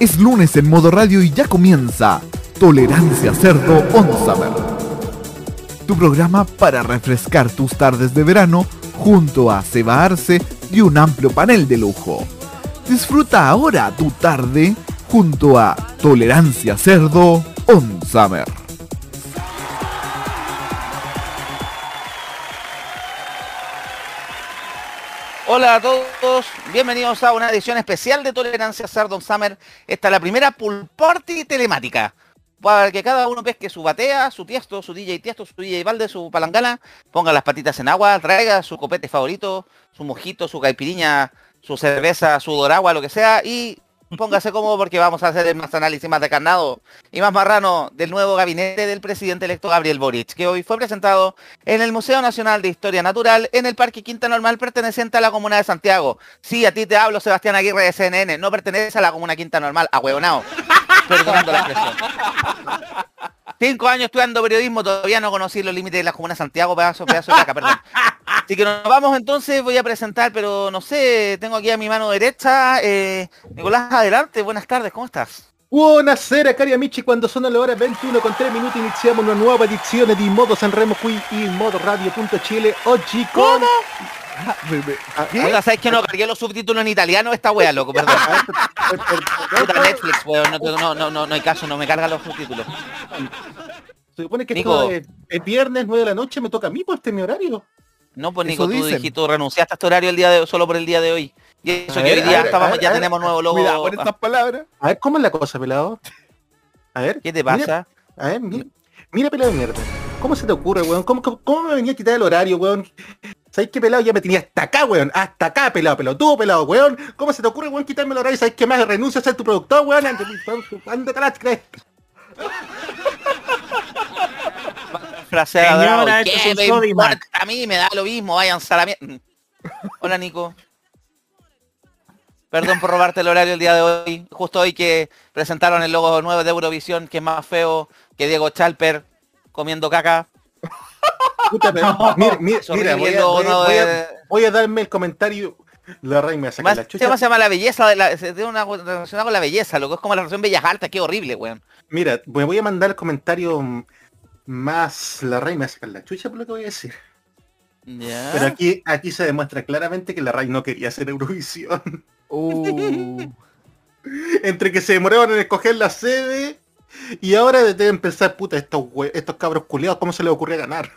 Es lunes en modo radio y ya comienza Tolerancia Cerdo on Summer. Tu programa para refrescar tus tardes de verano junto a Seba Arce y un amplio panel de lujo. Disfruta ahora tu tarde junto a Tolerancia Cerdo on Summer. Hola a todos, bienvenidos a una edición especial de Tolerancia Sardon Summer. Esta es la primera pool party telemática. Para que cada uno pesque su batea, su tiesto, su DJ tiesto, su DJ balde, su palangana, ponga las patitas en agua, traiga su copete favorito, su mojito, su caipiriña, su cerveza, su doragua, lo que sea, y Póngase cómodo porque vamos a hacer más análisis más de carnado y más marrano del nuevo gabinete del presidente electo Gabriel Boric, que hoy fue presentado en el Museo Nacional de Historia Natural en el Parque Quinta Normal perteneciente a la Comuna de Santiago. Sí, a ti te hablo, Sebastián Aguirre de CNN, no pertenece a la Comuna Quinta Normal, a huevonao. Perdonando la expresión. Cinco años estudiando periodismo, todavía no conocí los límites de la Comuna de Santiago, pedazo, pedazo de caca, perdón. Así que nos vamos entonces, voy a presentar, pero no sé, tengo aquí a mi mano derecha, eh, Nicolás, adelante, buenas tardes, ¿cómo estás? Buonasera cari amici, cuando son las horas 21 con 3 minutos iniciamos una nueva edición de Modo Sanremo qui y Modo Radio.chile oggi con... Oiga, ¿sabes que no cargué los subtítulos en italiano esta wea, loco? Perdón. Puta Netflix, weón, no, no, no, no hay caso, no me cargan los subtítulos. Se supone que esto es, es viernes 9 de la noche, me toca a mí, pues este es mi horario. No, pues Nico, tú dijiste, tú renunciaste a este horario el día de solo por el día de hoy. Y eso que hoy día estábamos, ya tenemos nuevo logo. Cuidado con estas palabras. A ver, ¿cómo es la cosa, pelado? A ver. ¿Qué te pasa? a ver, mira, mira, pelado de mierda. ¿Cómo se te ocurre, weón? ¿Cómo, cómo, me venía a quitar el horario, weón? ¿Sabes qué pelado? Ya me tenía hasta acá, weón. Hasta acá, pelado, pelado. Tú, pelado, weón. ¿Cómo se te ocurre, weón, quitarme el horario? ¿Sabes qué más? Renuncia a ser tu productor, weón. Ándate la crees. Señora, a mí me da lo mismo, vayan a la mierda. Hola Nico. Perdón por robarte el horario el día de hoy. Justo hoy que presentaron el logo nuevo de Eurovisión, que es más feo que Diego Chalper comiendo caca. Voy, a, darme el comentario. La reina me saca la chucha. se llama la belleza, la, tiene una relacionada con la belleza, lo que es como la relación Bellas Artes, qué horrible, weón. Mira, me voy a mandar el comentario más la reina me sacar la chucha por lo que voy a decir. Pero aquí, aquí se demuestra claramente que la Ray no quería hacer Eurovisión. Uh. Entre que se demoraron en escoger la sede y ahora deben pensar, puta, estos, estos cabros culiados, ¿cómo se les ocurre ganar?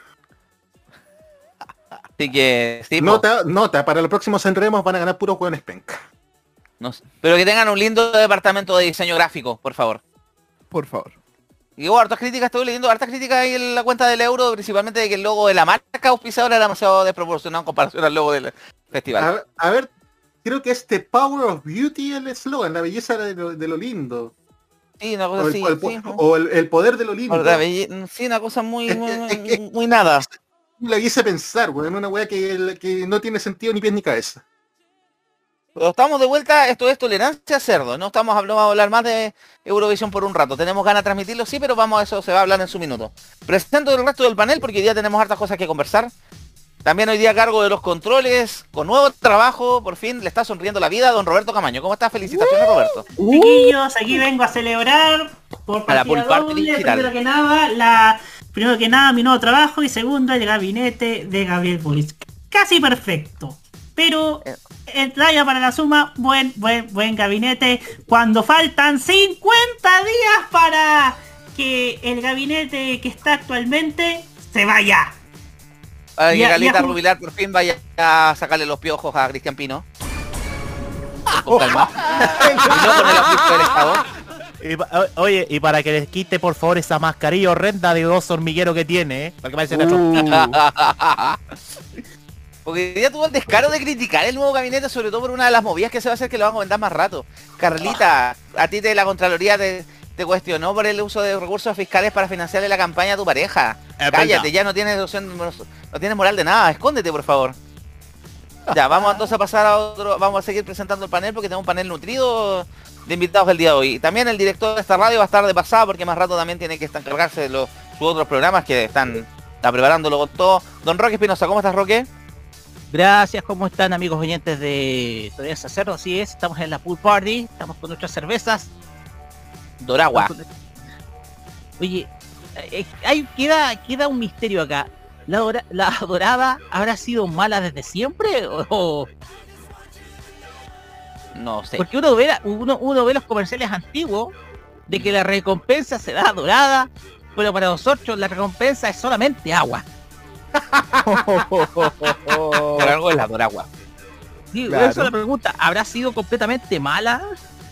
Así que, nota, nota, para los próximos Sanremos van a ganar puros hueones penca. No Pero que tengan un lindo departamento de diseño gráfico, por favor. Por favor. Y hubo hartas críticas, estoy leyendo hartas críticas ahí en la cuenta del euro, principalmente de que el logo de la marca auspiciadora era demasiado desproporcionado en comparación al logo del festival. A, ver, creo que este Power of Beauty el eslogan, la belleza de lo, lindo. Sí, una cosa o el, así. O el, poder de lo lindo. Sí, una cosa muy, muy, nada. La hice pensar, weón, una weá que, que no tiene sentido ni pies ni cabeza. Estamos de vuelta, esto es Tolerancia Cerdo, no estamos hablando, vamos a hablar más de Eurovisión por un rato. Tenemos ganas de transmitirlo, sí, pero vamos a eso, se va a hablar en su minuto. Presento el resto del panel porque hoy día tenemos hartas cosas que conversar. También hoy día a cargo de los controles, con nuevo trabajo, por fin le está sonriendo la vida a don Roberto Camaño. ¿Cómo estás? Felicitaciones, Roberto. Chiquillos, aquí vengo a celebrar por la doble, primero que nada, la, primero que nada mi nuevo trabajo y segundo el gabinete de Gabriel Boric. Casi perfecto. Pero eh, entrada para la suma, buen, buen, buen gabinete. Cuando faltan 50 días para que el gabinete que está actualmente se vaya. Para que Galita Rubilar por fin vaya a sacarle los piojos a Cristian Pino. oye, y para que les quite por favor esa mascarilla horrenda de dos hormigueros que tiene, ¿eh? Que Porque ya tuvo el descaro de criticar el nuevo gabinete, sobre todo por una de las movidas que se va a hacer que lo van a comentar más rato. Carlita, a ti de la Contraloría te, cuestionó por el uso de recursos fiscales para financiarle la campaña a tu pareja. Cállate, ya no tienes no tienes moral de nada, escóndete por favor. Ya, vamos entonces a pasar a otro, vamos a seguir presentando el panel porque tenemos un panel nutrido de invitados el día de hoy. También el director de esta radio va a estar de pasada porque más rato también tiene que encargarse de los, sus otros programas que están está preparándolo con todo. Don Roque Espinosa, ¿cómo estás Roque? Gracias, ¿cómo están amigos oyentes de Todavía Cerdo? Así es, estamos en la pool party, estamos con nuestras cervezas Doragua. Oye, eh, hay, queda, queda un misterio acá. ¿La, ¿La dorada habrá sido mala desde siempre? ¿O, no sé. Porque uno ve, uno, uno ve los comerciales antiguos de que la recompensa se da dorada, pero para nosotros la recompensa es solamente agua. Por algo es la doragua. Sí, Eso es la pregunta. ¿Habrá sido completamente mala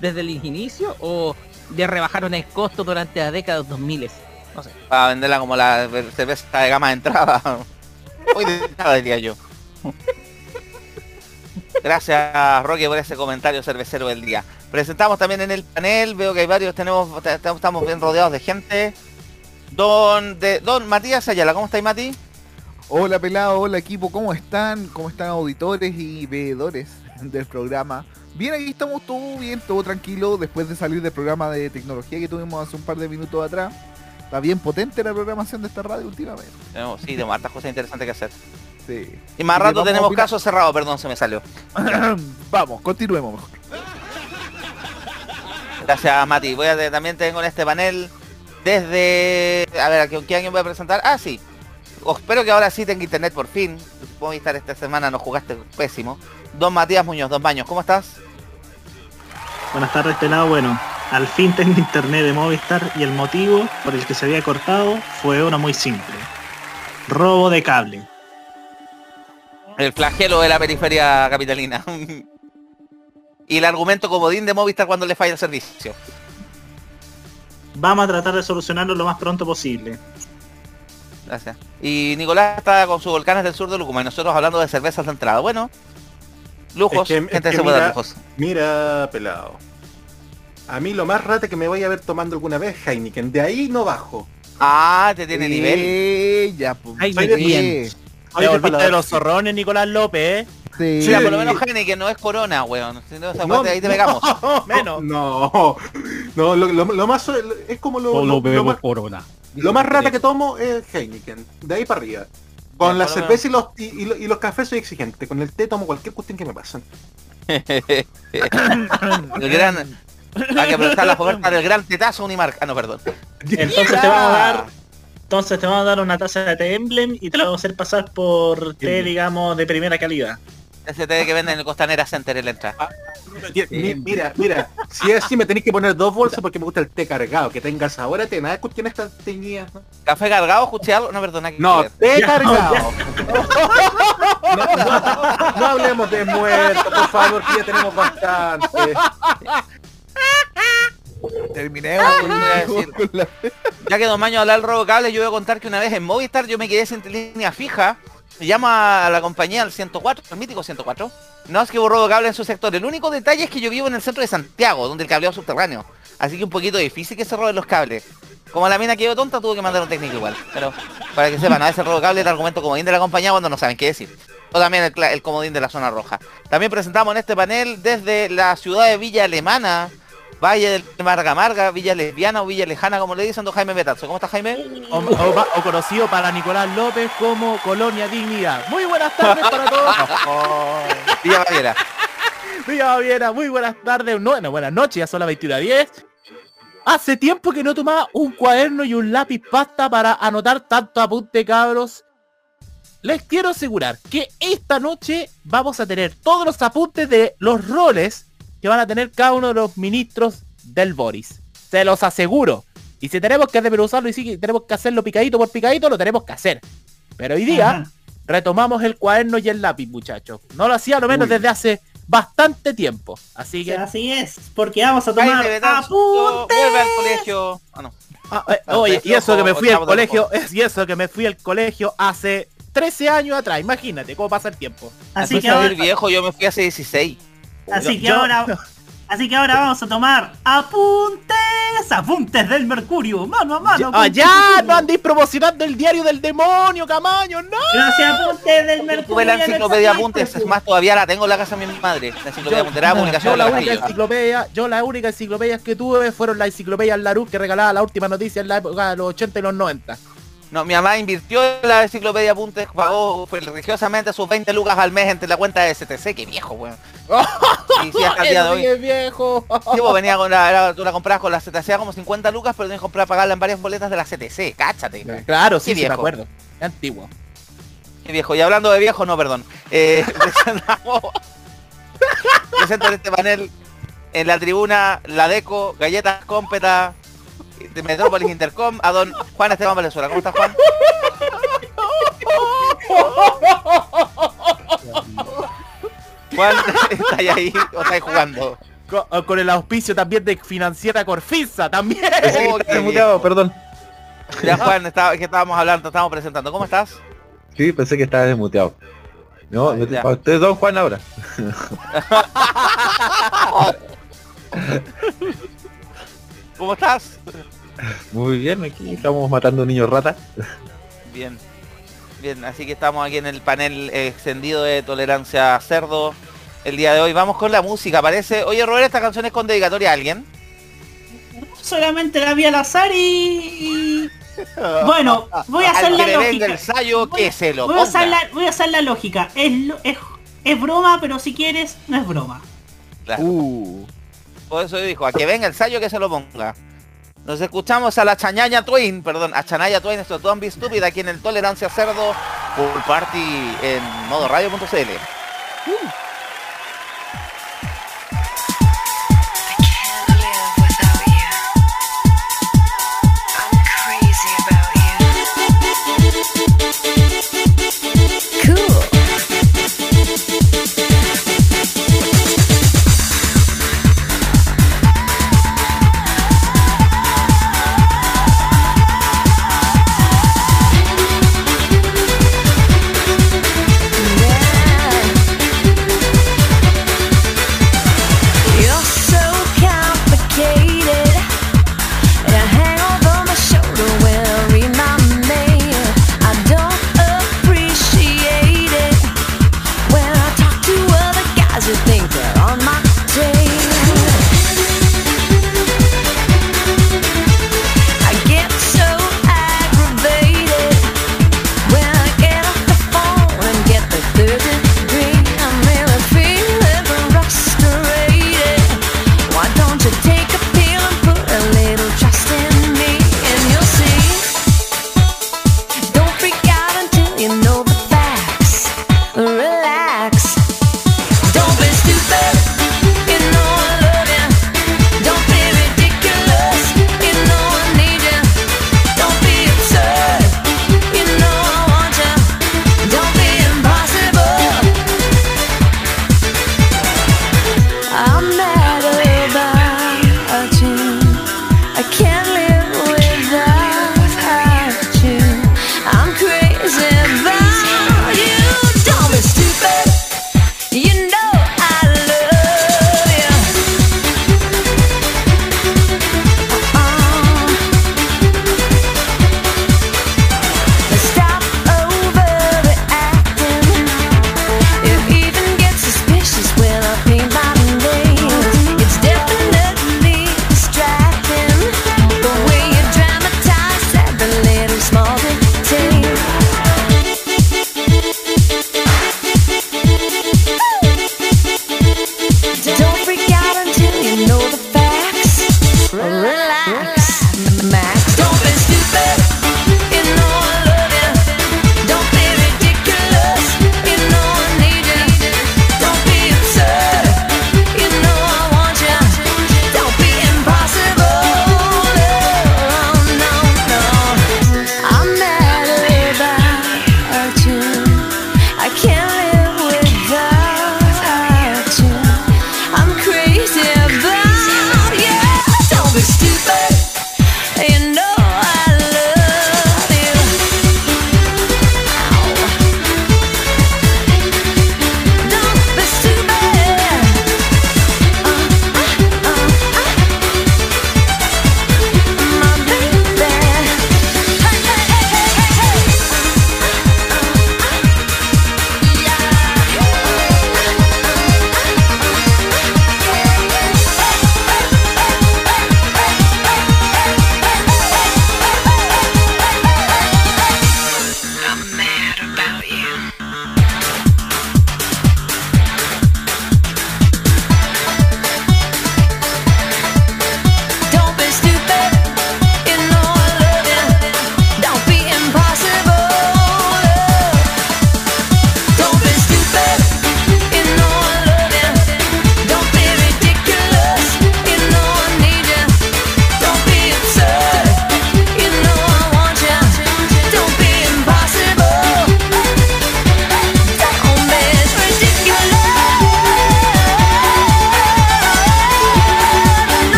desde el inicio o de rebajaron el costo durante la década de 2000? No sé. Para venderla como la cerveza de gama de entrada. Hoy de entrada diría yo. Gracias Roque por ese comentario cervecero del día. Presentamos también en el panel, veo que hay varios, tenemos, estamos bien rodeados de gente. Don, de, don Matías Ayala, ¿cómo estáis Mati? Hola pelado, hola equipo, ¿cómo están? ¿Cómo están auditores y veedores del programa? Bien, aquí estamos todo bien, todo tranquilo, después de salir del programa de tecnología que tuvimos hace un par de minutos atrás. Está bien potente la programación de esta radio últimamente. sí, tenemos hartas cosas interesantes que hacer. Y más rato tenemos caso cerrado, perdón, se me salió. vamos, continuemos mejor. Gracias, Mati. Voy a también tengo en este panel desde... A ver, ¿a qué año voy a presentar? Ah, sí. espero que ahora sí tenga internet por fin. estar esta semana, no jugaste pésimo. Don Matías Muñoz, dos baños, ¿cómo estás? Buenas tardes, pelado. Bueno, al fin tengo internet de Movistar y el motivo por el que se había cortado fue uno muy simple. Robo de cable. El flagelo de la periferia capitalina. y el argumento comodín de Movistar cuando le falla el servicio. Vamos a tratar de solucionarlo lo más pronto posible. Gracias. Y Nicolás está con sus volcanes del sur de Lucuma y nosotros hablando de cervezas de entrada. Bueno, lujos, gente se puede lujos. Mira, pelado. A mí lo más rata que me voy a ver tomando alguna vez Heineken. De ahí no bajo. Ah, te tiene nivel. Ya, pues. Te volviste de los zorrones, Nicolás López, ¿eh? Sí. por lo menos que no es corona, weón. Si no, no, ahí te pegamos. menos. No, no, lo, lo, más es como lo, lo, lo más, corona. Lo más rata que tomo es Heineken, de ahí para arriba. Con la cerveza y los, y, y, los cafés soy exigente. Con el té tomo cualquier cuestión que me pasen. el gran, hay que aprovechar la oferta del gran tetazo Unimarca. Ah, no, perdón. Entonces te vamos a dar entonces te vamos a dar una taza de té Emblem y te la vamos a hacer pasar por té, digamos, de primera calidad. Ese té que venden en el Costanera Center en la entrada. Ah, mira, mira, si es así me tenéis que poner dos bolsas porque me gusta el té cargado. Que tengas ahora té, nada cuestión estas teñidas. ¿no? ¿Café cargado? ¿Escuché algo? No, perdona. No, té cargado. No, hablemos de muertos, por favor, que ya tenemos bastante. Terminé Ya que Don Maño habla del robo cable, yo voy a contar que una vez en Movistar yo me quedé sin línea fija. Me llama a la compañía al 104, el mítico 104. No es que hubo robo cable en su sector. El único detalle es que yo vivo en el centro de Santiago, donde el cableo es subterráneo. Así que un poquito difícil que se roben los cables. Como la mina quedó tonta, tuvo que mandar un técnico igual. Pero para que sepan, a veces el robo cable es el argumento comodín de la compañía cuando no saben qué decir. O también el, el comodín de la zona roja. También presentamos en este panel desde la ciudad de Villa Alemana Valle del Marga Marga, Villa Lesbiana o Villa Lejana, como le dicen, don Jaime Betazo. ¿Cómo está Jaime? O, conocido para Nicolás López como Colonia Dignidad. Muy buenas tardes para todos. Villa Baviera. Villa Baviera, muy buenas tardes. bueno, buenas noches, ya son las 21 a 10. Hace tiempo que no tomaba un cuaderno y un lápiz pasta para anotar tanto apunte, cabros. Les quiero asegurar que esta noche vamos a tener todos los apuntes de los roles que van a tener cada uno de los ministros del Boris. Se los aseguro. Y si tenemos que desmenuzarlo y si tenemos que hacerlo picadito por picadito, lo tenemos que hacer. Pero hoy día retomamos el cuaderno y el lápiz, muchachos. No lo hacía lo menos desde hace bastante tiempo. Así que. Así es, porque vamos a tomar apuntes. Vuelve al colegio. Ah, no. Ah, eh, oye, y eso que me fui al colegio, y eso que me fui al colegio hace 13 años atrás, imagínate cómo pasa el tiempo. Así que ahora... viejo, yo me fui hace 16. Así que ahora. Así que ahora vamos a tomar apuntes, apuntes del Mercurio, mano a mano. ¡Ah, ya! ¡No andéis promocionando el diario del demonio, Camaño! ¡No! Gracias, apuntes del Mercurio. Tuve la enciclopedia apuntes, es más, todavía la tengo en la casa de mi madre. La enciclopedia yo, la publicación yo la, única enciclopedia, yo la única enciclopedia que tuve fueron las enciclopedias Larus que regalaba la última noticia en la época de los 80 y los 90. No, mi mamá invirtió en la enciclopedia Apuntes, pagó religiosamente sus 20 lucas al mes entre la cuenta de STC, que viejo, weón. y sí, hasta el día de hoy. viejo. Sí, pues venía con la, tú la comprabas con la CTC como 50 lucas, pero tenías que comprar pagarla en varias boletas de la CTC, cáchate. Claro, sí, sí, me acuerdo. Es antiguo. Qué viejo, y hablando de viejo, no, perdón. Eh, presento en este panel en la tribuna La Deco, Galletas Cómpeta, de Metrópolis Intercom, a don Juan Esteban Valenzuela. ¿Cómo estás, Juan? Juan, ¿está ahí o estáis jugando? Con, el auspicio también de Financiera Corfisa, también. Oh, perdón. Ya, Juan, estaba, que estábamos hablando, estábamos presentando. ¿Cómo estás? Sí, pensé que estaba desmuteado. No, usted es Don Juan ahora. ¿Cómo estás? Muy bien, aquí estamos matando niños rata. Bien. Bien, así que estamos aquí en el panel extendido de tolerancia a cerdo el día de hoy. Vamos con la música, parece. Oye, Robert, ¿esta canción es con dedicatoria a alguien? Solamente la vi al azar y... Bueno, voy a hacer la lógica. El que se lo voy, a hacer la, voy a hacer la lógica. Es, es, es, broma, pero si quieres, no es broma. Uh. Por eso dijo, a que venga el sayo que se lo ponga. Nos escuchamos a la Chañaña Twain, perdón, a Chanaya Twain, esto Don't Be Stupid, aquí en el Tolerancia Cerdo, Pool Party en modo radio.cl. Uh.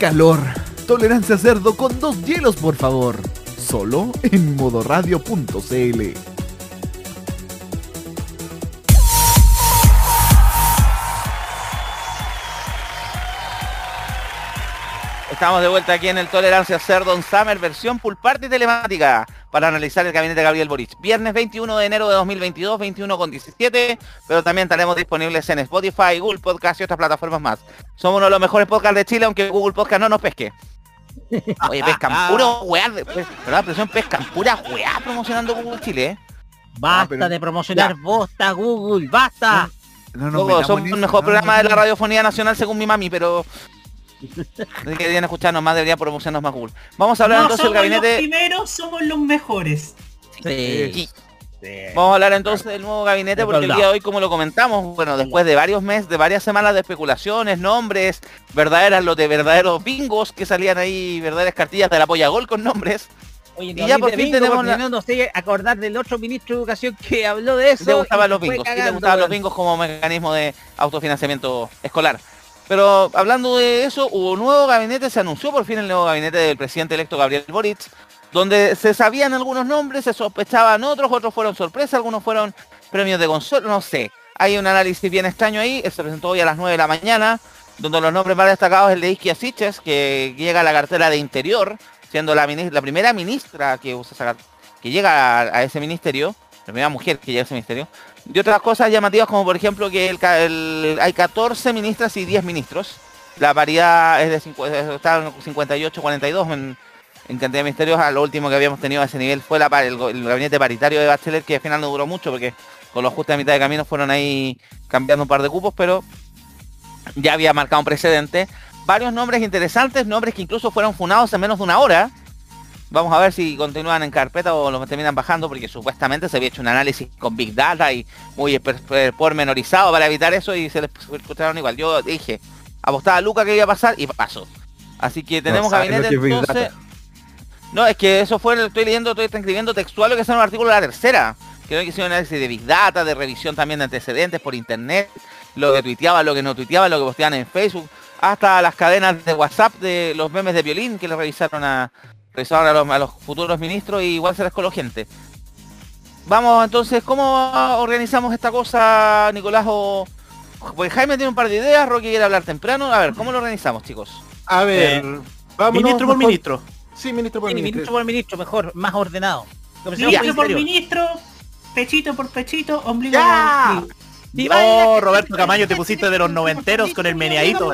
Calor. Tolerancia cerdo con dos hielos, por favor. Solo en modoradio.cl. Estamos de vuelta aquí en el Tolerancia Cerdo Summer versión Pool Party telemática para analizar el gabinete de Gabriel Boric. Viernes 21 de enero de 2022, 21 con 17, pero también estaremos disponibles en Spotify, Google Podcast y otras plataformas más. Somos uno de los mejores podcasts de Chile, aunque Google Podcast no nos pesque. Oye, pescan puro weá, pues, la presión pescan pura weá promocionando Google Chile, ¿eh? Basta ah, de promocionar bosta Google, basta. No, no, son el mejor programa de la radiofonía nacional según mi mami, pero que deberían escucharnos más, deberían promocionarnos más cool. Vamos a hablar entonces del gabinete. Los primeros somos los mejores. Sí. Vamos a hablar entonces del nuevo gabinete porque el día de hoy, como lo comentamos, bueno, después de varios meses, de varias semanas de especulaciones, nombres, verdaderas, los de verdaderos bingos que salían ahí, verdaderas cartillas de la polla gol con nombres. y ya por fin tenemos no sé acordar del otro ministro de educación que habló de eso. Le gustaban los bingos, le gustaban los bingos como mecanismo de autofinanciamiento escolar. Pero hablando de eso, hubo un nuevo gabinete, se anunció por fin el nuevo gabinete del presidente electo Gabriel Boric, donde se sabían algunos nombres, se sospechaban otros, otros fueron sorpresa, algunos fueron premios de consuelo, no sé. Hay un análisis bien extraño ahí, se presentó hoy a las 9 de la mañana, donde los nombres más destacados es el de Isquia Siches, que llega a la cartera de Interior, siendo la, primera ministra que, llega a, ese ministerio, la primera mujer que llega a ese ministerio, y otras cosas llamativas como por ejemplo que el, hay 14 ministras y 10 ministros. La paridad es de 58-42 en, en, cantidad de ministerios. A lo último que habíamos tenido a ese nivel fue la, el, gabinete paritario de Bachelet, que al final no duró mucho porque con los ajustes de mitad de camino fueron ahí cambiando un par de cupos, pero ya había marcado un precedente. Varios nombres interesantes, nombres que incluso fueron funados en menos de una hora. Vamos a ver si continúan en carpeta o los terminan bajando, porque supuestamente se había hecho un análisis con Big Data y muy pormenorizado para evitar eso y se les escucharon igual. Yo dije, apostaba a Luca que iba a pasar y pasó. Así que tenemos gabinete entonces... No, es que eso fue, estoy leyendo, estoy escribiendo textual lo que es un artículo de la tercera. Que no hicieron análisis de Big Data, de revisión también de antecedentes por internet, lo que tuiteaba, lo que no tuiteaba, lo que posteaban en Facebook, hasta las cadenas de WhatsApp de los memes de violín que le revisaron a, revisaron a los, futuros ministros y igual se les coló gente. Vamos entonces, ¿cómo organizamos esta cosa, Nicolás? O... Pues Jaime tiene un par de ideas, Rocky quiere hablar temprano. A ver, ¿cómo lo organizamos, chicos? A ver, eh, Ministro por ministro. Sí, ministro por ministro. Ministro por ministro, mejor, más ordenado. Ministro por ministro, pechito por pechito, ombligo ya. Oh, Roberto Camaño, te pusiste de los noventeros con el meneadito.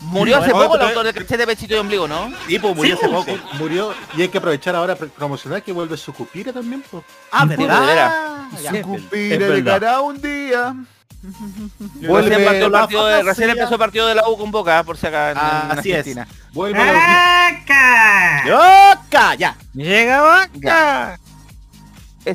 Murió hace poco el autor de de Pechito y Ombligo, ¿no? Sí, pues murió hace poco. Murió y hay que aprovechar ahora para promocionar que vuelve su cupira también. Pues. Ah, ¿verdad? Su cupira llegará un día. Vuelve recién, el partido de, recién empezó el partido de la U con Boca, por si acá en, así Argentina. Es. Vuelve ¡Boca! ¡Boca! Ya. Llega Boca.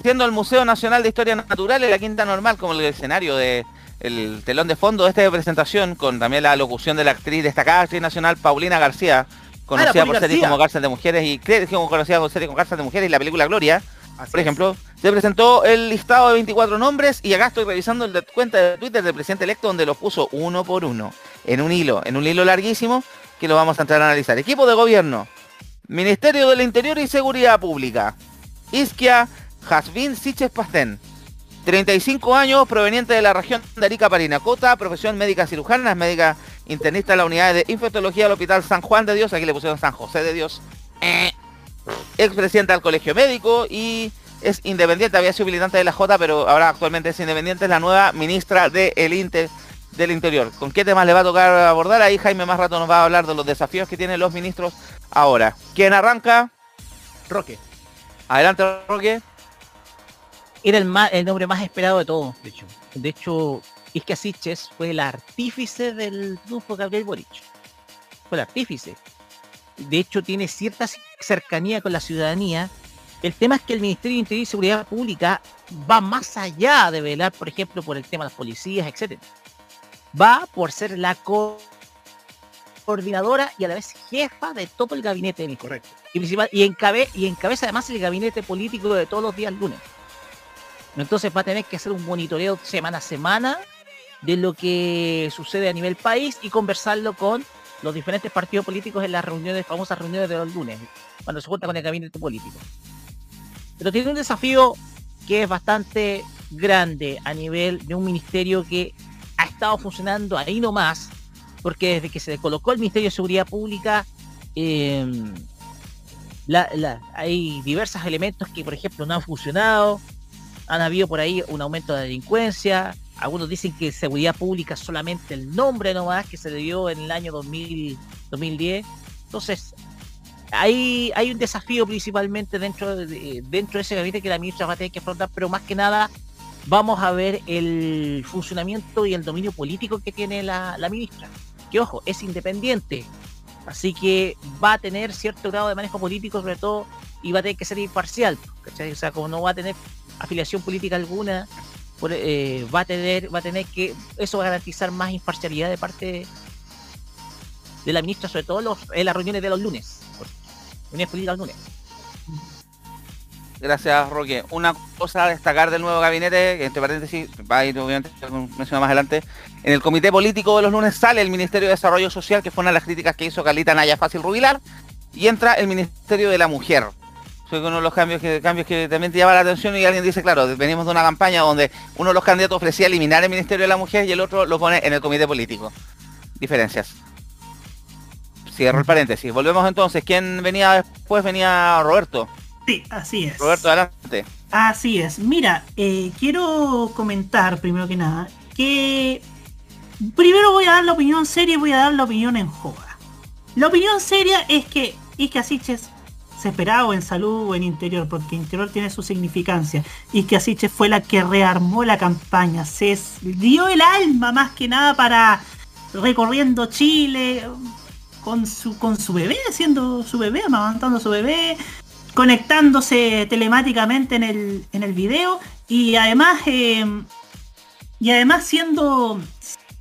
Siendo el Museo Nacional de Historia Natural en la Quinta Normal como el escenario de el telón de fondo de esta presentación, con también la locución de la actriz destacada actriz nacional Paulina García, conocida ah, por series como Cárcel de Mujeres y conocida por series como Cárcel de Mujeres y la película Gloria, por ejemplo, se presentó el listado de 24 nombres y acá estoy revisando el de cuenta de Twitter del presidente electo donde los puso uno por uno, en un hilo, en un hilo larguísimo que lo vamos a entrar a analizar. Equipo de gobierno, Ministerio del Interior y Seguridad Pública, Isquia Jasvin Siches Pastén, 35 años, proveniente de la región de Arica Parinacota, profesión médica cirujana, es médica internista en la unidad de infectología del Hospital San Juan de Dios, aquí le pusieron San José de Dios. Eh. Expresidenta del Colegio Médico y es independiente, había sido militante de la J, pero ahora actualmente es independiente, es la nueva ministra de Inter, del Interior. ¿Con qué temas le va a tocar abordar? Ahí Jaime más rato nos va a hablar de los desafíos que tienen los ministros ahora. ¿Quién arranca? Roque. Adelante, Roque era el, el nombre más esperado de todos, de hecho. De hecho, Iskia Siches fue el artífice del triunfo Gabriel Boric. Fue el artífice. De hecho, tiene cierta cercanía con la ciudadanía. El tema es que el Ministerio de Interior y Seguridad Pública va más allá de velar, por ejemplo, por el tema de las policías, etc. Va por ser la coordinadora y a la vez jefa de todo el gabinete de Correcto. Y, principal, y, encabe, y encabeza además el gabinete político de todos los días lunes. Entonces va a tener que hacer un monitoreo semana a semana de lo que sucede a nivel país y conversarlo con los diferentes partidos políticos en las reuniones, famosas reuniones de los lunes, cuando se junta con el gabinete político. Pero tiene un desafío que es bastante grande a nivel de un ministerio que ha estado funcionando ahí nomás, porque desde que se colocó el Ministerio de Seguridad Pública, em, hay diversos elementos que, por ejemplo, no han funcionado, han habido por ahí un aumento de delincuencia, algunos dicen que seguridad pública solamente el nombre nomás que se le dio en el año 2000, 2010. Entonces, hay, hay un desafío principalmente dentro de, dentro de ese gabinete que la ministra va a tener que afrontar, pero más que nada vamos a ver el funcionamiento y el dominio político que tiene la, ministra. Que ojo, es independiente, así que va a tener cierto grado de manejo político sobre todo y va a tener que ser imparcial, O sea, como no va a tener afiliación política alguna, eh, va a tener va a tener que eso va a garantizar más imparcialidad de parte de la ministra, sobre todo en las reuniones de los lunes, reuniones políticas los lunes. Gracias, Roque. Una cosa a destacar del nuevo gabinete, entre paréntesis va a ir obviamente más adelante. En el comité político de los lunes sale el Ministerio de Desarrollo Social, que fue una de las críticas que hizo Calita Naya Fácil Rubilar, y entra el Ministerio de la Mujer fue uno de los cambios que, cambios que también te llama la atención y alguien dice, claro, venimos de una campaña donde uno de los candidatos ofrecía eliminar el Ministerio de la Mujer y el otro lo pone en el comité político. Diferencias. Cierro el paréntesis. Volvemos entonces. ¿Quién venía después? Venía Roberto. Sí, así es. Roberto, adelante. Así es. Mira, eh, quiero comentar primero que nada que primero voy a dar la opinión seria y voy a dar la opinión en joda. La opinión seria es que Ike Asiches esperado en salud o en interior, porque interior tiene su significancia. Y que Asiche fue la que rearmó la campaña, se dio el alma más que nada para recorriendo Chile con su, con su bebé, haciendo su bebé, amamantando su bebé, conectándose telemáticamente en el, en el video y además, em, y además siendo,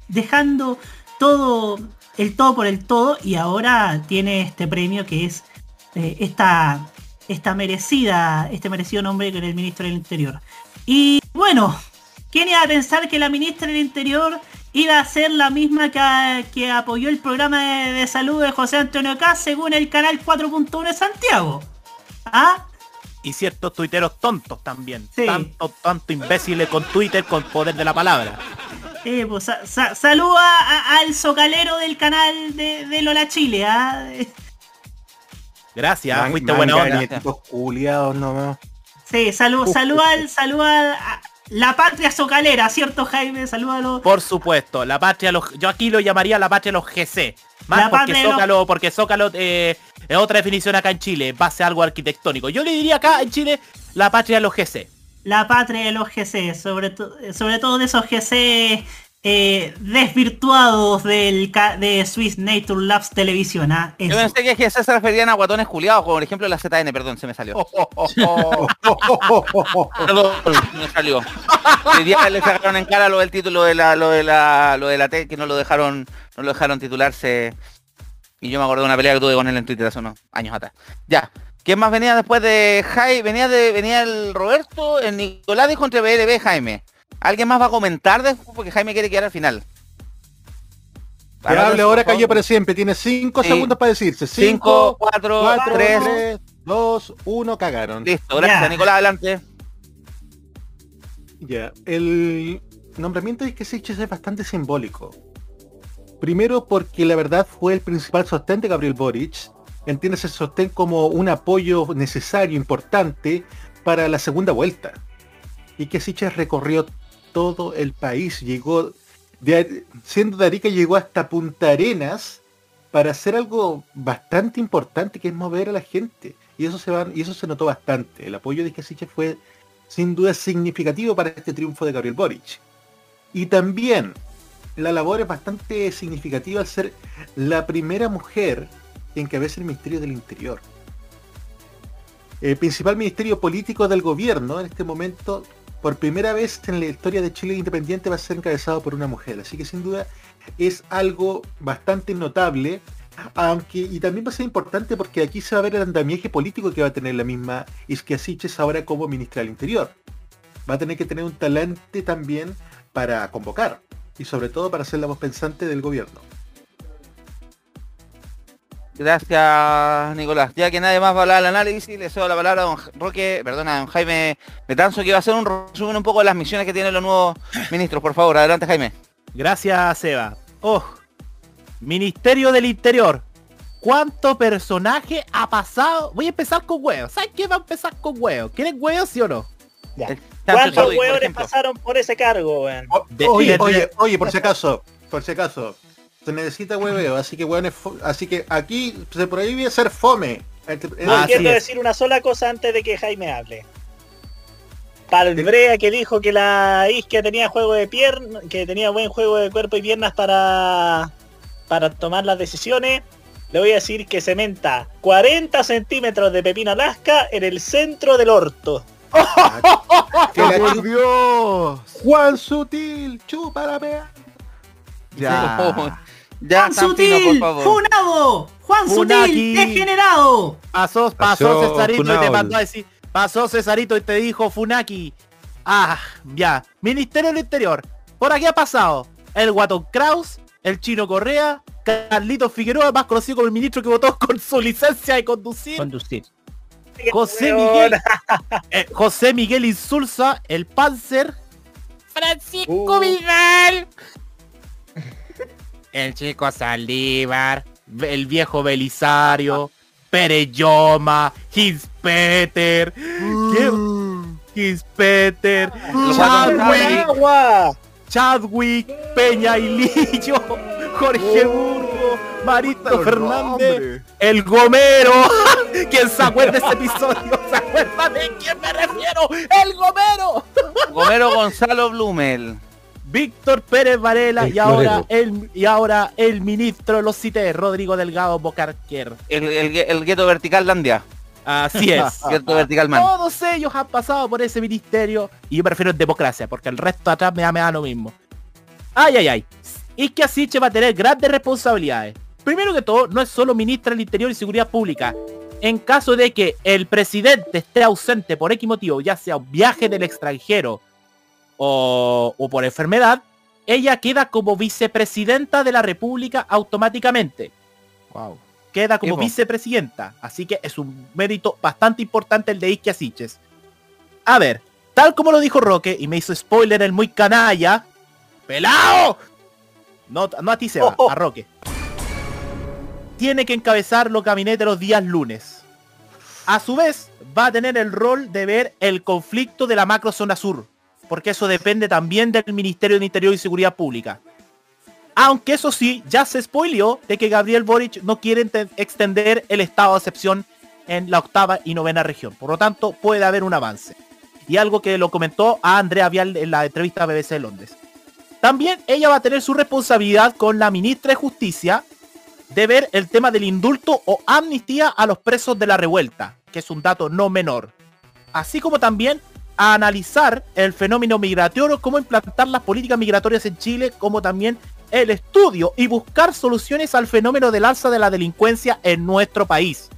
dejando todo, el todo por el todo y ahora tiene este premio que es eh, esta, esta merecida, este merecido nombre que era el ministro del Interior. Y bueno, ¿quién iba a pensar que la ministra del Interior iba a ser la misma que, que apoyó el programa de, salud de José Antonio K según el canal 4.1 de Santiago? ¿Ah? Y ciertos tuiteros tontos también. Tanto, tanto imbéciles con Twitter con poder de la palabra. Eh, pues, saluda al socalero del canal de, de Lola Chile, ¿ah? Gracias, fuiste buena onda. no. Sí, salud, salud al, salud a la patria socalera, ¿cierto Jaime? Salúdalo. Por supuesto, la patria, los, yo aquí lo llamaría la patria los GC. Más porque Zócalo, porque Zócalo eh, es otra definición acá en Chile, base a algo arquitectónico. Yo le diría acá en Chile la patria de los GC. La patria de los GC, sobre, sobre todo de esos GC eh, desvirtuados del de Swiss Nature Labs Televisión. ¿ah? Yo pensé que, se referían a guatones juliados, como por ejemplo la ZN, perdón, se me salió. perdón, me salió. El día le sacaron en cara lo del título de la, lo de la, lo de la T, que no lo dejaron, no lo dejaron titularse. Y yo me acuerdo de una pelea que tuve con él en Twitter hace unos años atrás. Ya. ¿Quién más venía después de Jaime? Venía de, venía el Roberto, el Nicolás dijo entre BLB Jaime. ¿Alguien más va a comentar después? Porque Jaime quiere quedar al final. Que hable ahora cayó para siempre. Tiene 5 segundos para decirse. 5, 4, 3, 2, 1, cagaron. Listo, gracias. Nicolás, adelante. Ya, el nombramiento de Isquesiches es bastante simbólico. Primero porque la verdad fue el principal sostén de Gabriel Boric. Entiende ese sostén como un apoyo necesario, importante para la segunda vuelta. Y que recorrió todo el país. Llegó, de, siendo de Arica, llegó hasta Punta Arenas para hacer algo bastante importante, que es mover a la gente. Y eso se, va, y eso se notó bastante. El apoyo de Casiche fue sin duda significativo para este triunfo de Gabriel Boric. Y también la labor es bastante significativa al ser la primera mujer que encabeza el Ministerio del Interior. El principal ministerio político del gobierno en este momento por primera vez en la historia de Chile Independiente va a ser encabezado por una mujer. Así que sin duda es algo bastante notable. Aunque, y también va a ser importante porque aquí se va a ver el andamiaje político que va a tener la misma Isquiasiches ahora como ministra del Interior. Va a tener que tener un talante también para convocar y sobre todo para ser la voz pensante del gobierno. Gracias, Nicolás. Ya que nadie más va a hablar del análisis, le cedo la palabra a don Roque, perdona, a don Jaime Betanzo, que va a hacer un resumen un poco de las misiones que tienen los nuevos ministros. Por favor, adelante, Jaime. Gracias, Seba. Oh, Ministerio del Interior. ¿Cuánto personaje ha pasado? Voy a empezar con huevos. ¿Sabes qué va a empezar con huevos? ¿Quieren huevos, sí o no? ¿Cuántos huevos pasaron por ese cargo, weón? oye, oye, oye, por si acaso, por si acaso, se necesita hueveo, así que weón, así que aquí se prohíbe ser fome. No quiero decir una sola cosa antes de que Jaime hable. Palbrea que dijo que la isquia tenía juego de piernas, que tenía buen juego de cuerpo y piernas para para tomar las decisiones. Le voy a decir que cementa 40 centímetros de pepino Alaska en el centro del orto. ¡Que por Dios! Juan Sutil, chupa la pea. Ya. Juan Sutil, Funado, Juan Sutil, degenerado. Pasó, pasó, Cesarito y te mandó a decir, pasó Cesarito y te dijo Funaki. Ah, ya. Ministerio del Interior. Por aquí ha pasado el Guatón Kraus, el Chino Correa, Carlitos Figueroa, más conocido como el ministro que votó con su licencia de conducir. Conducir. José Miguel, eh, José Miguel Insulza, el Panzer. Francisco uh. Vidal. El chico Saldívar. El viejo Belisario. Pereyoma. His Peter. Uh. His Peter. Chadwick. Chadwick. Peña y Lillo. Jorge Burgo, Marito Fernández, el Gomero. ¿Quién se acuerda de ese episodio? ¿Se acuerda de quién me refiero? ¡El Gomero! Gomero Gonzalo Blumel. Víctor Pérez Varela y ahora, el, y ahora el ministro, lo cité, Rodrigo Delgado Bocarquer. El, el, gueto vertical Landia. Así es. vertical man. Todos ellos han pasado por ese ministerio y yo prefiero en democracia porque el resto atrás me da, me da lo mismo. Ay, ay, ay y que Asiche va a tener grandes responsabilidades. Primero que todo, no es solo ministra del Interior y Seguridad Pública. En caso de que el presidente esté ausente por X motivo, ya sea un viaje del extranjero o, por enfermedad, ella queda como vicepresidenta de la República automáticamente. Wow. Queda como vicepresidenta. Así que es un mérito bastante importante el de Isquia Siches. A ver, tal como lo dijo Roque, y me hizo spoiler el muy canalla. ¡Pelao! No, a ti, Seba, oh, oh. a Roque. Tiene que encabezar los gabinetes los días lunes. A su vez, va a tener el rol de ver el conflicto de la macro zona sur, porque eso depende también del Ministerio de Interior y Seguridad Pública. Aunque eso sí, ya se spoileó de que Gabriel Boric no quiere extender el estado de excepción en la octava y novena región. Por lo tanto, puede haber un avance. Y algo que lo comentó a Andrea Vial en la entrevista a BBC de Londres. También ella va a tener su responsabilidad con la ministra de Justicia de ver el tema del indulto o amnistía a los presos de la revuelta, que es un dato no menor. Así como también analizar el fenómeno migratorio, cómo implantar las políticas migratorias en Chile, como también el estudio y buscar soluciones al fenómeno del alza de la delincuencia en nuestro país.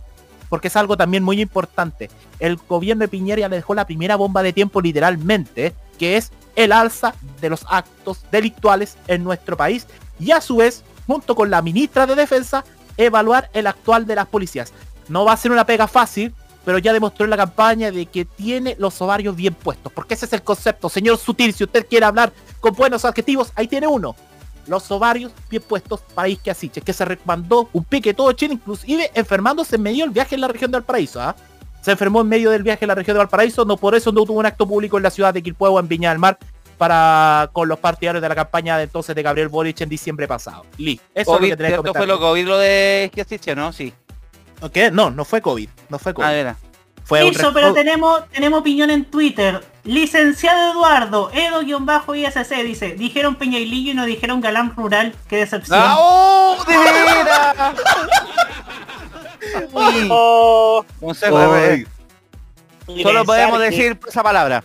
Porque es algo también muy importante. El gobierno de Piñera le dejó la primera bomba de tiempo literalmente, que es el alza de los actos delictuales en nuestro país y a su vez, junto con la ministra de Defensa, evaluar el actual de las policías. No va a ser una pega fácil, pero ya demostró en la campaña de que tiene los ovarios bien puestos, porque ese es el concepto. Señor Sutil, si usted quiere hablar con buenos adjetivos, ahí tiene uno. Los ovarios bien puestos para Isque Asiche, que se remandó un pique todo Chile, inclusive enfermándose en medio del viaje en la región del Paraíso. ¿ah? se enfermó en medio del viaje a la región de Valparaíso, no por eso no tuvo un acto público en la ciudad de Quilpuego, en Viña del Mar, para con los partidarios de la campaña de entonces de Gabriel Boric en diciembre pasado. Eso es lo que tenés que fue lo COVID lo de ¿no? Sí. No, no fue COVID. No fue COVID. Ah, fue Eso, pero tenemos, tenemos opinión en Twitter. Licenciado Eduardo, Edo-ISC dice, dijeron Peñailillo y no dijeron Galán Rural, qué decepción. ¡Ah, ¡Oh, de oh, Solo podemos decir esa palabra.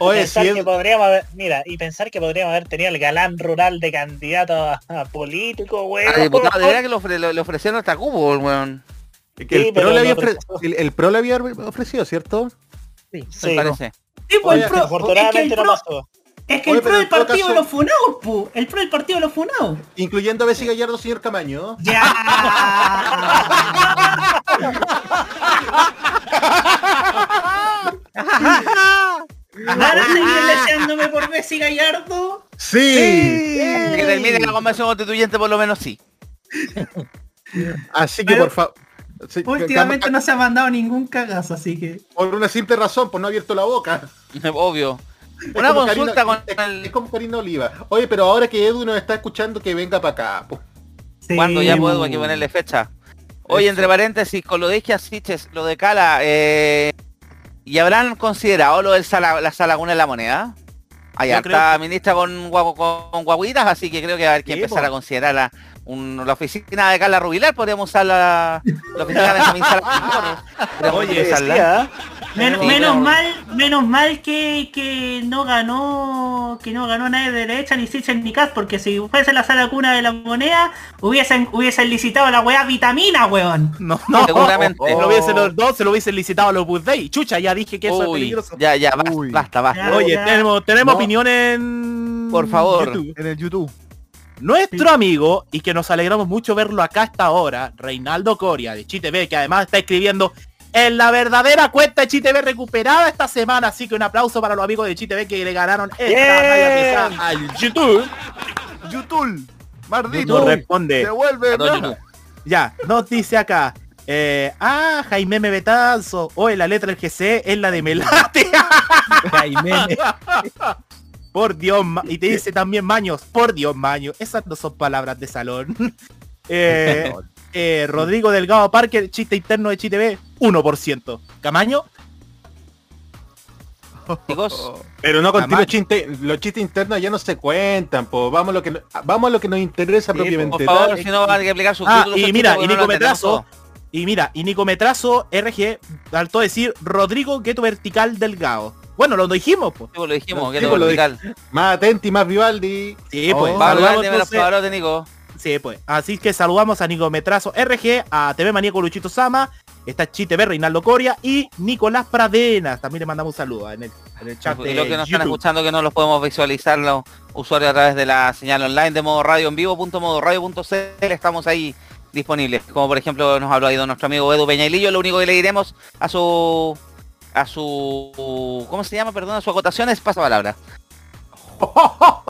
pensar que podríamos haber, mira, y pensar que podríamos haber tenido el galán rural de candidato a, político, weón. de verdad que lo, le ofrecieron hasta cubo, weón. El, pro le había el, pro le había ofrecido, ¿cierto? Sí, sí parece. Sí, pues el pro, afortunadamente no pasó. Es que el pro del partido de los funados, pu. El pro del partido de los funados. Incluyendo a Bessie Gallardo, señor Camaño. Ya. ¿Van a seguir deseándome por Bessie Gallardo? Sí. Que termine la convención constituyente por lo menos sí. Así que Pero- por favor. Sí, Últimamente no se ha mandado ningún cagazo, así que. Por una simple razón, pues no ha abierto la boca. Obvio. Es Una consulta Karina- con es, el... es como Karina Oliva. Oye, pero ahora que Edu nos está escuchando, que venga para acá. pues. Sí, ¿Cuándo ya puedo? Hay que ponerle fecha. Oye, entre paréntesis, con lo de Siches, lo de Cala, eh, ¿y habrán considerado lo del sala, la Salaguna en la moneda? Hay Yo harta ministra con, con, guaguitas, así que creo que va a haber que Sí, empezar po. a considerar la, un- la oficina de Carla Rubilar, podríamos usar la, la oficina de Benjamín Oye, Men- Sí, menos claro. mal, menos mal que, que no ganó, que no ganó nadie de derecha ni Sichel ni Cas, porque si fuese la sala cuna de la moneda, hubiesen, hubiesen licitado la weá vitamina, weón. No, no. Seguramente. Se lo hubiesen los dos, se lo hubiesen licitado a los Booth Day. Chucha, ya dije que eso es Uy, peligroso. ya, ya, basta, Uy. basta, basta. Ya. Oye, tenemos, tenemos No. opinión en... Por favor. YouTube. En el YouTube. Nuestro amigo, y que nos alegramos mucho verlo acá hasta ahora, Reinaldo Coria de ChTV, que además está escribiendo en la verdadera cuenta de ChTV recuperada esta semana, así que un aplauso para los amigos de ChTV que le ganaron esta pesada al YouTube. YouTube. Mardito. Nos responde, todo YouTube. ya, nos dice acá, eh, ah, Jaime M. Betanzo, oye, la letra del GC es la de Melate. Jaime. Por Dios, Ma- y te dice también Maños, por Dios, Maños. Esas no son palabras de salón. Eh, eh, Rodrigo Delgado Parker, chiste interno de ChTV, 1%. Camaño, Chicos, Pero no contigo chiste, los chistes internos ya no se cuentan, po. Vamos a lo que no- vamos a lo que nos interesa Sí, propiamente. por favor, si no van a explicar sus Ah, y mira, y Nico Metrazo, y mira, y Nico Metrazo, RG, faltó decir Rodrigo Gueto Vertical Delgado. Bueno, lo dijimos, pues. Sí, lo dijimos, que pues lo vertical. Más atenti, más Vivaldi. Sí, Oh, pues. Saludamos de los de Nico. Sí, pues. Así que saludamos a Nico Metrazo RG, a TV Maníaco Luchito Sama, está ChTV Reinaldo Coria y Nicolás Pradenas. También le mandamos un saludo en el, en el chat Y de los que nos están escuchando que no los podemos visualizar los usuarios a través de la señal online de modo radio en vivo punto modo radio.cl estamos ahí disponibles. Como por ejemplo nos habló ahí de nuestro amigo Edu Peñailillo, lo único que le diremos a su a su ¿cómo se llama? Perdón, a su acotación es pasapalabra.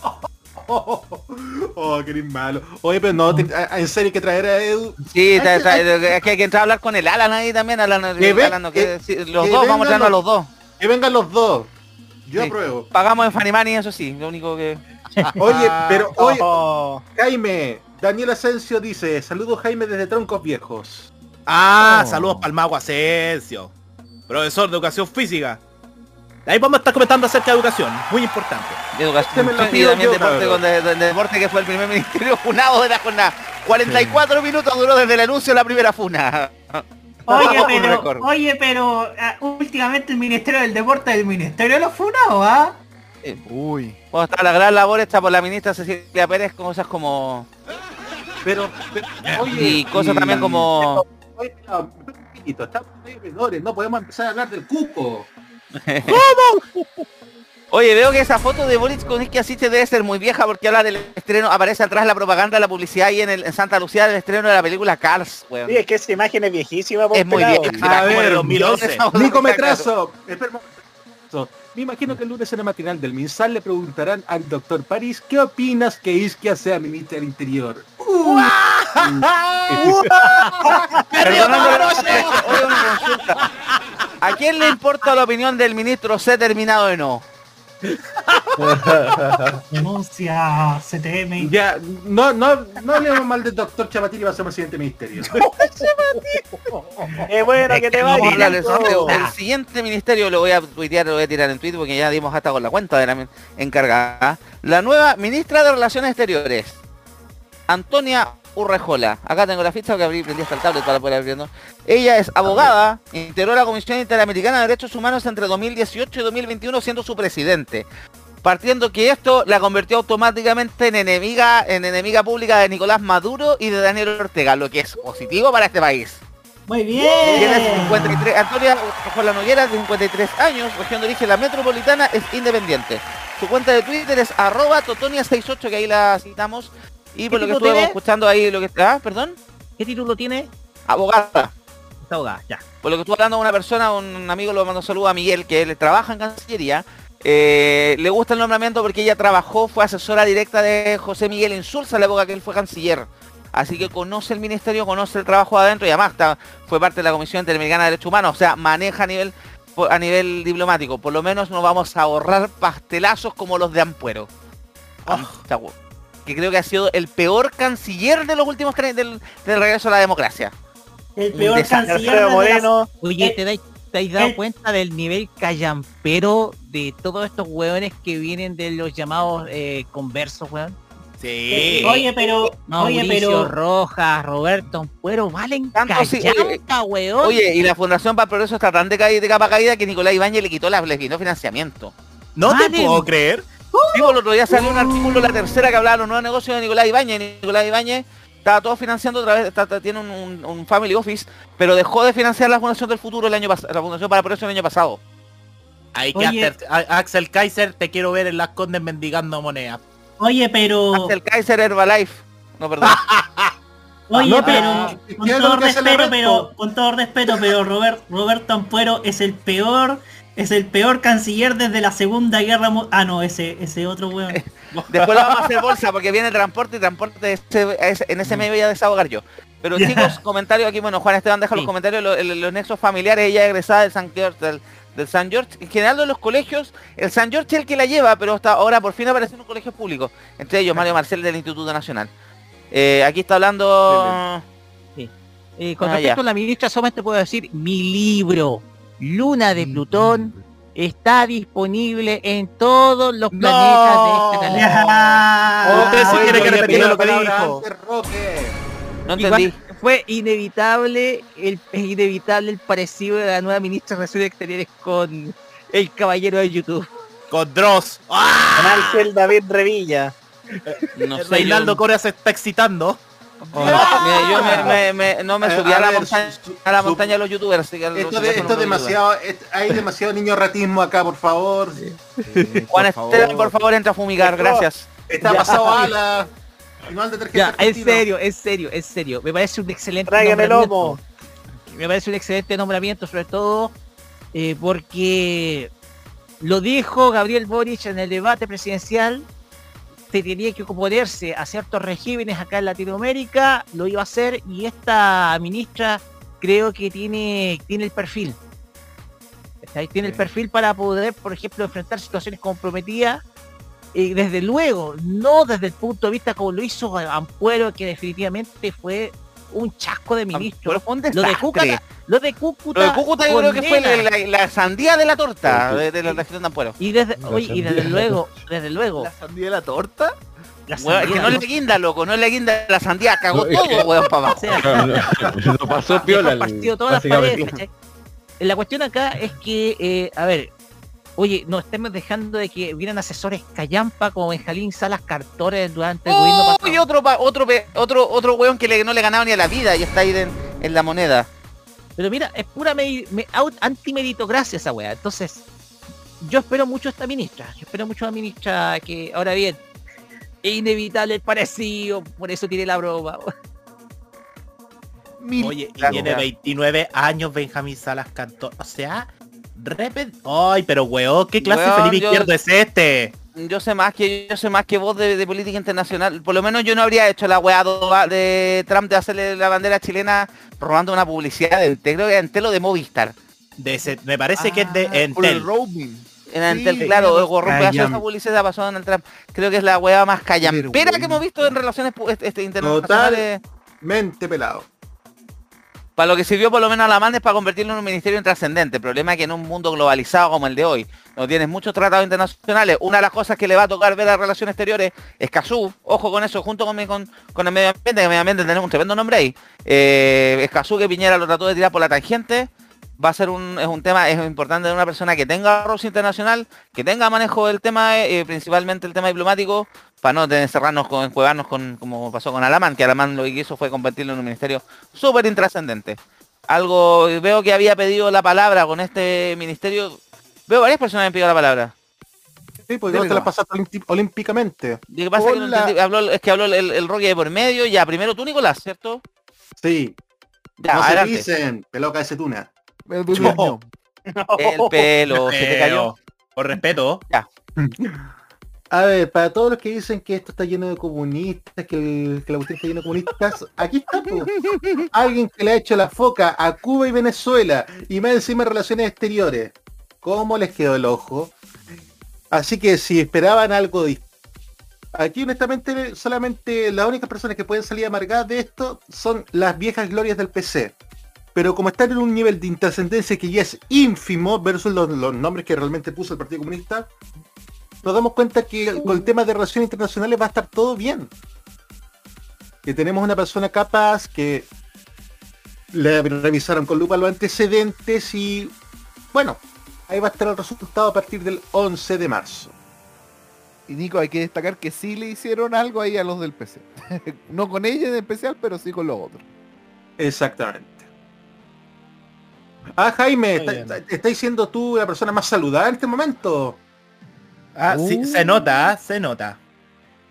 Oh, qué malo. Oye, pero no, te- a- en serio hay que traer a Edu. Sí, Hay que- hay- es que hay que entrar a hablar con el Alan ahí también, Alan, Que ve- Alan, no, que- que- sí, los que dos, vamos a traernos a los- los dos. Que vengan los dos. Yo Sí. apruebo. Pagamos en Fanny Money, eso sí, lo único que... Oye, pero oye, oh, Jaime, Daniel Asensio dice, saludos Jaime desde Troncos Viejos. Ah, Oh. saludos para el mago Asensio, profesor de educación física. Ahí vamos a estar comentando acerca de educación, muy importante. de educación me lo y también yo, deporte, con de, de- de deporte que fue el primer ministerio funado de la jornada. 44 minutos duró desde el anuncio de la primera funa. Oye, pero, oye, pero ah, últimamente el Ministerio del Deporte es el Ministerio de los Funados, ¿ah? Uy. Cuando está la gran labor está por la ministra Cecilia Pérez, cosas como... Pero, pero, oye, Y cosas también como... Pepito, estamos medio menores, no podemos empezar a hablar del cupo. Oye, veo que esa foto de Boris con Isquia Asiste debe ser muy vieja porque habla del estreno, aparece atrás la propaganda, la publicidad ahí en, el, en Santa Lucía del estreno de la película Cars, weón. sí, es que esa imagen es viejísima, Es muy pelado. vieja. A ver, 2011. esa foto. Nico Metrazo, espera un momento. Me imagino que el lunes en el matinal del MinSal. Le preguntarán al doctor París qué opinas que Isquia sea ministra del Interior. ¿A quién le importa la opinión del ministro C terminado de no? Denuncia CTM. Ya, no, no, no hablemos mal del doctor Chamatini va a ser presidente del ministerio. Es bueno que te Vamos a vaya. hablar del sorteo. El siguiente ministerio lo voy a tuitear, lo voy a tirar en Twitter porque ya dimos hasta con la cuenta de la encargada. La nueva ministra de Relaciones Exteriores, Antonia Urrejola. Acá tengo la ficha que abrí, prendí hasta el tablet para poder abrirlo. Ella es abogada, integró la Comisión Interamericana de Derechos Humanos entre 2018 y 2021 siendo su presidente. Partiendo que esto la convirtió automáticamente en enemiga, en enemiga pública de Nicolás Maduro y de Daniel Ortega, lo que es positivo para este país. Muy Tiene bien. 53, Antonia Ojola Noguera, de 53 años, región de origen la metropolitana, es independiente. Su cuenta de Twitter es arroba totonia68, que ahí la citamos. Y por lo que estuve escuchando ahí, lo que está, perdón. ¿Qué título tiene? Abogada. Está abogada, ya. Por lo que estuve hablando una persona, un amigo lo mandó saludo a Miguel, que él trabaja en Cancillería. Eh, le gusta el nombramiento porque ella trabajó, fue asesora directa de José Miguel Insulza en la época que él fue canciller. Así que conoce el ministerio, conoce el trabajo adentro y además fue parte de la Comisión Interamericana de Derechos Humanos, o sea, maneja a nivel a nivel diplomático. Por lo menos nos vamos a ahorrar pastelazos como los de Ampuero. Ah. Que creo que ha sido el peor canciller de los últimos del, del regreso a la democracia. El peor canciller de Moreno. Oye, ¿te dais, te dado cuenta del nivel callampero de todos estos hueones que vienen de los llamados eh, conversos, weón? Sí. Oye, pero. Mauricio oye, pero. Rojas, Roberto Ampuero, valen Tanto, sí, weón. Oye, y la Fundación para el Progreso está tan de, de capa caída que Nicolás Ibáñez le quitó, la, le quitó financiamiento. No te puedo creer. Digo, el otro día salió un artículo, la tercera, que hablaba de los nuevos negocios de Nicolás Ibáñez. Nicolás Ibáñez estaba todo financiando otra vez, tiene un, family office, pero dejó de financiar la Fundación del Futuro el año pasado, la Fundación para el Progreso el año pasado. Hay que hacer, Axel Kaiser, te quiero ver en las condes mendigando monedas. Oye, pero. el Kaiser Herbalife. No, perdón. Oye, pero, con todo respeto, pero con todo respeto, pero Robert, Roberto Ampuero es el peor, es el peor canciller desde la Segunda Guerra Mundial. Ah, no, ese, ese otro weón. Después lo vamos a hacer bolsa porque viene transporte y transporte en ese medio voy a desahogar yo. Pero chicos, comentarios aquí, bueno, Juan Esteban deja los comentarios, los, nexos familiares, ella egresada del San George, del San George, en general de los colegios, el San George es el que la lleva, pero hasta ahora por fin aparece en un colegio público, entre ellos Mario Marcel del Instituto Nacional. Eh, aquí está hablando... Sí. Eh, con ah, respecto a la ministra, solamente puedo decir, mi libro, Luna de Plutón, está disponible en todos los planetas de esta galaxia. Usted sí quiere que repita lo que dijo. No entendí fue inevitable el, es inevitable el parecido de la nueva ministra de Relaciones Exteriores con el caballero de YouTube. Con Dross. ¡Ah! Con Ángel David Revilla. No sé, Reinaldo Corea se está excitando. Oh, yo me, me, no me subí a, la, montaña, a la montaña de los youtubers. Así que esto, de, esto demasiado, hay demasiado niño ratismo acá, por favor. Juan Esteban, por favor, entra a fumigar, gracias. Está pasado a la ya, en serio, en serio, en serio. Me parece un excelente nombramiento. Me parece un excelente nombramiento, sobre todo eh, porque lo dijo Gabriel Boric en el debate presidencial. Se tenía que oponerse a ciertos regímenes acá en Latinoamérica, lo iba a hacer y esta ministra creo que tiene, tiene el perfil. Tiene el perfil para poder, por ejemplo, enfrentar situaciones comprometidas y desde luego, no desde el punto de vista como lo hizo Ampuero, que definitivamente fue un chasco de ministro. Lo de Cúcuta, lo de Cúcuta, lo de Cúcuta yo creo que fue la, sandía de la torta de, la región de Ampuero. Y desde, y desde luego, desde luego. ¿La sandía de la torta? La que no le guinda, loco, no le guinda la sandía, cagó todo, weón, para abajo. O pasó piola. todas las paredes, La cuestión acá es que, eh, a ver, Oye, no estemos dejando de que hubieran asesores callampa como Benjalín Salas Cartores durante el gobierno pasado. Y otro, otro, otro, otro weón que no le ganaba ni a la vida y está ahí en, la moneda. Pero mira, es pura me, antimeritocracia esa weá. Entonces, yo espero mucho a esta ministra. Yo espero mucho a la ministra que, ahora bien, es inevitable el parecido, por eso tiene la broma. Oye, tiene 29 años Benjamín Salas Cartores. O sea, Repet... Ay, pero weón, ¿qué clase de Felipe Izquierdo es este? Yo sé más que yo sé más que vos de, política internacional. Por lo menos yo no habría hecho la weá de Trump de hacerle la bandera chilena robando una publicidad de creo que Entelo de Movistar. De ese, me parece que es de ah, Entel. En Entel, claro, rompe esa publicidad pasó en el Trump. Creo que es la weá más callampera que hemos visto en relaciones este, este internacionales. Totalmente pelado. Para lo que sirvió por lo menos a la MAN es para convertirlo en un ministerio intrascendente. El problema es que en un mundo globalizado como el de hoy, no tienes muchos tratados internacionales, una de las cosas que le va a tocar ver a relaciones exteriores es Cazú, ojo con eso, junto con, con el medio ambiente, que el medio ambiente tenemos un tremendo nombre ahí. Eh, que Piñera lo trató de tirar por la tangente, va a ser un, es un tema, es importante de una persona que tenga arroz internacional, que tenga manejo del tema, eh, principalmente el tema diplomático, para no tener, cerrarnos con, jugarnos con, como pasó con Alamán, que Alamán lo que hizo fue convertirlo en un ministerio súper intrascendente. Algo, veo que había pedido la palabra con este ministerio, veo varias personas que han pedido la palabra. Sí, pues no te la pasaste olímpicamente. ¿Qué pasa? Que no es que habló el, el Rocky por medio, ya, primero tú, Nicolás, ¿cierto? Sí. Ya, no se dicen, peloca ese tuna. El pelo, se te cayó. Por respeto. Ya. A ver, para todos los que dicen que esto está lleno de comunistas, que, el, que la cuestión está lleno de comunistas, aquí está alguien que le ha hecho la foca a Cuba y Venezuela y más encima relaciones exteriores. ¿Cómo les quedó el ojo? Así que si esperaban algo distinto, aquí honestamente solamente las únicas personas que pueden salir amargadas de esto son las viejas glorias del PC. Pero como están en un nivel de intrascendencia que ya es ínfimo versus los nombres que realmente puso el Partido Comunista, nos damos cuenta que con el tema de relaciones internacionales va a estar todo bien. Que tenemos una persona capaz que le revisaron con lupa los antecedentes y bueno, ahí va a estar el resultado a partir del 11 de marzo. Y Nico, hay que destacar que sí le hicieron algo ahí a los del PC. no con ella en especial, pero sí con los otros. Exactamente. Ah, Jaime, está, está, siendo tú la persona más saludada en este momento. Ah, sí, se nota, ¿ah? se nota.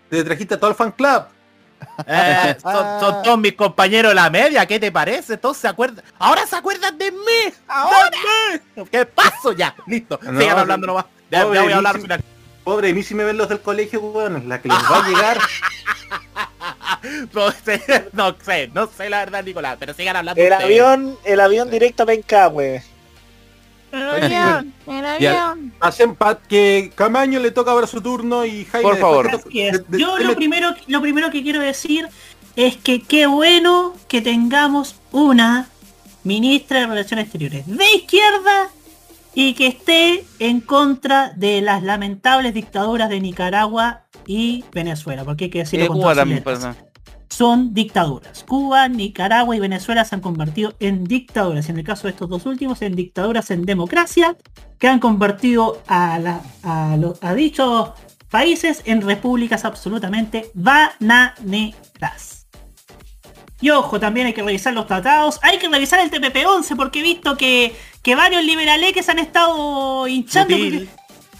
Te trajiste a todo el fan club. Eh, son, todos mis compañeros de la media, ¿qué te parece? Todos se acuerdan. Ahora se acuerdan de mí. Ahora. ¿Qué paso ya? Listo. Sigan hablando nomás. Ya, voy a hablar Pobre, a mí si me ven los del colegio, weón, la que les va a llegar. no, sé, no sé, no sé la verdad, Nicolás, pero sigan hablando. El avión, el avión directo a Pencahue. El avión, el avión. Que Camaño le toca ver su turno y Jaime. Por favor. Yo lo primero, lo primero que quiero decir es que qué bueno que tengamos una ministra de Relaciones Exteriores de izquierda y que esté en contra de las lamentables dictaduras de Nicaragua y Venezuela, porque hay que decirlo con son dictaduras. Cuba, Nicaragua y Venezuela se han convertido en dictaduras. En el caso de estos dos últimos, en dictaduras en democracia, que han convertido a, a, dichos países en repúblicas absolutamente bananeras. Y ojo, también hay que revisar los tratados. Hay que revisar el TPP-11 porque he visto que, que varios liberales que se han estado hinchando.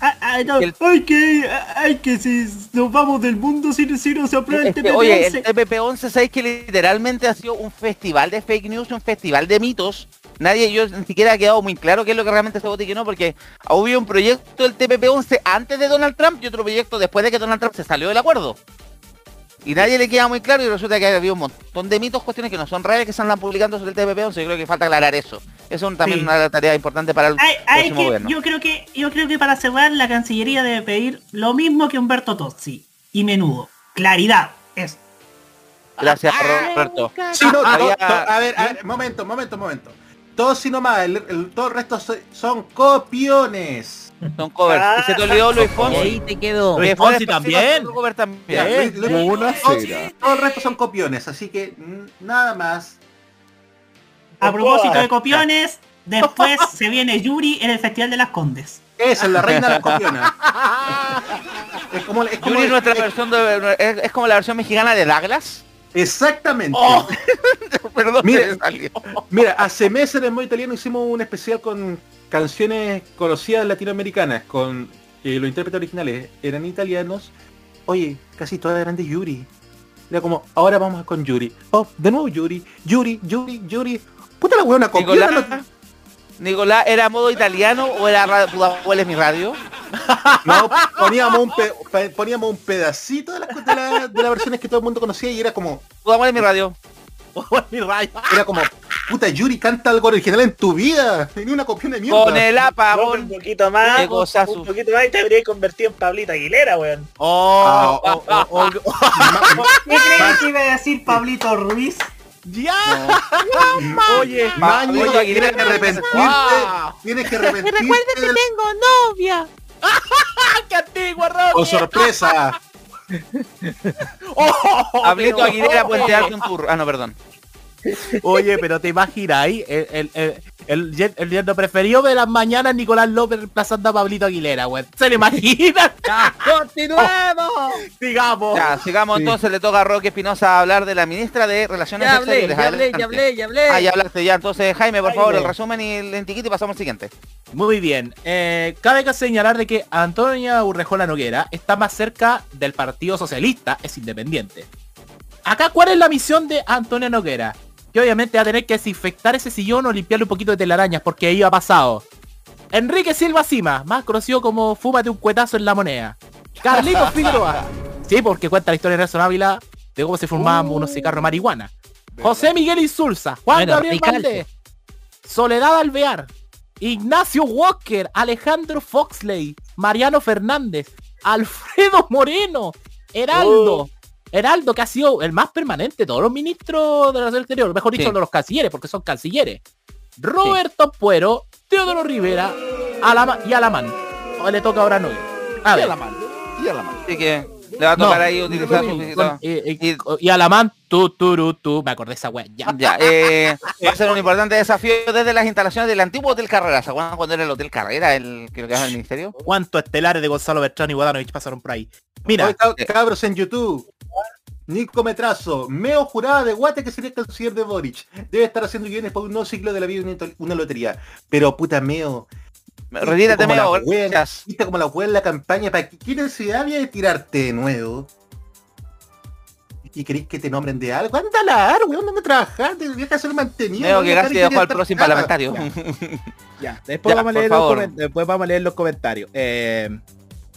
Ah, ah, hay que, hay que si nos vamos del mundo si, si no se aprueba el TPP-11. Oye, el TPP-11, ¿sabéis que literalmente ha sido un festival de fake news, un festival de mitos? Nadie, yo ni siquiera ha quedado muy claro qué es lo que realmente se votó y qué no, porque hubo un proyecto del TPP-11 antes de Donald Trump y otro proyecto después de que Donald Trump se salió del acuerdo. Y nadie le queda muy claro y resulta que ha habido un montón de mitos, cuestiones que no son reales que se andan publicando sobre el TPP-11. Yo creo que falta aclarar eso. Eso es también una tarea importante para el próximo gobierno. Yo creo, que, yo creo que para cerrar la Cancillería debe pedir lo mismo que Humberto Tozzi y Menudo. Claridad. Es. Gracias, Roberto. a, ver, a ver, momento, momento, momento. Todo sino más, el, todo el resto son copiones. Son covers. Ah. y se te olvidó Luis Fonsi. Ahí te quedó. Luis Fonsi también. también. Una todo el resto son copiones, así que nada más. A propósito de copiones, después se viene Yuri en el Festival de las Condes. Esa es la reina de las copiones. es como, es como Yuri nuestra versión de, es, como la versión mexicana de Douglas. Exactamente. Oh. Perdón, mira, mira, hace meses en el modo italiano hicimos un especial con canciones conocidas latinoamericanas con eh, los intérpretes originales eran italianos, oye, casi todas eran de Yuri. Era como, ahora vamos con Yuri. Oh, de nuevo Yuri, Yuri, Yuri, Yuri. Puta la huevona, Nicolás, Nicolás, ¿era modo italiano o era ¿Cuál es mi radio? No, poníamos un, poníamos un pedacito de las, de, la, de las versiones que todo el mundo conocía y era como... ¿Cuál es mi radio? Era como, puta, Yuri canta algo original en tu vida. Tenía una copia de mierda. Con el apagón. un poquito más. Un, poquito más y te habría convertido en Pablito Aguilera, weón. Oh. Ah, ¿Qué crees que iba a decir Pablito Ruiz? ¡Ya! Oye, Maño, tienes que arrepentirte. Tienes que arrepentirte. Recuerda que tengo novia. ¡Qué antigua, Rob! ¡Oh, sorpresa! oh. Aguilera Puente Alto un tour. Ah, no, perdón. Oye, pero te imaginas ahí, el, el, El, el yerno preferido de las mañanas Nicolás López reemplazando a Pablito Aguilera, weón. ¿Se le imagina? ¡Continuemos! sigamos. Ya, sigamos entonces, le toca a Roque Espinosa hablar de la ministra de Relaciones ya hablé, Exteriores. Ya hablé, ya hablé, ya hablé. Ah, ya hablaste ya. Entonces, Jaime, por favor, el resumen y el entiquito y pasamos al siguiente. Muy bien. Eh, cabe que señalar de que Antonia Urrejola Noguera está más cerca del Partido Socialista, es independiente. Acá, ¿cuál es la misión de Antonia Noguera? Que obviamente va a tener que desinfectar ese sillón o limpiarle un poquito de telarañas, porque ahí ha pasado. Enrique Silva Cima, más conocido como Fúmate un cuetazo en la moneda. Carlitos Figueroa. Sí, porque cuenta la historia de Nelson Ávila de cómo se formaban unos cigarros marihuana. José Miguel Insulza, Juan Bueno, Gabriel Valdés, Soledad Alvear, Ignacio Walker, Alejandro Foxley, Mariano Fernández, Alfredo Moreno, Heraldo. Heraldo, que ha sido el más permanente de todos los ministros de la Exterior, mejor dicho, Sí. de los cancilleres, porque son cancilleres. Roberto Puero, Teodoro Rivera, Alama y Alamán. Le toca ahora a Noel. A Y ver. Y a la mano. Así que le va a tocar No, ahí utilizar su con- visita. y, y- y Alamán, tú, tú, tú, me acordé de esa wea. Ya. Ya, eh, va a ser un importante desafío desde las instalaciones del antiguo Hotel Carrera. ¿Se acuerdan cuando era el Hotel Carrera, el que lo que el ministerio? ¿Cuántos estelares de Gonzalo Bertrán y Guadanovich pasaron por ahí? Mira, Oye, cab- cabros en YouTube. Nico Metrazo, Meo jurada de Guate que sería el canciller de Boric. Debe estar haciendo guiones para un nuevo ciclo de la vida y una, lotería. Pero puta Meo, Retírate, Meo, gracias. viste como la wea en la campaña, ¿para qué necesidad había de tirarte de nuevo? ¿Y queréis que te nombren de algo? Anda a la ar, weón, anda a trabajar, te deja ser mantenido. Meo que que dejó al próximo parlamentario. ya. Después, Ya, vamos a por leer los después vamos a leer los comentarios. Eh,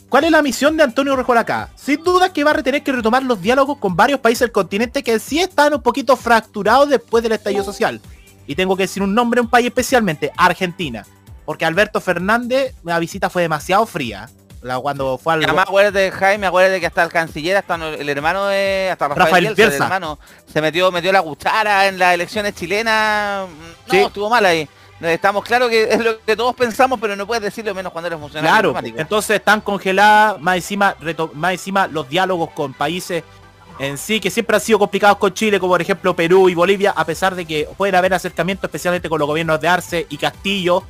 ¿Cuál es la misión de Antonio Rejola acá? Sin duda que va a tener que retomar los diálogos con varios países del continente que sí están un poquito fracturados después del estallido social. Y tengo que decir un nombre, un país especialmente, Argentina. Porque Alberto Fernández, la visita fue demasiado fría. La, cuando fue al... Además, acuérdate, Jaime, acuérdate que hasta el canciller, hasta el hermano de, hasta Rafael, Rafael Bielsa, el Bielsa. hermano, se metió, metió la cuchara en las elecciones chilenas. No, Sí. estuvo mal ahí. Estamos claros que es lo que todos pensamos, pero no puedes decirlo menos cuando eres funcionario Claro, entonces están congeladas, más encima, más encima los diálogos con países en sí que siempre han sido complicados con Chile, como por ejemplo Perú y Bolivia, a pesar de que pueden haber acercamientos especialmente con los gobiernos de Arce y Castillo.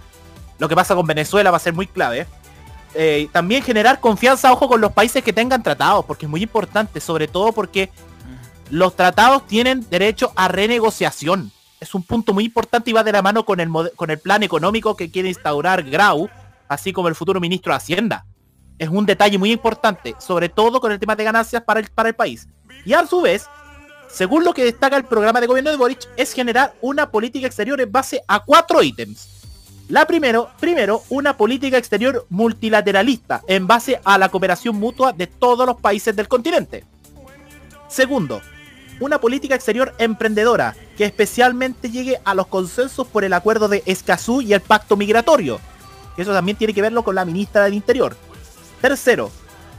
Lo que pasa con Venezuela va a ser muy clave. Eh, también generar confianza, ojo, con los países que tengan tratados, porque es muy importante, sobre todo porque los tratados tienen derecho a renegociación. Es un punto muy importante y va de la mano con el, con el plan económico que quiere instaurar Grau, así como el futuro ministro de Hacienda. Es un detalle muy importante, sobre todo con el tema de ganancias para el, para el país. Y a su vez, según lo que destaca el programa de gobierno de Boric, es generar una política exterior en base a cuatro ítems. La primero, primero, una política exterior multilateralista en base a la cooperación mutua de todos los países del continente. Segundo, una política exterior emprendedora que especialmente llegue a los consensos por el acuerdo de Escazú y el pacto migratorio. Eso también tiene que verlo con la ministra del Interior. Tercero,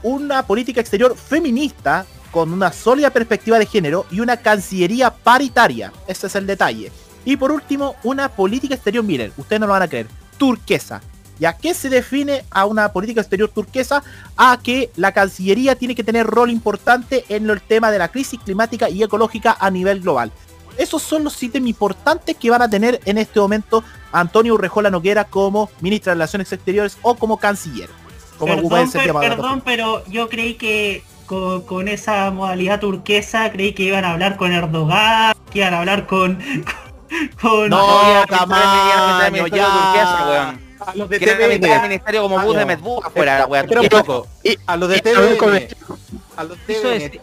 una política exterior feminista con una sólida perspectiva de género y una cancillería paritaria. Ese es el detalle. Y por último, una política exterior, miren, ustedes no lo van a creer, turquesa. ¿Y a qué se define a una política exterior turquesa? A que la Cancillería tiene que tener rol importante en el tema de la crisis climática y ecológica a nivel global. Esos son los ítems importantes que van a tener en este momento Antonio Urrejola Noguera como ministra de Relaciones Exteriores o como canciller. Como Perdón, per- llamado. perdón, pero yo creí que con, con esa modalidad turquesa, creí que iban a hablar con Erdogan, que iban a hablar con... con No, ya, Camaño, ya, turquesa, weón. A los de al TVN. ministerio como bus de no. Medbus afuera, weón. Espera un poco. Y- A los de y- a los.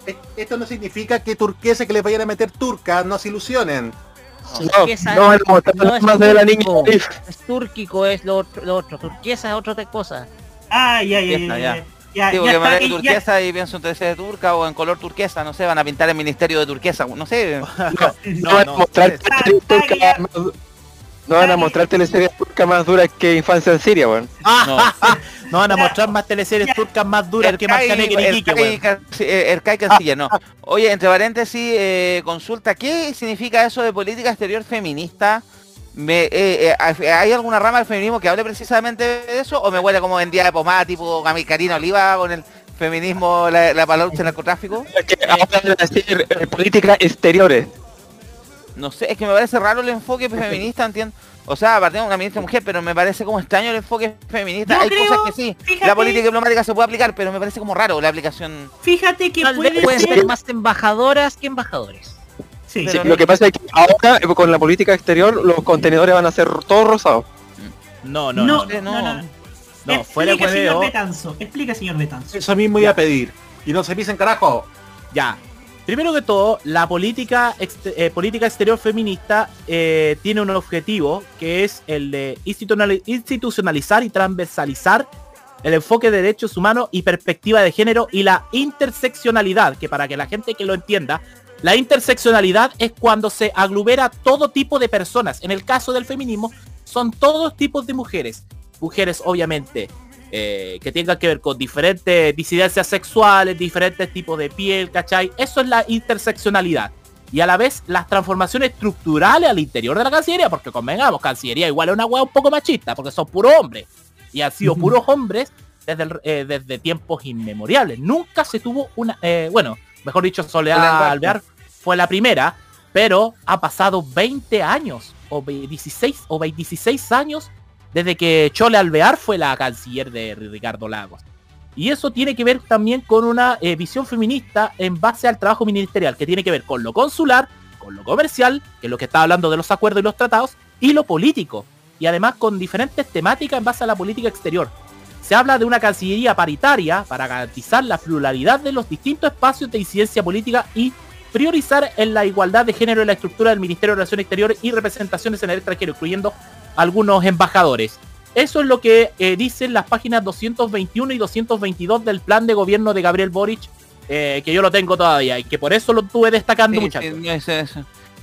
E- Esto no significa que turquesa que les vayan a meter turca, no se ilusionen. No, Turquesa no, mostrar no es más de la niña. túrquico, Es lo otro, lo otro. Turquesa es otra cosa. Ah, ya, ya, está, y ya- turquesa y pienso en de turca o en color turquesa, no sé, van a pintar el ministerio de turquesa, no sé. No a mostrar Ah, No van a mostrar teleseries turcas más duras que Infancia en Siria, weón. No. No van a mostrar más teleseries turcas más duras que y Iquique, weón. Ercay Canciller, no. Oye, entre paréntesis, eh, consulta, ¿qué significa eso de política exterior feminista? Me, eh, eh, ¿Hay alguna rama del feminismo que hable precisamente de eso? ¿O me huele como en día de pomada, tipo Karina Oliva con el feminismo, la, la palabra del narcotráfico? Es que decir eh, políticas exteriores. No sé, es que me parece raro el enfoque feminista, entiendo. O sea, partimos una ministra mujer, pero me parece como extraño el enfoque feminista. Hay cosas que sí. la política diplomática se puede aplicar, pero me parece como raro la aplicación. Fíjate que puede ser más embajadoras que embajadores. Sí, lo que pasa es que ahora eh, con la política exterior los contenedores van a ser todos rosados. No, no, no. No, no, no. no. fuera señor Betanzo. Explica, señor Betanzo. Eso mismo iba a pedir. Y no se pisen carajo. Ya. Primero que todo, la política, eh, política exterior feminista eh, tiene un objetivo que es el de institucionalizar y transversalizar el enfoque de derechos humanos y perspectiva de género y la interseccionalidad, que para que la gente que lo entienda, la interseccionalidad es cuando se aglomera todo tipo de personas. En el caso del feminismo, son todos tipos de mujeres. Mujeres, obviamente, eh, que tengan que ver con diferentes disidencias sexuales, diferentes tipos de piel, ¿cachai? Eso es la interseccionalidad. Y a la vez las transformaciones estructurales al interior de la Cancillería, porque convengamos, Cancillería igual es una hueá un poco machista, porque son puros hombres. Y han sido puros hombres desde, eh, desde tiempos inmemoriales. Nunca se tuvo una... Eh, bueno, mejor dicho, Soledad Alvear fue la primera, pero ha pasado 20 años, o 16, o 26 años desde que Chole Alvear fue la canciller de Ricardo Lagos. Y eso tiene que ver también con una eh, visión feminista en base al trabajo ministerial, que tiene que ver con lo consular, con lo comercial, que es lo que está hablando de los acuerdos y los tratados, y lo político. Y además con diferentes temáticas en base a la política exterior. Se habla de una cancillería paritaria para garantizar la pluralidad de los distintos espacios de incidencia política y priorizar en la igualdad de género en la estructura del Ministerio de Relaciones Exteriores y representaciones en el extranjero, incluyendo algunos embajadores. Eso es lo que eh, dicen las páginas 221 y 222 del plan de gobierno de Gabriel Boric, eh, que yo lo tengo todavía y que por eso lo tuve destacando muchachos.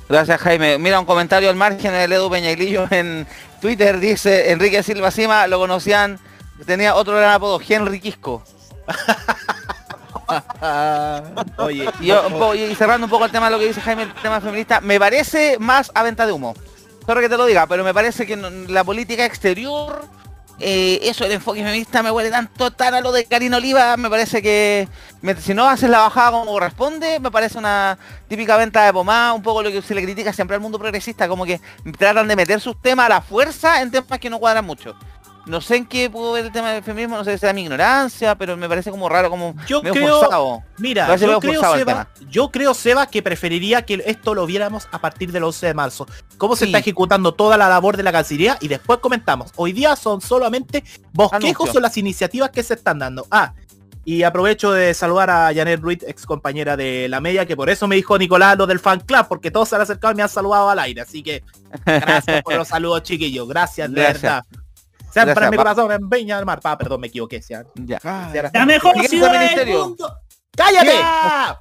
Gracias Jaime. Mira un comentario al margen de Edu Peñailillo en Twitter, dice Enrique Silva Cima, lo conocían, tenía otro gran apodo, Henry Quisco. Oye, y, cerrando un poco el tema de lo que dice Jaime, el tema feminista, me parece más a venta de humo. Sorry que te lo diga, pero me parece que la política exterior, eh, eso, el enfoque feminista me huele tanto tan a lo de Karina Oliva, me parece que si no haces la bajada como corresponde, me parece una típica venta de pomada, un poco lo que se le critica siempre al mundo progresista, como que tratan de meter sus temas a la fuerza en temas que no cuadran mucho. No sé en qué pudo ver el tema del feminismo, no sé si sea mi ignorancia, pero me parece como raro, como yo creo, Mira, yo creo, Seba, yo creo, Seba, que preferiría que esto lo viéramos a partir del 11 de marzo. Cómo se está ejecutando toda la labor de la Cancillería y después comentamos. Hoy día son solamente bosquejos o las iniciativas que se están dando. Ah, y aprovecho de saludar a Janet Ruiz, ex compañera de la media, que por eso me dijo Nicolás lo del fan club, porque todos se han acercado y me han saludado al aire. Así que gracias por los saludos, chiquillos. Gracias, de verdad. Siempre en mi corazón, en Viña del Mar. Ah, perdón, me equivoqué. Ya. La mejor ciudad del mundo. ¡Cállate!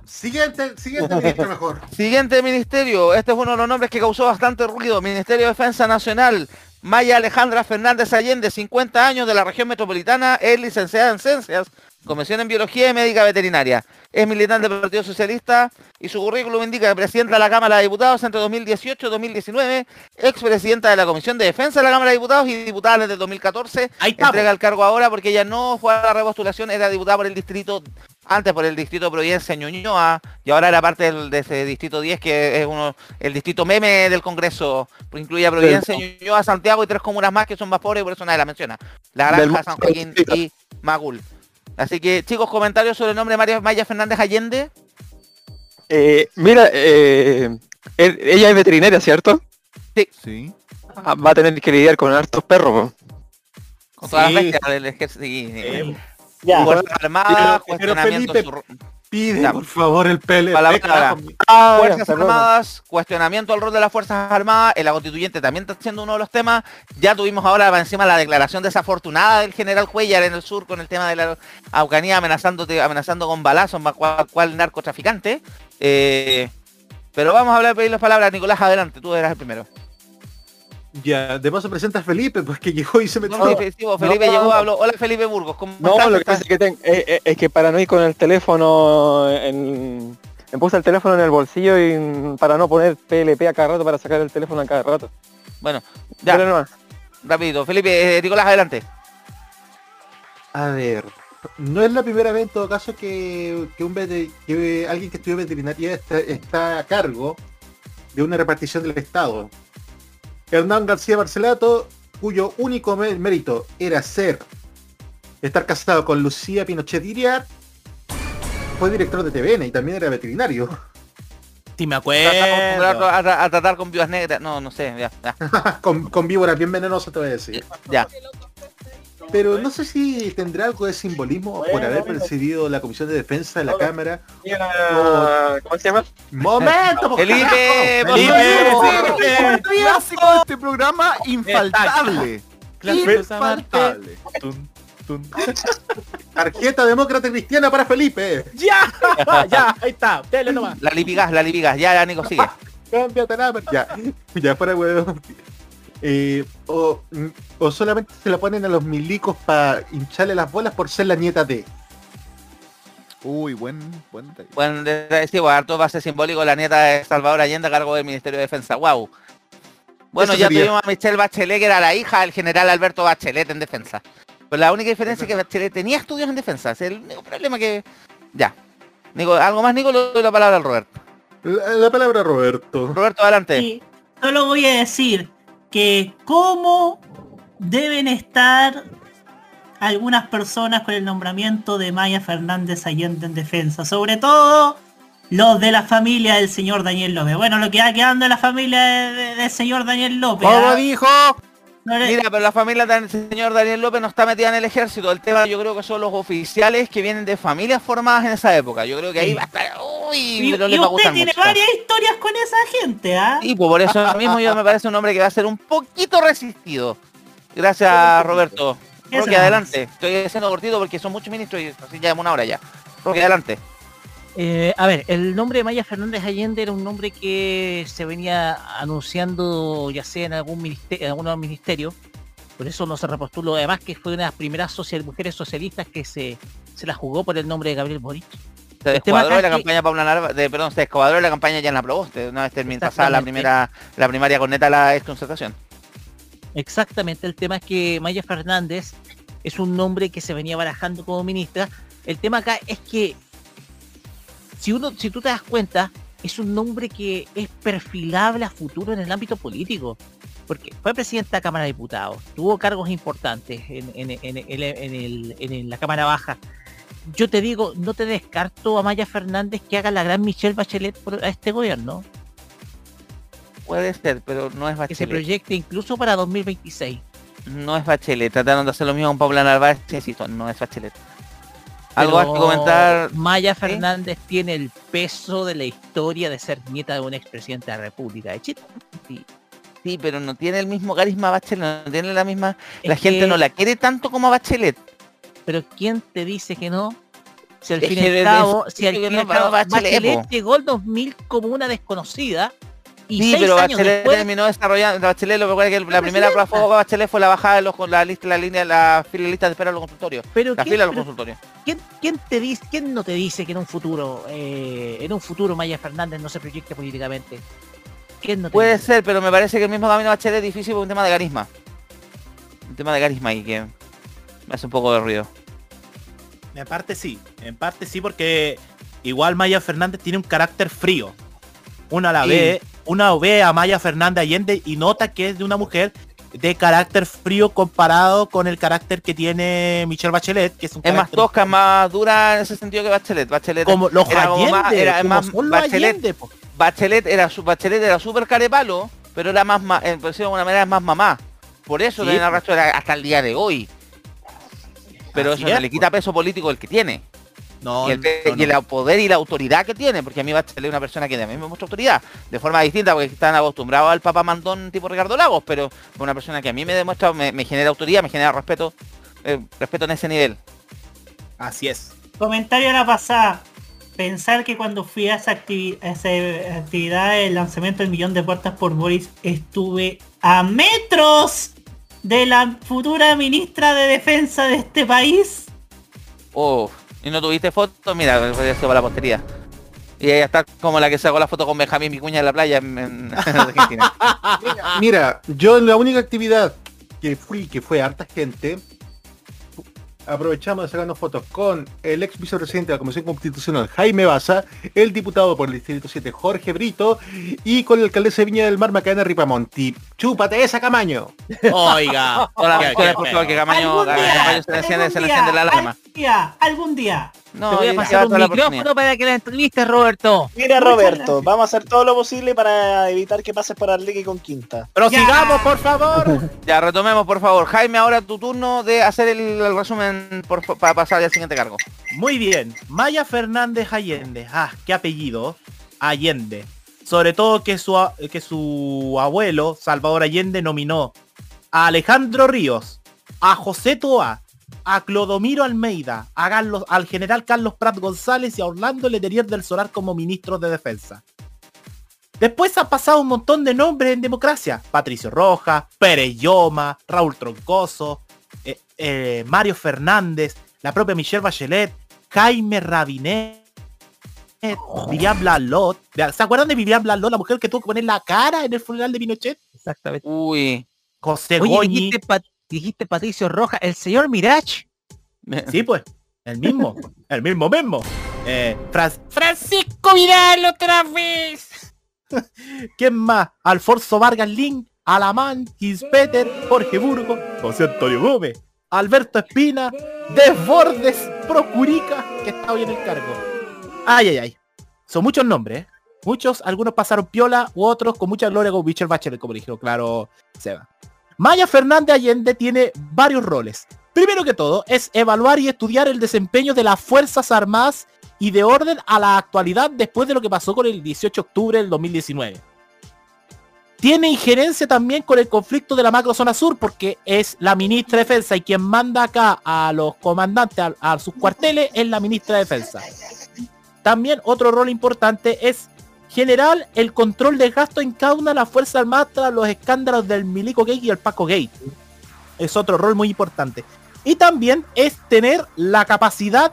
Siguiente, siguiente ministro mejor. Siguiente ministerio. Este es uno de los nombres que causó bastante ruido. Ministerio de Defensa Nacional. Maya Alejandra Fernández Allende, 50 años de la región metropolitana, es licenciada en Ciencias, Convención en Biología y Médica Veterinaria. Es militante del Partido Socialista y su currículum indica que presidenta de la Cámara de Diputados entre 2018 y 2019, expresidenta de la Comisión de Defensa de la Cámara de Diputados y diputada desde 2014. Ahí Entrega el cargo ahora porque ella no fue a la repostulación, era diputada por el distrito, antes por el distrito Providencia Ñuñoa y ahora era parte del, de ese distrito 10 que es uno el distrito meme del Congreso, incluye a Providencia, Ñuñoa, Santiago y tres comunas más que son más pobres y por eso nadie la menciona. La Granja, San Joaquín y Magul. Así que, chicos, comentarios sobre el nombre de María Maya Fernández Allende. Eh, mira, eh, ella es veterinaria, ¿cierto? Sí. sí. Ah, va a tener que lidiar con hartos perros. Con todas las bestias del ejército. Sí, eh, ya. Armadas, cuestionamiento Pide, por favor, el PL. Ah, Fuerzas Armadas, cuestionamiento al rol de las Fuerzas Armadas, en la constituyente también está siendo uno de los temas. Ya tuvimos ahora encima la declaración desafortunada del general Cuellar en el sur con el tema de la Aucanía amenazando, amenazando con balazos, cual, cual narcotraficante. Eh, pero vamos a hablar, pedir las palabras. Nicolás, adelante, tú eras el primero. Ya, de paso presenta a Felipe, pues que llegó y se metió. No, Felipe llegó, habló. Hola Felipe Burgos, ¿cómo No, lo que pasa es que, eh, eh, es que para no ir con el teléfono en, me puse el teléfono en el bolsillo y para no poner PLP a cada rato para sacar el teléfono a cada rato. Bueno, ya. No Rápido, Felipe, eh, Nicolás, adelante. A ver, no es la primera vez en todo caso que, un que alguien que estudió veterinaria está, está a cargo de una repartición del Estado Hernán García Barcelato, cuyo único mérito era ser estar casado con Lucía Pinochet Iriart, fue director de TVN y también era veterinario. Si me acuerdo. A, tratar con vivas negras. No, no sé, ya. con, con víboras bien venenosas te voy a decir. Ya. Pero no sé si tendrá algo de simbolismo por haber presidido la Comisión de Defensa de la Cámara. ¿Cómo se llama? ¡Momento! ¡Felipe! ¡Felipe! Clásico de este programa infaltable. Infaltable. Tarjeta demócrata cristiana para Felipe. ¡Ya! ya, ahí está. Dale nomás. La lipigas, la lipigas. Ya, ya, Nico, sigue. Cámbiate la Ya, ya fuera huevo. Eh, o, solamente se la ponen a los milicos para hincharle las bolas por ser la nieta de. Uy, buen, buen Bueno, sí, bueno, harto base simbólico la nieta de Salvador Allende a cargo del Ministerio de Defensa. Wow. Bueno, ya tuvimos a Michelle Bachelet, que era la hija del general Alberto Bachelet en defensa. Pero la única diferencia es que Bachelet tenía estudios en defensa. Es el único problema que. Ya. Nico, ¿algo más, Nico? Le doy la palabra al Roberto. La, palabra Roberto. Roberto, adelante. Sí, solo voy a decir que cómo deben estar algunas personas con el nombramiento de Maya Fernández Allende en defensa, sobre todo los de la familia del señor Daniel López. Bueno, lo que ha quedando de la familia del señor Daniel López. ¿Cómo ¿ah? dijo? Mira, pero la familia del señor Daniel López no está metida en el ejército. El tema yo creo que son los oficiales que vienen de familias formadas en esa época. Yo creo que ahí va a estar... Uy, y, usted tiene varias historias con esa gente, ¿ah? Y pues por eso mismo yo me parece un hombre que va a ser un poquito resistido. Gracias, Roberto. Roque, adelante. Estoy haciendo cortito porque son muchos ministros y así ya una hora ya. Roque, adelante. Eh, a ver, el nombre de Maya Fernández Allende era un nombre que se venía anunciando ya sea en algún ministerio, en por eso no se repostuló. Además que fue una de las primeras mujeres socialistas que se, se la jugó por el nombre de Gabriel Boric. Se descuadró de la campaña Paula Narva, de, perdón, se descuadró de la campaña ya en la aprobó una vez terminada pasada la primera, la primaria con neta la concertación. Exactamente, el tema es que Maya Fernández es un nombre que se venía barajando como ministra. El tema acá es que si uno, si tú te das cuenta, es un nombre que es perfilable a futuro en el ámbito político. Porque fue presidente de la Cámara de Diputados, tuvo cargos importantes en, en, la Cámara Baja. Yo te digo, no te descarto a Maya Fernández que haga la gran Michelle Bachelet por, a este gobierno. Puede ser, pero no es Bachelet. Que se proyecte incluso para 2026. No es Bachelet, trataron de hacer lo mismo con Paula Narváez, no es Bachelet. ¿Algo que comentar? Maya Fernández tiene el peso de la historia de ser nieta de un expresidente de la República de Chile. Sí. pero no tiene el mismo carisma Bachelet, no tiene la misma... la gente no la quiere tanto como Bachelet. Pero ¿quién te dice que no? Si al fin y al cabo, si al fin Bachelet llegó el 2000 como una desconocida sí, pero Bachelet terminó desarrollando, Bachelet, lo que que la primera prueba de Bachelet fue la bajada de los, la lista, la línea, la fila lista de espera de los consultorios. Pero la fila de los consultorios. ¿quién, te dice, ¿Quién no te dice que en un futuro, eh, en un futuro Maya Fernández no se proyecte políticamente? ¿Quién no Puede ser, pero me parece que el mismo camino Bachelet es difícil por un tema de carisma. Un tema de carisma y que me hace un poco de ruido. En parte sí, en parte sí porque igual Maya Fernández tiene un carácter frío. Una a la vez una ve a Maya Fernández Allende y nota que es de una mujer de carácter frío comparado con el carácter que tiene Michelle Bachelet, que es un Es más tosca, más dura en ese sentido que Bachelet. Bachelet como los era Allende, era más Bachelet, Bachelet era su Bachelet era súper carepalo, pero era más, en de alguna manera más mamá. Por eso sí, el hasta el día de hoy. Pero eso le quita peso político el que tiene y, el, poder y la autoridad que tiene, porque a mí va a ser una persona que a mí me muestra autoridad, de forma distinta, porque están acostumbrados al papá mandón tipo Ricardo Lagos, pero una persona que a mí me demuestra, me, genera autoridad, me genera respeto, eh, respeto en ese nivel. Así es. Comentario a la pasada. Pensar que cuando fui a esa, esa actividad, el lanzamiento del millón de puertas por Boris, estuve a metros de la futura ministra de defensa de este país. Oh, y no tuviste foto, mira, eso para la postería. Y ahí está como la que sacó la foto con Benjamín Micuña en la playa en, Argentina. mira, yo en la única actividad que fui, que fue harta gente, aprovechamos de sacarnos fotos con el ex vicepresidente de la Comisión Constitucional, Jaime Baza, el diputado por el Distrito 7, Jorge Brito, y con el alcalde de Viña del Mar, Macarena Ripamonti. ¡Chúpate esa, Camaño! Oiga, Hola, que Camaño, se le enciende, se le enciende la. Algún día, algún día. No, Te voy a pasar un micrófono para que la entreviste, Roberto. Mira, Roberto, vamos a hacer todo lo posible para evitar que pases por Arleque con Quinta. Pero sigamos, por favor. ya, retomemos, por favor. Jaime, ahora tu turno de hacer el, resumen para pasar al siguiente cargo. Muy bien. Maya Fernández Allende. Ah, qué apellido. Allende. Sobre todo que su, que su abuelo, Salvador Allende, nominó a Alejandro Ríos, a José Toa, a Clodomiro Almeida, a al general Carlos Prat González y a Orlando Letelier del Solar como ministros de defensa. Después ha pasado un montón de nombres en democracia. Patricio Rojas, Pérez Yoma, Raúl Troncoso, eh, eh, Mario Fernández, la propia Michelle Bachelet, Jaime Rabinet, Vivian Blalot. ¿Se acuerdan de Vivian Blalot, la mujer que tuvo que poner la cara en el funeral de Pinochet? Exactamente. Uy. José Oye, dijiste Patricio Roja, el señor Mirach. Sí, pues, el mismo, el mismo mismo. Eh, Francisco Vidal otra vez. ¿Quién más? Alfonso Vargas Link, Alamán, Gispeter, Jorge Burgo, José Antonio Gómez, Alberto Espina, Desbordes, Procurica, que está hoy en el cargo. Ay, ay, ay. Son muchos nombres, ¿eh? Muchos, algunos pasaron piola u otros con mucha gloria como Bichel Bachelet, como dijo claro Seba. Maya Fernández Allende tiene varios roles. Primero que todo, es evaluar y estudiar el desempeño de las Fuerzas Armadas y de orden a la actualidad después de lo que pasó con el 18 de octubre del 2019. Tiene injerencia también con el conflicto de la macrozona sur porque es la ministra de Defensa y quien manda acá a los comandantes a, a sus cuarteles es la ministra de Defensa. También otro rol importante es general el control de gasto en cada una de las Fuerzas Armadas tras los escándalos del Milico Gate y el Paco Gate. Es otro rol muy importante. Y también es tener la capacidad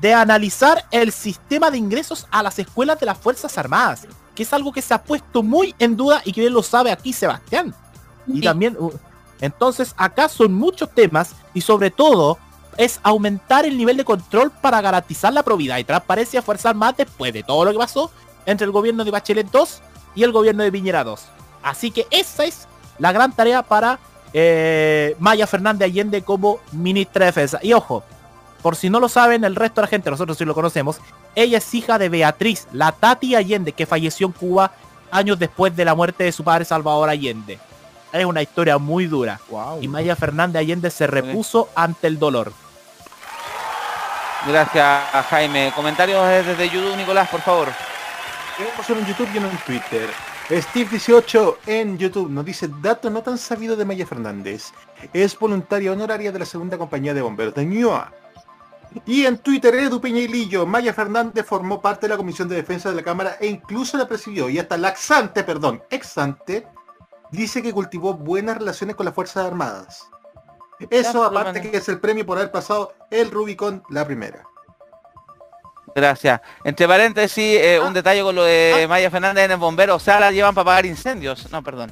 de analizar el sistema de ingresos a las escuelas de las Fuerzas Armadas, que es algo que se ha puesto muy en duda y que bien lo sabe aquí Sebastián. Y también, uh, entonces acá son muchos temas y sobre todo es aumentar el nivel de control para garantizar la probidad y transparencia de Fuerzas Armadas después de todo lo que pasó entre el gobierno de Bachelet 2 y el gobierno de Piñera 2. Así que esa es la gran tarea para eh, Maya Fernández Allende como ministra de Defensa. Y ojo, por si no lo saben el resto de la gente, nosotros sí lo conocemos, ella es hija de Beatriz, la Tati Allende, que falleció en Cuba años después de la muerte de su padre Salvador Allende. Es una historia muy dura. Y Maya Fernández Allende se repuso ante el dolor. Gracias, Jaime. Comentarios desde YouTube, Nicolás, por favor en YouTube y en Twitter. Steve18 en YouTube nos dice dato no tan sabido de Maya Fernández. Es voluntaria honoraria de la segunda compañía de bomberos de Ñua. Y en Twitter, Edu Peñailillo, Maya Fernández formó parte de la Comisión de Defensa de la Cámara e incluso la presidió. Y hasta laxante, perdón, exante, dice que cultivó buenas relaciones con las Fuerzas Armadas. Eso aparte que es el premio por haber pasado el Rubicon la primera. Gracias. Entre paréntesis, eh, un ah. detalle con lo de ah. Maya Fernández en el bombero. O sea, la llevan para apagar incendios. No, perdón.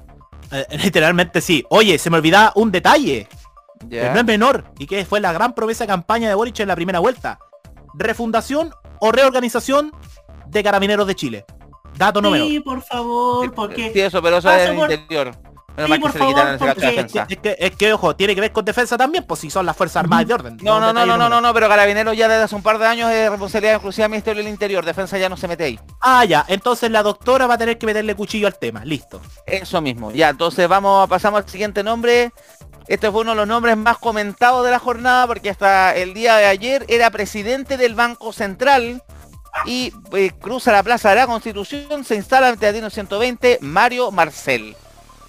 Eh, literalmente sí. Oye, se me olvidaba un detalle. Que no es menor. Y que fue la gran promesa de campaña de Boric en la primera vuelta. Refundación o reorganización de Carabineros de Chile. Dato número. Sí, por favor, porque... Sí, eso, pero eso es el interior es, que, ojo, tiene que ver con defensa también, pues si son las Fuerzas Armadas de orden. No, no, no, no, no, no, pero Carabineros ya desde hace un par de años es responsabilidad exclusiva del Ministerio del Interior. Defensa ya no se mete ahí. Ah, ya. Entonces la doctora va a tener que meterle cuchillo al tema. Listo. Eso mismo. Ya, entonces vamos, pasamos al siguiente nombre. Este fue uno de los nombres más comentados de la jornada porque hasta el día de ayer era presidente del Banco Central y eh, cruza la Plaza de la Constitución, se instala en Teatino 120, Mario Marcel.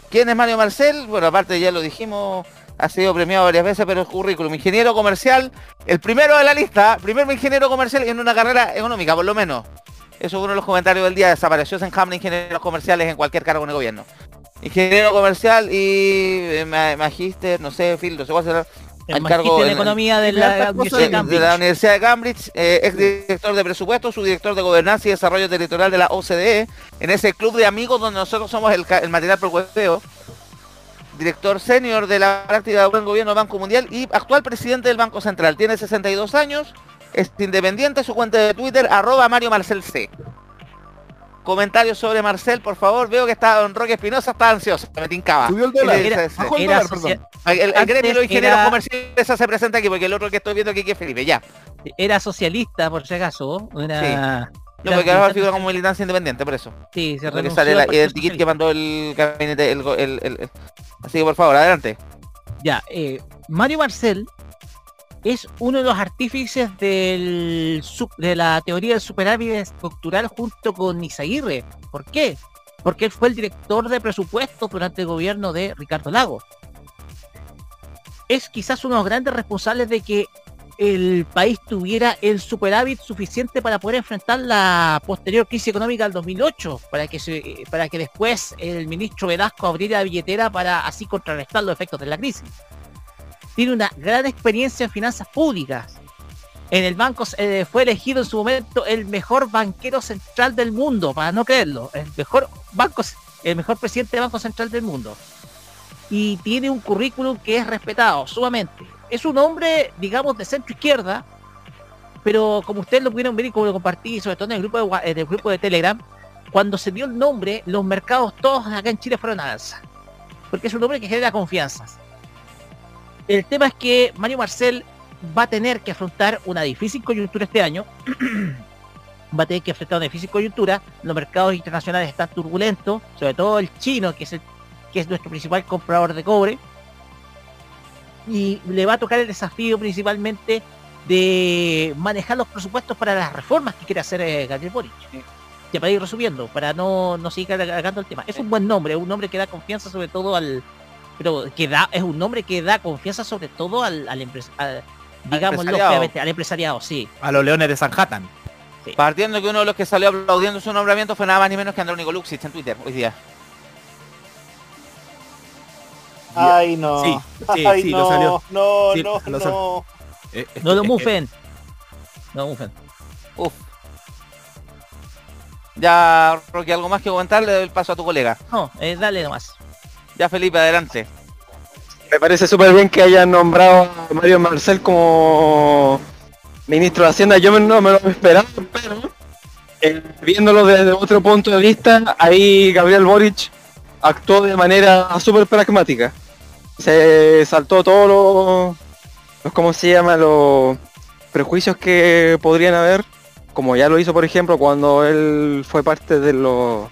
¿Quién es Mario Marcel? Bueno, aparte ya lo dijimos, ha sido premiado varias veces, pero es currículum. Ingeniero comercial, el primero de la lista, primer ingeniero comercial en una carrera económica, por lo menos. Eso es uno de los comentarios del día. Desapareció Senhammer ingenieros comerciales en cualquier cargo en el gobierno. Ingeniero comercial y eh, magíster, no sé, filtro, se puede hacer el cargo de economía de la, Universidad de Cambridge, eh, ex director de presupuesto, subdirector de gobernanza y desarrollo territorial de la OCDE, en ese club de amigos donde nosotros somos el, material por director senior de la práctica de buen gobierno del Banco Mundial y actual presidente del Banco Central. Tiene 62 años, es independiente, su cuenta de Twitter, arroba Mario Marcel C. Comentarios sobre Marcel, por favor. Veo que está Don Roque Espinosa, está ansioso, me tincaba. Subió el dólar. el, gremio de los ingenieros comerciales se presenta aquí, porque el otro que estoy viendo aquí que es Felipe, ya. Era socialista, por si acaso. Una... No, porque ahora figura como militancia independiente, por eso. Sí, se renunció. sale la, el ticket que mandó el gabinete, el, el, Así que por favor, adelante. Ya, eh, Mario Marcel es uno de los artífices de la teoría del superávit estructural junto con Isaguirre. ¿Por qué? Porque él fue el director de presupuestos durante el gobierno de Ricardo Lago. Es quizás uno de los grandes responsables de que el país tuviera el superávit suficiente para poder enfrentar la posterior crisis económica del 2008, para que, se, para que después el ministro Velasco abriera la billetera para así contrarrestar los efectos de la crisis. Tiene una gran experiencia en finanzas públicas. En el banco eh, fue elegido en su momento el mejor banquero central del mundo, para no creerlo, el mejor banco, el mejor presidente del Banco Central del mundo. Y tiene un currículum que es respetado sumamente es un hombre, digamos, de centro izquierda, pero como ustedes lo pudieron ver y como lo compartí, sobre todo en el grupo de, en el grupo de Telegram, cuando se dio el nombre, los mercados todos acá en Chile fueron a alza. Porque es un hombre que genera confianzas. El tema es que Mario Marcel va a tener que afrontar una difícil coyuntura este año. va a tener que enfrentar una difícil coyuntura. Los mercados internacionales están turbulentos, sobre todo el chino, que es, el, que es nuestro principal comprador de cobre y le va a tocar el desafío principalmente de manejar los presupuestos para las reformas que quiere hacer eh, Gabriel Boric. Ya para ir resumiendo, para no, no seguir cargando el tema. Es un buen nombre, un nombre que da confianza sobre todo al... Pero que da, es un nombre que da confianza sobre todo al, al, digamos, al empresariado, sí. A los leones de Sanhattan. Partiendo que uno de los que salió aplaudiendo su nombramiento fue nada más ni menos que Andrónico Luxich en Twitter hoy día. Ay, no. Sí, sí, Ay, sí, no, lo salió. No, Sí, no, lo no. Eh, es No lo que- mufen. No lo mufen. Uf. Ya, Rocky, ¿algo más que comentar? Le doy el paso a tu colega. No, eh, dale nomás. Ya, Felipe, adelante. Me parece súper bien que hayan nombrado a Mario Marcel como ministro de Hacienda. Yo no me lo esperaba, pero eh, viéndolo desde otro punto de vista, ahí Gabriel Boric actuó de manera súper pragmática. Se saltó todos los, los, ¿cómo se llama? Los prejuicios que podrían haber, como ya lo hizo, por ejemplo, cuando él fue parte de los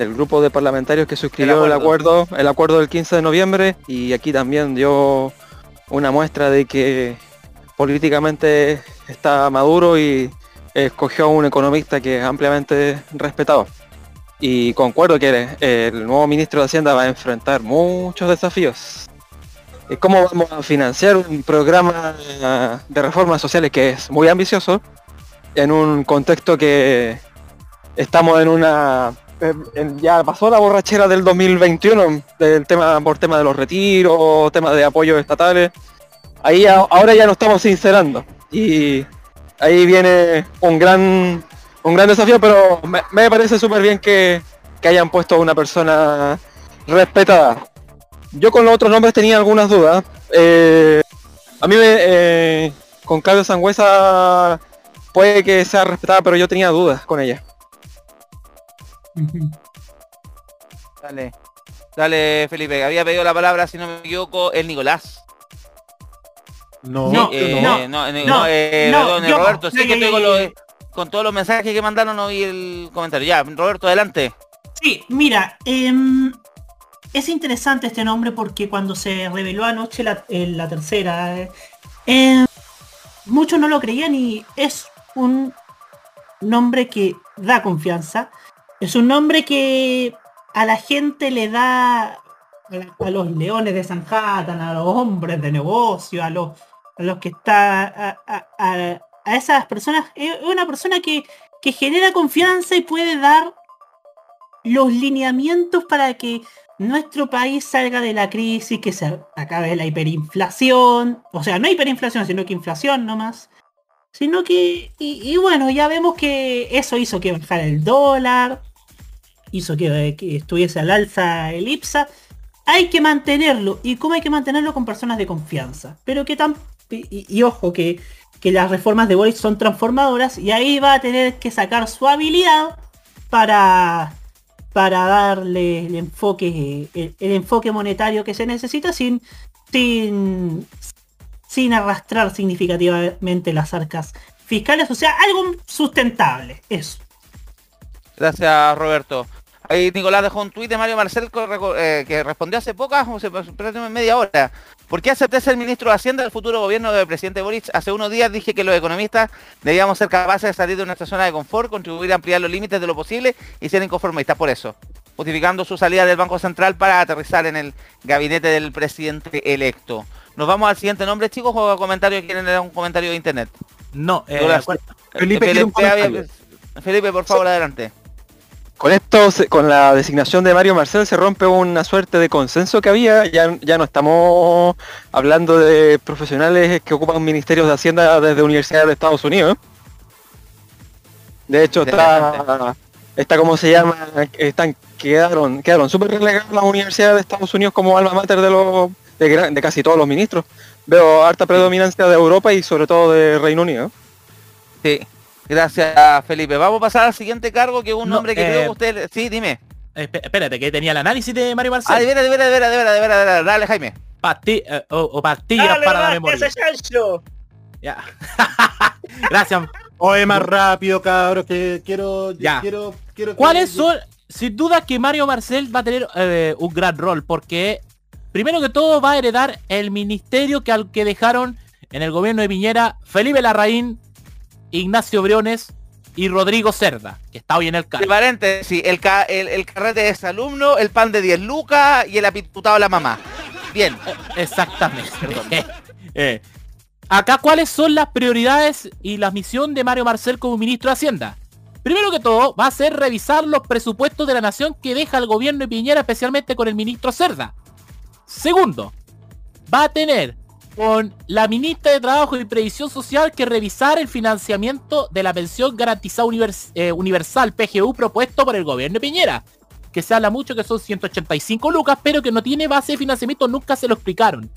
del grupo de parlamentarios que suscribió el acuerdo. el acuerdo, del 15 de noviembre y aquí también dio una muestra de que políticamente está maduro y escogió a un economista que es ampliamente respetado. Y concuerdo que el nuevo ministro de Hacienda va a enfrentar muchos desafíos. ¿Cómo vamos a financiar un programa de reformas sociales que es muy ambicioso en un contexto que estamos en una ya pasó la borrachera del 2021 del tema por tema de los retiros, temas de apoyos estatales. Ahí ahora ya nos estamos sincerando y ahí viene un gran un gran desafío, pero me, parece súper bien que, que, hayan puesto a una persona respetada. Yo con los otros nombres tenía algunas dudas. Eh, a mí me, eh, con Claudio Sangüesa puede que sea respetada, pero yo tenía dudas con ella. Dale. Dale, Felipe. Había pedido la palabra, si no me equivoco, el Nicolás. No, no, eh, no, no, no, eh, no, perdón, yo, Roberto, sí que estoy con, los, con, todos los mensajes que mandaron, no vi el comentario. Ya, Roberto, adelante. Sí, mira, eh, es interesante este nombre porque cuando se reveló anoche la, eh, la tercera, eh, muchos no lo creían y es un nombre que da confianza. Es un nombre que a la gente le da a, los leones de Sanhattan, a los hombres de negocio, a los, a los que está a, a, a, esas personas, es una persona que, que genera confianza y puede dar los lineamientos para que nuestro país salga de la crisis, que se acabe la hiperinflación, o sea, no hiperinflación, sino que inflación nomás, sino que, y bueno, ya vemos que eso hizo que bajara el dólar, hizo que, que, estuviese al alza el IPSA. hay que mantenerlo. ¿Y cómo hay que mantenerlo? Con personas de confianza. Pero que tan... Y, ojo, que, que las reformas de Boris son transformadoras y ahí va a tener que sacar su habilidad para para darle el enfoque el, enfoque monetario que se necesita sin sin sin arrastrar significativamente las arcas fiscales, o sea, algo sustentable, eso. Gracias, Roberto. Ahí Nicolás dejó un tuit de Mario Marcel eh, que respondió hace pocas, media hora. ¿Por qué acepté ser ministro de Hacienda del futuro gobierno del presidente Boric? Hace unos días dije que los economistas debíamos ser capaces de salir de nuestra zona de confort, contribuir a ampliar los límites de lo posible y ser inconformistas por eso. Justificando su salida del Banco Central para aterrizar en el gabinete del presidente electo. Nos vamos al siguiente nombre, chicos, o comentario, quieren dar un comentario de internet. No, eh, Felipe, Felipe, por favor, adelante. Con esto, con la designación de Mario Marcel se rompe una suerte de consenso que había, ya, ya no estamos hablando de profesionales que ocupan ministerios de Hacienda desde universidades de Estados Unidos. De hecho, está, está como se llama, están, quedaron, quedaron súper relegadas las universidades de Estados Unidos como alma mater de los de, casi todos los ministros. Veo harta predominancia de Europa y sobre todo de Reino Unido. Sí, Gracias, Felipe. Vamos a pasar al siguiente cargo, que es un nombre que creo que eh, usted... Sí, dime. Espérate, que tenía el análisis de Mario Marcel. Ah, de veras, de veras, de veras, de veras, de veras, dale, Jaime. Pasti eh, o, pastillas para la memoria. Ya. Gracias. Oye, más rápido, cabros, que quiero... Ya. Quiero, quiero ¿Cuáles son...? Sin duda que Mario Marcel va a tener eh, un gran rol, porque primero que todo va a heredar el ministerio que al que dejaron en el gobierno de Piñera Felipe Larraín, Ignacio Briones y Rodrigo Cerda, que está hoy en el cargo. paréntesis, el, el, el carrete de alumno, el pan de 10 lucas y el apitutado de la mamá. Bien. Eh, exactamente. Eh, acá, ¿cuáles son las prioridades y la misión de Mario Marcel como ministro de Hacienda? Primero que todo, va a ser revisar los presupuestos de la nación que deja el gobierno de Piñera, especialmente con el ministro Cerda. Segundo, va a tener con la ministra de Trabajo y Previsión Social que revisar el financiamiento de la pensión garantizada eh, universal PGU propuesto por el gobierno de Piñera. Que se habla mucho que son 185 lucas, pero que no tiene base de financiamiento, nunca se lo explicaron.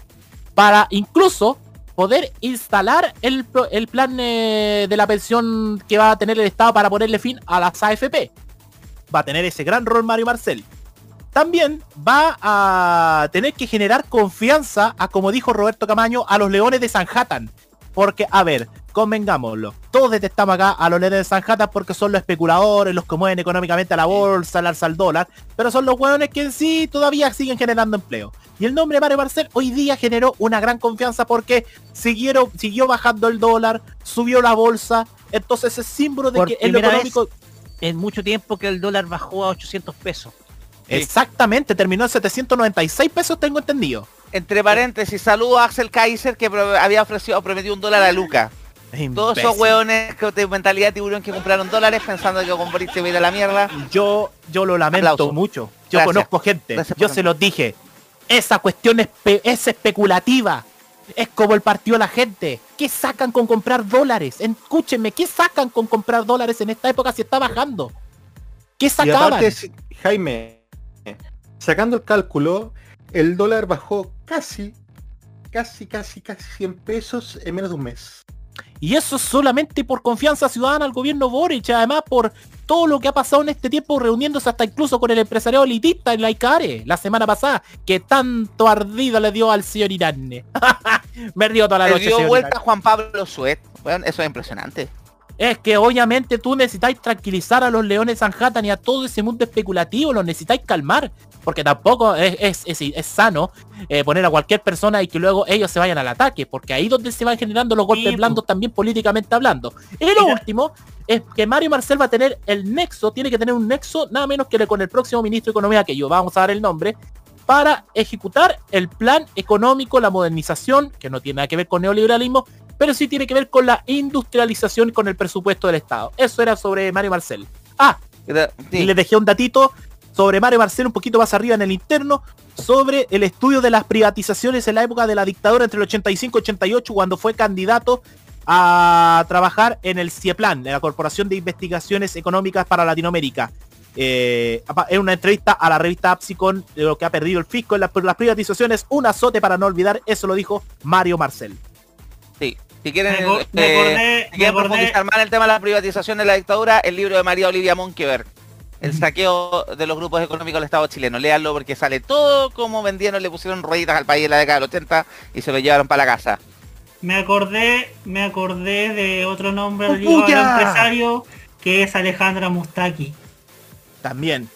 Para incluso poder instalar el, plan eh, de la pensión que va a tener el Estado para ponerle fin a las AFP. Va a tener ese gran rol Mario Marcel también va a tener que generar confianza, a como dijo Roberto Camaño, a los leones de Sanhattan. Porque, a ver, convengámoslo, todos detestamos acá a los leones de Sanhattan porque son los especuladores, los que mueven económicamente a la bolsa, al alza al dólar, pero son los hueones que en sí todavía siguen generando empleo. Y el nombre de Mario Barcel hoy día generó una gran confianza porque siguieron, siguió bajando el dólar, subió la bolsa, entonces es símbolo de que el económico... En mucho tiempo que el dólar bajó a 800 pesos. Exactamente, terminó en 796 pesos, tengo entendido. Entre paréntesis, saludo a Axel Kaiser que había ofrecido prometido un dólar a Luca. Todos esos hueones de mentalidad de tiburón que compraron dólares pensando que con Boris se a la mierda. Yo, yo lo lamento mucho. Yo conozco gente. yo se los dije. Esa cuestión es, es especulativa. Es como el partido de la gente. ¿Qué sacan con comprar dólares? Escúchenme, ¿qué sacan con comprar dólares en esta época si está bajando? ¿Qué sacaban? Jaime, sacando el cálculo, el dólar bajó casi, casi, casi, casi 100 pesos en menos de un mes. Y eso solamente por confianza ciudadana al gobierno Boric, además por todo lo que ha pasado en este tiempo reuniéndose hasta incluso con el empresariado elitista en la ICARE la semana pasada, que tanto ardido le dio al señor Irán. Me río toda la noche. Le dio vuelta a Juan Pablo Suet. Bueno, eso es impresionante es que obviamente tú necesitáis tranquilizar a los leones Sanhattan y a todo ese mundo especulativo, los necesitáis calmar, porque tampoco es, sano eh, poner a cualquier persona y que luego ellos se vayan al ataque, porque ahí donde se van generando los golpes blandos también políticamente hablando. Y lo último es que Mario Marcel va a tener el nexo, tiene que tener un nexo nada menos que con el próximo ministro de Economía, que yo vamos a dar el nombre, para ejecutar el plan económico, la modernización, que no tiene nada que ver con neoliberalismo, pero sí tiene que ver con la industrialización con el presupuesto del Estado. Eso era sobre Mario Marcel. Ah, y le dejé un datito sobre Mario Marcel un poquito más arriba en el interno, sobre el estudio de las privatizaciones en la época de la dictadura entre el 85 y 88, cuando fue candidato a trabajar en el CIEPLAN, la Corporación de Investigaciones Económicas para Latinoamérica. Eh, en una entrevista a la revista Apsicon de lo que ha perdido el fisco en las, privatizaciones, un azote para no olvidar, eso lo dijo Mario Marcel. Sí, si quieren, eh, profundizar más en el tema de la privatización de la dictadura, el libro de María Olivia Monkeberg, el saqueo de los grupos económicos del Estado chileno. Léanlo porque sale todo como vendieron, le pusieron rueditas al país en la década del 80 y se lo llevaron para la casa. Me acordé, me acordé de otro nombre del empresario que es Alejandra Mustaki. También.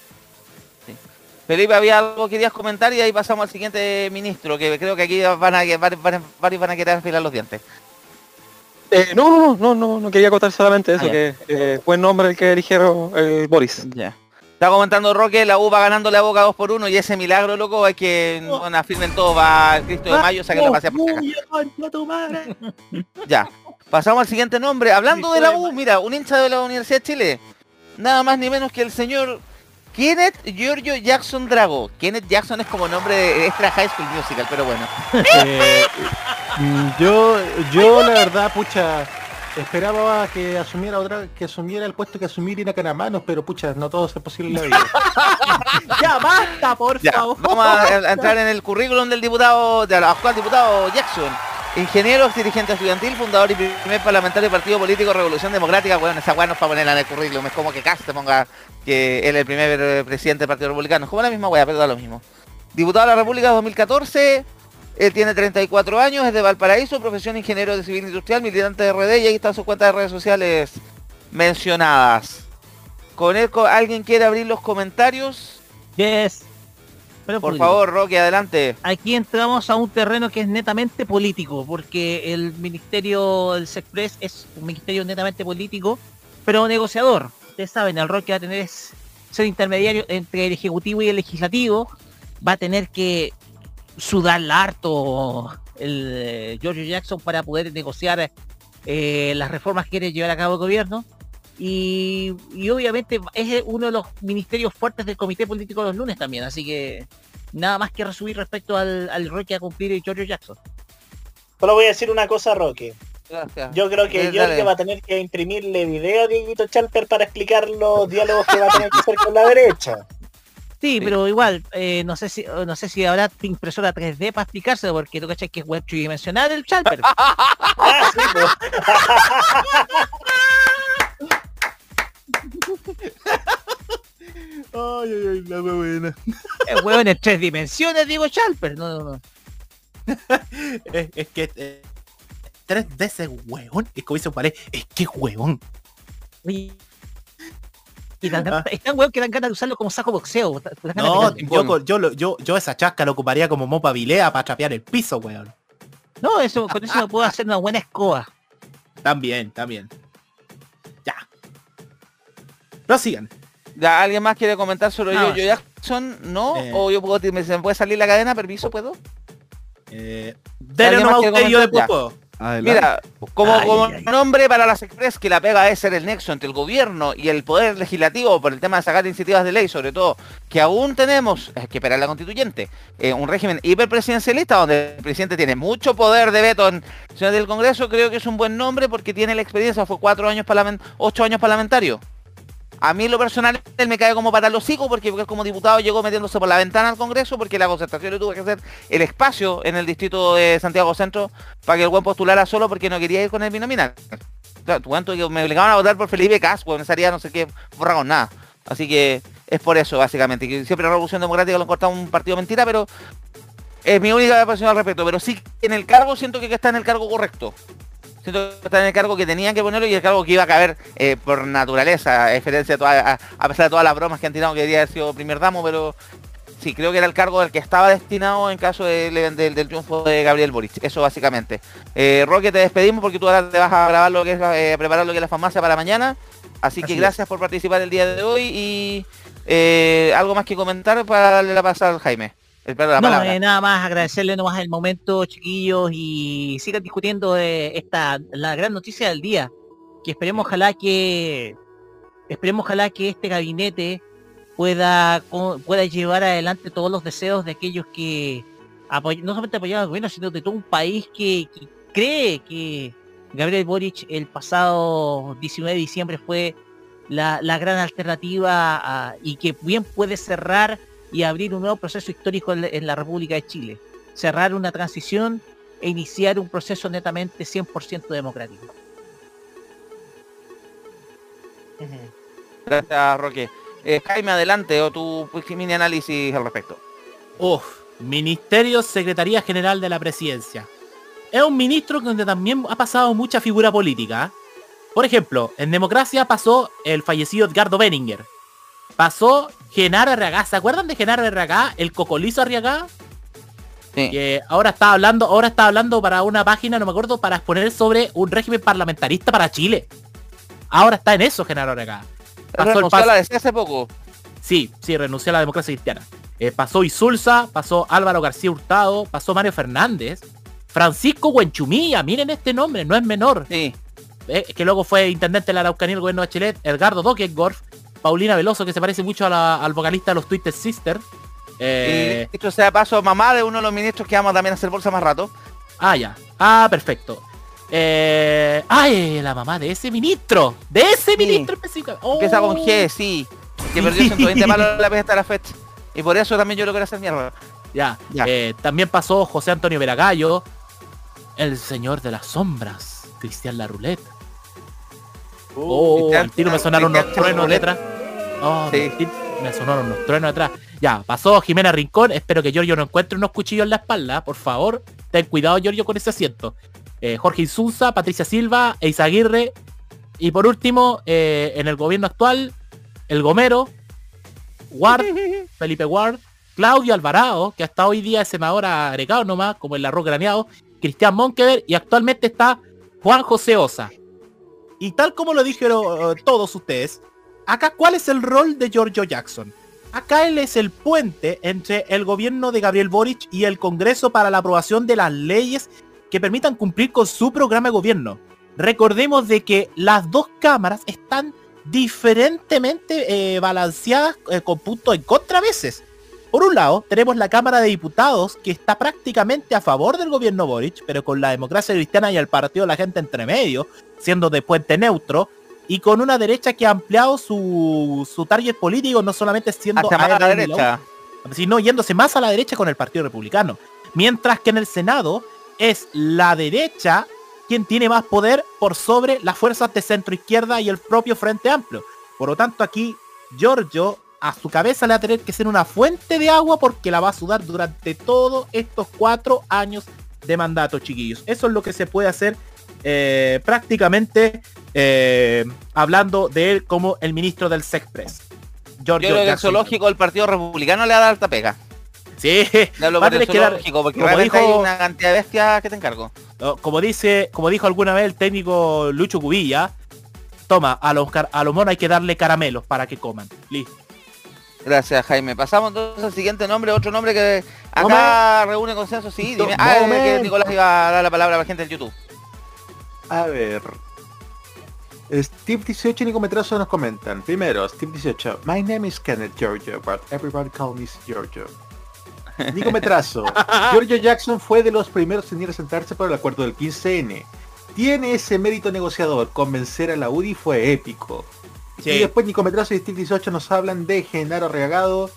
Felipe, había algo que querías comentar y ahí pasamos al siguiente ministro, que creo que aquí van a, varios van a querer afilar los dientes. Eh, no, no, no, no, no quería contar solamente eso, ah, que eh, fue el nombre el que eligieron el Boris. Ya. Está comentando Roque, la U va ganando la boca 2 por 1 y ese milagro, loco, es que no, afirmen todo, va Cristo de Mayo, saque la pasea por Ya, pasamos al siguiente nombre. Hablando de la U, mira, un hincha de la Universidad de Chile, nada más ni menos que el señor Kenneth Giorgio Jackson Drago. Kenneth Jackson es como nombre de extra High School Musical, pero bueno. Eh, mm, yo, yo la verdad, pucha, esperaba que asumiera otra, que asumiera el puesto que asumiera Canamanos, pero pucha, no todo es posible en la vida. ya basta, por favor. Vamos a, entrar en el currículum del diputado, del actual diputado Jackson. Ingeniero, dirigente estudiantil, fundador y primer parlamentario del Partido Político Revolución Democrática. Bueno, esa weá no es para ponerla en el currículum, es como que Cast ponga que él es el primer presidente del Partido Republicano. Como la misma weá, pero da lo mismo. Diputado de la República 2014, él tiene 34 años, es de Valparaíso, profesión ingeniero de civil industrial, militante de RD y ahí están sus cuentas de redes sociales mencionadas. Con él, ¿alguien quiere abrir los comentarios? Yes. Por favor, Roque, adelante. Aquí entramos a un terreno que es netamente político, porque el Ministerio del Sexpress es un ministerio netamente político, pero negociador. Ustedes saben, el Roque va a tener ser intermediario entre el Ejecutivo y el Legislativo, va a tener que sudar harto el eh, George Jackson para poder negociar eh, las reformas que quiere llevar a cabo el gobierno. Y, obviamente es uno de los ministerios fuertes del Comité Político los lunes también, así que nada más que resumir respecto al, al rol que a cumplir George Jackson. Solo voy a decir una cosa, Roque. Yo creo que George va a tener que imprimirle video a Dieguito Chalper para explicar los diálogos que va a tener que hacer con la derecha. Sí, pero igual, eh, no sé si no sé si habrá impresora 3D para explicárselo, porque tú cachas que es web tridimensional el Chalper. ah, sí, Ay, ay, ay, la buena. El hueón en tres dimensiones, digo Chalper. No, no, no. es, que eh, tres veces hueón. Es como dice un pared. Es que hueón. Y tan, ah. es tan hueón que dan ganas de usarlo como saco boxeo. No, yo, yo, yo, yo, esa chasca lo ocuparía como mopa vilea para trapear el piso, weón. No, eso, con eso me puedo hacer una buena escoba. También, también. Ya. Prosigan. ¿Ya ¿Alguien más quiere comentar sobre yo, yo Jackson? ¿No? Eh. ¿O yo puedo, me, me puede salir la cadena? ¿Permiso? ¿Puedo? Eh, Dele no usted yo después puedo. Mira, como, nombre para las Express, que la pega es ser el nexo entre el gobierno y el poder legislativo por el tema de sacar iniciativas de ley, sobre todo, que aún tenemos, es que esperar la constituyente, eh, un régimen hiperpresidencialista donde el presidente tiene mucho poder de veto en del Congreso, creo que es un buen nombre porque tiene la experiencia, fue cuatro años parlamentarios, ocho años parlamentario. A mí lo personal él me cae como para los hijos porque, como diputado llegó metiéndose por la ventana al Congreso porque la concertación le tuvo que hacer el espacio en el distrito de Santiago Centro para que el buen postulara solo porque no quería ir con el binominal. me obligaban a votar por Felipe Cas, pues no no sé qué borra con nada. Así que es por eso, básicamente. Que siempre la Revolución Democrática lo han cortado un partido mentira, pero es mi única posición al respecto. Pero sí, en el cargo siento que está en el cargo correcto siento que está en el cargo que tenían que ponerlo y el cargo que iba a caber eh, por naturaleza, a, a, pesar de todas las bromas que han tirado que debería haber sido primer damo, pero sí, creo que era el cargo del que estaba destinado en caso del, del, triunfo de Gabriel Boric. Eso básicamente. Eh, Roque, te despedimos porque tú ahora te vas a grabar lo que es, eh, preparar lo que es la farmacia para mañana. Así, que gracias por participar el día de hoy y eh, algo más que comentar para darle la pasada al Jaime no, eh, nada más agradecerle nomás el momento, chiquillos, y sigan discutiendo de esta la gran noticia del día. Que esperemos ojalá que esperemos ojalá que este gabinete pueda pueda llevar adelante todos los deseos de aquellos que no solamente apoyaban al gobierno, sino de todo un país que, cree que Gabriel Boric el pasado 19 de diciembre fue la, gran alternativa y que bien puede cerrar y abrir un nuevo proceso histórico en, la República de Chile. Cerrar una transición e iniciar un proceso netamente 100% democrático. Gracias, Roque. Eh, Jaime, adelante, o tu mini análisis al respecto. Uf, Ministerio Secretaría General de la Presidencia. Es un ministro donde también ha pasado mucha figura política. Por ejemplo, en democracia pasó el fallecido Edgardo Benninger. Pasó Genaro Arriagá. ¿Se acuerdan de Genaro Arriagá? El cocolizo Arriagá. Sí. Que ahora está hablando, ahora está hablando para una página, no me acuerdo, para exponer sobre un régimen parlamentarista para Chile. Ahora está en eso, Genaro Arriagá. Pasó renunció a la DC hace poco. Sí, sí, renunció a la democracia cristiana. Eh, pasó Isulza, pasó Álvaro García Hurtado, pasó Mario Fernández, Francisco Huenchumilla, miren este nombre, no es menor. Sí. Eh, que luego fue intendente de la Araucanía del gobierno de Chile, Edgardo Dockegorf, Paulina Veloso, que se parece mucho al vocalista de los Twisted Sister. Eh, esto sea paso mamá de uno de los ministros que vamos también a hacer bolsa más rato. Ah, ya. Ah, perfecto. Eh, ay, la mamá de ese ministro. De ese ministro específico. Empieza con G, oh. sí. Que perdió 120 palos la hasta la fecha. Y por eso también yo lo quiero hacer mierda. Ya. ya. Eh, también pasó José Antonio Veragallo. El señor de las sombras. Cristian Laruleta. Oh, al tiro me sonaron unos truenos detrás. Oh, sí. me sonaron unos truenos detrás. Ya, pasó Jimena Rincón. Espero que Giorgio no encuentre unos cuchillos en la espalda. Por favor, ten cuidado, Giorgio, con ese asiento. Eh, Jorge Insunza, Patricia Silva, Eisa Aguirre. Y por último, eh, en el gobierno actual, el Gomero, Ward, Felipe Ward, Claudio Alvarado, que hasta hoy día es senador agregado nomás, como el arroz graneado, Cristian Monkever y actualmente está Juan José Osa. Y tal como lo dijeron eh, todos ustedes, acá cuál es el rol de Giorgio Jackson. Acá él es el puente entre el gobierno de Gabriel Boric y el Congreso para la aprobación de las leyes que permitan cumplir con su programa de gobierno. Recordemos de que las dos cámaras están diferentemente eh, balanceadas eh, con puntos en contra a veces. Por un lado, tenemos la Cámara de Diputados que está prácticamente a favor del gobierno Boric, pero con la democracia cristiana y el partido de la gente entre medio, siendo de puente neutro, y con una derecha que ha ampliado su, su target político, no solamente siendo a la derecha, sino yéndose más a la derecha con el Partido Republicano. Mientras que en el Senado es la derecha quien tiene más poder por sobre las fuerzas de centro izquierda y el propio Frente Amplio. Por lo tanto, aquí Giorgio a su cabeza le va a tener que ser una fuente de agua porque la va a sudar durante todos estos cuatro años de mandato, chiquillos. Eso es lo que se puede hacer eh, prácticamente eh, hablando de él como el ministro del Sexpress. Yo creo que el zoológico del Partido Republicano le da alta pega. Sí, va a tener que dar, porque como dijo, hay una cantidad de bestias que te encargo. Como dice, como dijo alguna vez el técnico Lucho Cubilla, toma, a los a los monos hay que darle caramelos para que coman. Listo. Gracias, Jaime. Pasamos entonces al siguiente nombre, otro nombre que acá reúne consenso. Sí, dime. Ah, que Nicolás iba a dar la palabra a la gente del YouTube. A ver. Steve 18 y Nico nos comentan. Primero, Steve 18. My name is Kenneth Giorgio, but everybody call me Giorgio. Nico Metrazo. Giorgio Jackson fue de los primeros en ir a sentarse por el acuerdo del 15N. Tiene ese mérito negociador. Convencer a la UDI fue épico. Y después Nico Metrazo y Steve 18 nos hablan de Genaro Arriagado.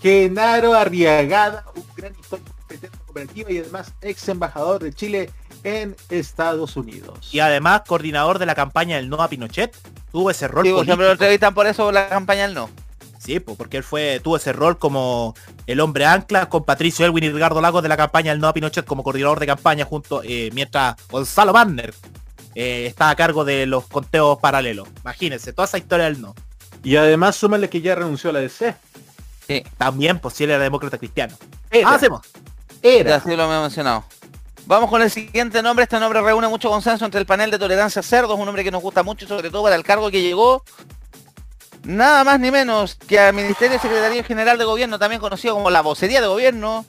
Genaro Arriagada, un gran histórico cooperativa y además ex embajador de Chile en Estados Unidos. Y además coordinador de la campaña del no a Pinochet. Tuvo ese rol. Sí, siempre lo entrevistan por eso la campaña del no. Sí, pues porque él fue, tuvo ese rol como el hombre ancla con Patricio Elwin y Ricardo Lagos de la campaña del No a Pinochet como coordinador de campaña junto, eh, mientras Gonzalo Banner eh, está a cargo de los conteos paralelos. Imagínense, toda esa historia del no. Y además súmale que ya renunció a la DC. Sí, también, pues si él era demócrata cristiano. Ah, hacemos. Era. Así lo he mencionado. Vamos con el siguiente nombre. Este nombre reúne mucho consenso entre el panel de tolerancia cerdos, un nombre que nos gusta mucho, sobre todo para el cargo que llegó nada más ni menos que al Ministerio de Secretaría General de Gobierno, también conocido como la vocería de gobierno,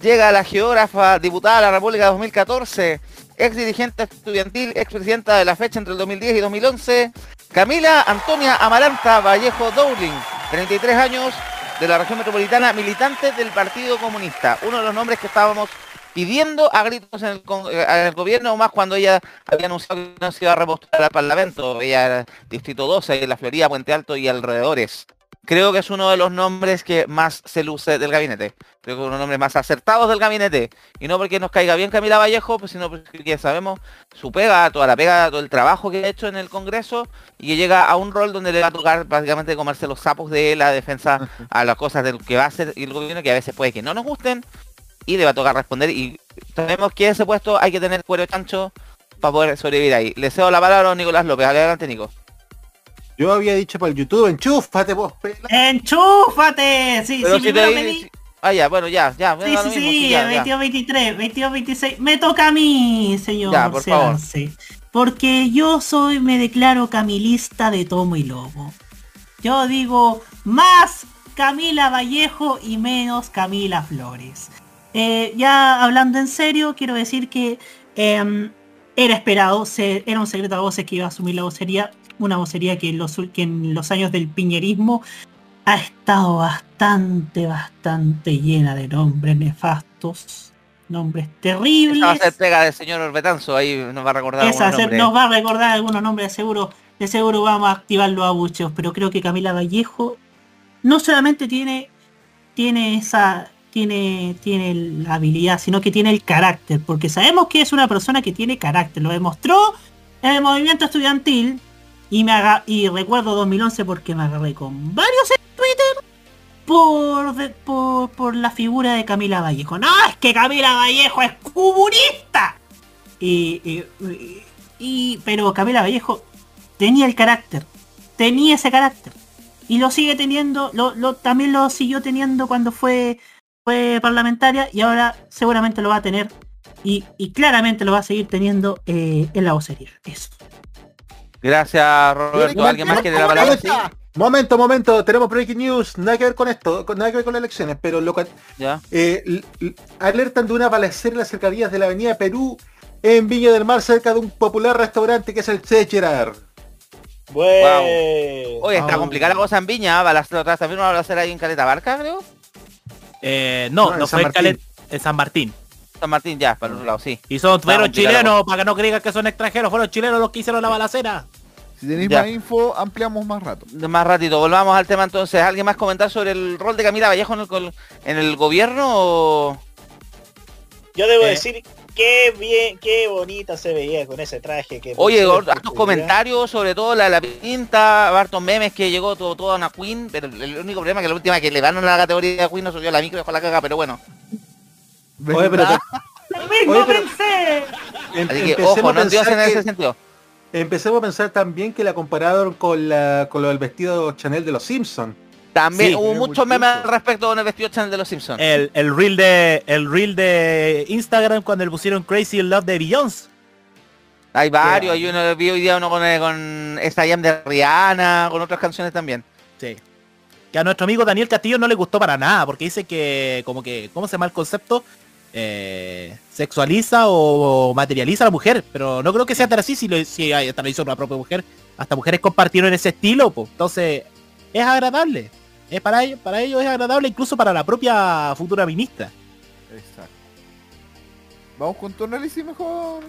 llega la geógrafa diputada de la República 2014, ex dirigente estudiantil, ex presidenta de la fecha entre el 2010 y 2011, Camila Antonia Amaranta Vallejo Dowling, 33 años, de la región metropolitana, militante del Partido Comunista, uno de los nombres que estábamos pidiendo a gritos en el, gobierno, más cuando ella había anunciado que no se iba a repostular al Parlamento, ella era Distrito 12, La Florida, Puente Alto y alrededores. Creo que es uno de los nombres que más se luce del gabinete. Creo que es uno de los nombres más acertados del gabinete. Y no porque nos caiga bien Camila Vallejo, pues sino porque sabemos su pega, toda la pega, todo el trabajo que ha hecho en el Congreso y que llega a un rol donde le va a tocar básicamente comerse los sapos de la defensa a las cosas del que va a hacer el gobierno que a veces puede que no nos gusten, y le va a tocar responder. Y sabemos que ese puesto hay que tener cuero chancho para poder sobrevivir ahí. Le cedo la palabra a Nicolás López. Adelante, Nico. Yo había dicho por el YouTube, enchúfate vos, ¡Enchúfate! Sí, sí, si te Ah, ya, bueno, ya, ya. Sí, sí, sí, 22, 23, 22, 26. Me toca a mí, señor. Ya, por favor. Porque yo soy, me declaro camilista de tomo y lobo. Yo digo más Camila Vallejo y menos Camila Flores. Eh, ya hablando en serio, quiero decir que em, era esperado, era un secreto a voces que iba a asumir la vocería, una vocería que en los, que en los años del piñerismo ha estado bastante, bastante llena de nombres nefastos, nombres terribles. Esa va a ser pega del señor Orbetanzo, ahí nos va a recordar Esa Nos va a recordar algunos nombres, de seguro, de seguro vamos a activar los abucheos, pero creo que Camila Vallejo no solamente tiene, tiene esa tiene, tiene la habilidad, sino que tiene el carácter, porque sabemos que es una persona que tiene carácter, lo demostró en el movimiento estudiantil y me haga, y recuerdo 2011 porque me agarré con varios en Twitter por, por, por la figura de Camila Vallejo. No, es que Camila Vallejo es comunista. Y, y, pero Camila Vallejo tenía el carácter, tenía ese carácter. Y lo sigue teniendo, lo, lo, también lo siguió teniendo cuando fue fue parlamentaria y ahora seguramente lo va a tener y, claramente lo va a seguir teniendo eh, en la vocería. Eso. Gracias, Roberto. ¿Alguien más quiere la palabra? Momento, momento, tenemos breaking news, nada que ver con esto, nada que ver con las elecciones, pero lo ¿Ya? Eh, alertan de una balacera en las cercanías de la avenida Perú en Viña del Mar, cerca de un popular restaurante que es el Che Gerard. Bueno. Oye, está complicada la cosa en Viña, balacera, también una balacera ahí en Caleta Barca, creo. Eh, no, no, fue en San Martín. San Martín ya, para otro lado, sí. Y son, fueron chilenos, para que no crean que son extranjeros, fueron chilenos los que hicieron la balacera. Si tenéis más info, ampliamos más rato. Más ratito, volvamos al tema entonces. ¿Alguien más comentar sobre el rol de Camila Vallejo en el, en el gobierno? Yo debo eh. decir qué bien, qué bonita se veía con ese traje. Que Oye, hartos comentarios, sobre todo la, la pinta, hartos memes que llegó todo, todo a una Queen, pero el único problema es que la última que le van a la categoría de Queen no subió la micro dejó la caga, pero bueno. Oye, pero... Oye, pensé! Em, Así que, ojo, no Dios en ese sentido. Empecemos a pensar también que la compararon con, la, con lo del vestido Chanel de los Simpsons también hubo muchos memes al respecto con el vestido channel de los Simpsons. El, el reel de el reel de Instagram cuando le pusieron Crazy Love de Beyoncé. Hay varios, hay uno vi hoy día uno con, eh, con esta Jam de Rihanna, con otras canciones también. Sí. Que a nuestro amigo Daniel Castillo no le gustó para nada, porque dice que como que, ¿cómo se llama el concepto? Eh, sexualiza o materializa a la mujer, pero no creo que sea tan así si, lo, si hasta lo hizo una propia mujer. Hasta mujeres compartieron ese estilo, pues. entonces es agradable. Es para ellos, para ellos es agradable incluso para la propia futura ministra. Exacto. Vamos con tu análisis mejor.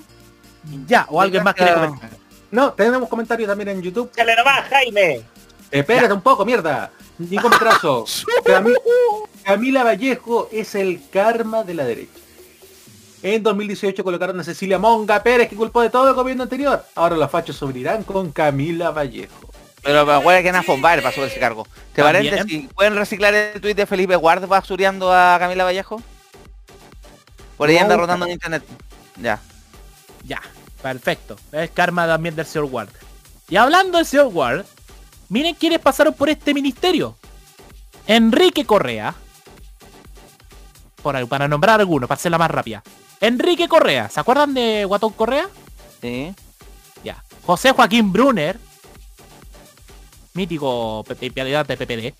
Ya, o alguien más quiere comentar. No, tenemos comentarios también en YouTube. ¡Chale nomás, Jaime! Espérate un poco, mierda. Nico Metrazo. Camila Vallejo es el karma de la derecha. En 2018 colocaron a Cecilia Monga Pérez, que culpó de todo el gobierno anterior. Ahora los fachos sobrirán con Camila Vallejo. Pero me acuerdo que Ana Bombar pasó ese cargo. ¿Te parece si pueden reciclar el tweet de Felipe Guard basureando a Camila Vallejo? Por ahí anda rotando en internet. Ya. Ya, perfecto. Es karma también del señor Ward. Y hablando del señor Ward, miren quiénes pasaron por este ministerio. Enrique Correa. Por ahí, para nombrar algunos, para hacerla más rápida. Enrique Correa, ¿se acuerdan de Guatón Correa? Sí. Ya. José Joaquín Brunner, mítico pialidad de PPD.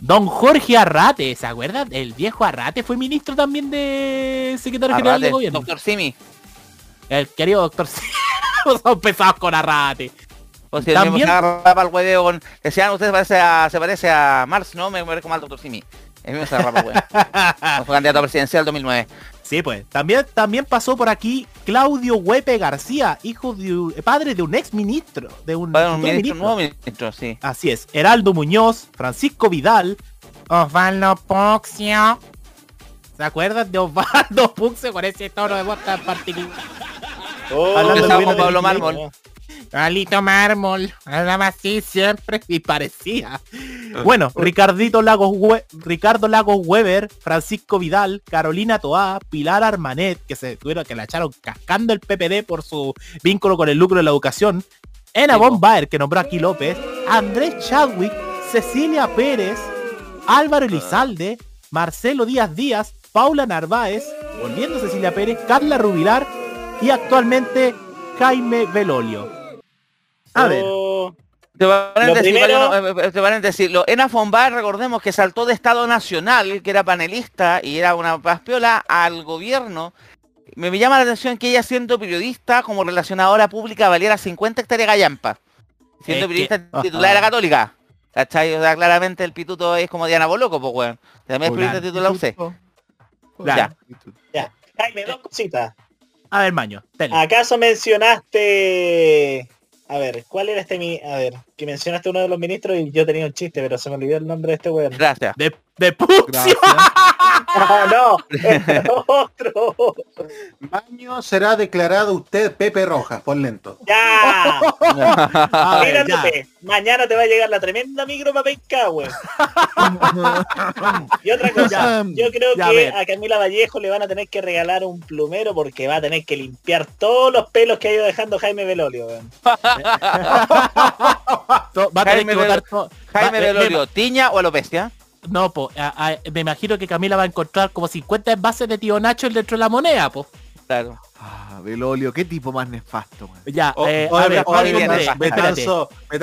Don Jorge Arrate, ¿se acuerdan? El viejo Arrate fue ministro también de secretario general de gobierno. Doctor Simi. El querido doctor Simi. Son pesados con Arrate. O si también... el hueveo con... Decían, usted se parece a, se parece a Mars, ¿no? Me parece como al doctor Simi. El mismo Cerrapa, weón. fue candidato presidencial 2009. Sí, pues. También, también pasó por aquí Claudio Huepe García, hijo de padre de un ex ministro. De un, ministro, nuevo ministro, sí. Así es. Heraldo Muñoz, Francisco Vidal, Osvaldo Puxio. ¿Se acuerdan de Osvaldo Puxio con ese tono de voz tan particular? Oh, Hablando Pablo Mármol. Alito Mármol, hablaba así siempre y parecía. Bueno, Ricardito Lagos Ricardo Lagos Weber, Francisco Vidal, Carolina Toá, Pilar Armanet, que se tuvieron que la echaron cascando el PPD por su vínculo con el lucro de la educación. Ena Von Baer, que nombró aquí López, Andrés Chadwick, Cecilia Pérez, Álvaro Elizalde, Marcelo Díaz Díaz, Paula Narváez, volviendo Cecilia Pérez, Carla Rubilar y actualmente Jaime Belolio. A ver. Te van a decir, lo Ena Fonbar, recordemos que saltó de Estado Nacional, que era panelista y era una paspiola, al gobierno. Me, llama la atención que ella siendo periodista como relacionadora pública valiera 50 hectáreas gallampa. Siendo periodista titular de la católica. ¿Cachai? O sea, claramente el pituto es como Diana Boloco, pues weón. También es periodista titular usted. Ya. Ya. Jaime, dos cositas. A ver, Maño. ¿Acaso mencionaste a ver, ¿cuál era este mi... A ver, que mencionaste uno de los ministros y yo tenía un chiste, pero se me olvidó el nombre de este weón. Gracias. De, de Puxio. no, otro. Baño será declarado usted Pepe Rojas, por lento. Ya. Mañana te va a llegar la tremenda micro para weón. y otra cosa, yo creo que a, Camila Vallejo le van a tener que regalar un plumero porque va a tener que limpiar todos los pelos que ha ido dejando Jaime Belolio, weón. va a tener Jaime que Jaime Belolio, ¿tiña o alopecia? No, po, me imagino que Camila va a encontrar como 50 envases de tío Nacho dentro de la moneda, po. Claro. Ah, Belolio, qué tipo más nefasto, man. Ya, oh, eh, a ver, espérate, espérate,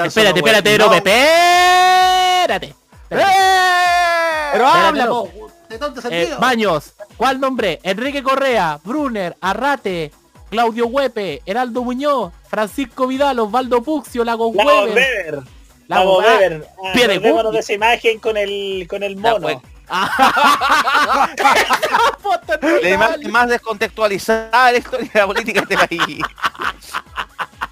espérate, espérate, no, espérate. Pero habla, po. Eh, Baños, ¿cuál nombre? Enrique Correa, Brunner, Arrate, Claudio Huepe, Heraldo Muñoz, Francisco Vidal, Osvaldo Puxio, Lago Weber. La Weber. Ah, de esa imagen con el con el mono. Pues. la imagen más descontextualizada de la historia de la política de este país.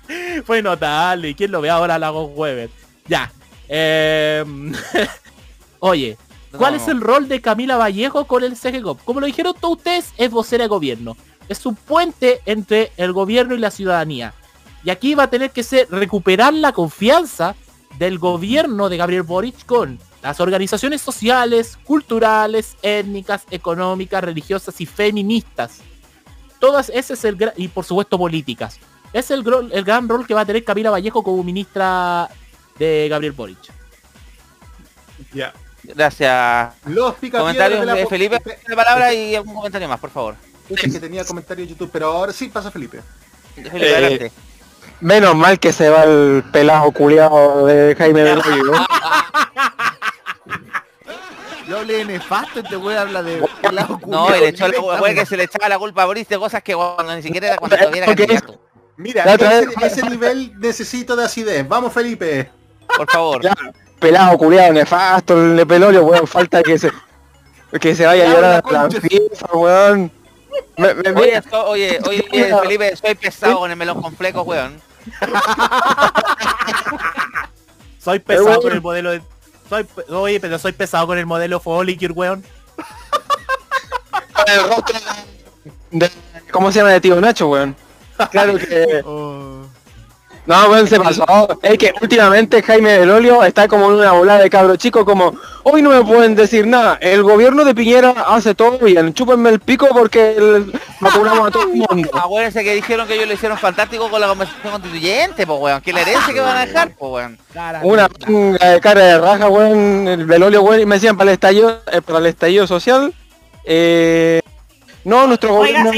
Fue notable. ¿Y quién lo ve ahora Lago Weber? Ya. Em, oye, ¿cuál es el rol de Camila Vallejo con el CGCOP? Como lo dijeron todos ustedes, es vocera de gobierno. Es un puente entre el gobierno y la ciudadanía. Y aquí va a tener que ser recuperar la confianza del gobierno de Gabriel Boric con las organizaciones sociales, culturales, étnicas, económicas, religiosas y feministas. Todas ese es el gran, y por supuesto políticas. Es el, el gran rol que va a tener Camila Vallejo como ministra de Gabriel Boric. Ya. Gracias. Los comentarios de, la... Felipe, de palabra y algún comentario más, por favor. que tenía comentario en YouTube, pero ahora sí pasa Felipe. Felipe, adelante. Menos mal que se va el pelado culiado de Jaime de Yo hablé nefasto, este wey habla de pelado culiado. No, le echó la, que se le echaba la culpa a Boris de cosas que cuando ni siquiera era cuando todavía era candidato. Mira, ese, ese, nivel necesito de acidez. Vamos, Felipe. Por favor. pelado, culiado, nefasto, el pelolio, weón, falta que se que se vaya a llorar a la FIFA, weón. oye, oye, oye, Felipe, soy pesado con el melón con flecos, weón. Soy pesado con el modelo de... Soy, oye, pero soy pesado con el modelo Follicure, weón. el rostro de, ¿Cómo se llama de tío Nacho, weón? Claro que... Oh. No, weón, se pasó. Es que últimamente Jaime del Olio está como en una bola de cabro chico, como, hoy no me pueden decir nada. El gobierno de Piñera hace todo bien. Chúpenme el pico porque el... vacunamos a todo el mundo. Acuérdense que dijeron que ellos lo hicieron fantástico con la conversación constituyente, pues weón. Que la herencia que van a dejar, pues weón. Una cara de raja, weón, el Belolio, weón, y me decían para el estallido, eh, para el estallido social. Eh, no, nuestro gobierno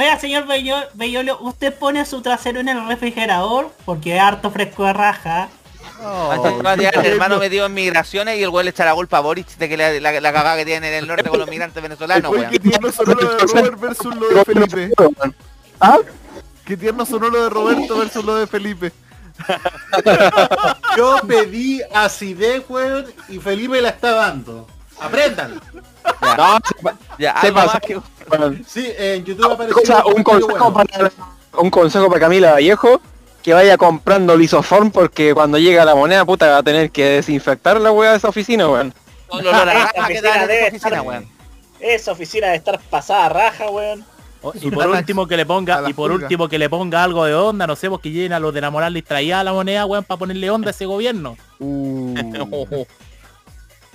Oiga, señor Bellolio, ¿usted pone su trasero en el refrigerador? Porque es harto fresco de raja. Oh, el hermano metido en migraciones y el güey le echa la culpa a Boris de que la, la, cagada que tiene en el norte con los migrantes venezolanos, Qué tierno sonó lo de Robert versus lo de Felipe. ¿Ah? Qué tierno sonó lo de Roberto versus lo de Felipe. Yo pedí acidez, weón, y Felipe la está dando. Aprendan. Ya, no, se, pasa. Que... Sí, en YouTube apareció un, consejo para, un consejo para Camila Vallejo que vaya comprando lisoform porque cuando llega la moneda puta va a tener que desinfectar la weá de esa oficina, weón. esa oficina de estar pasada raja, weón. Oh, y por último que le ponga, y por último que le ponga algo de onda, no sé, porque llena a los de la moral traía la moneda, weón, para ponerle onda a ese gobierno. Uh.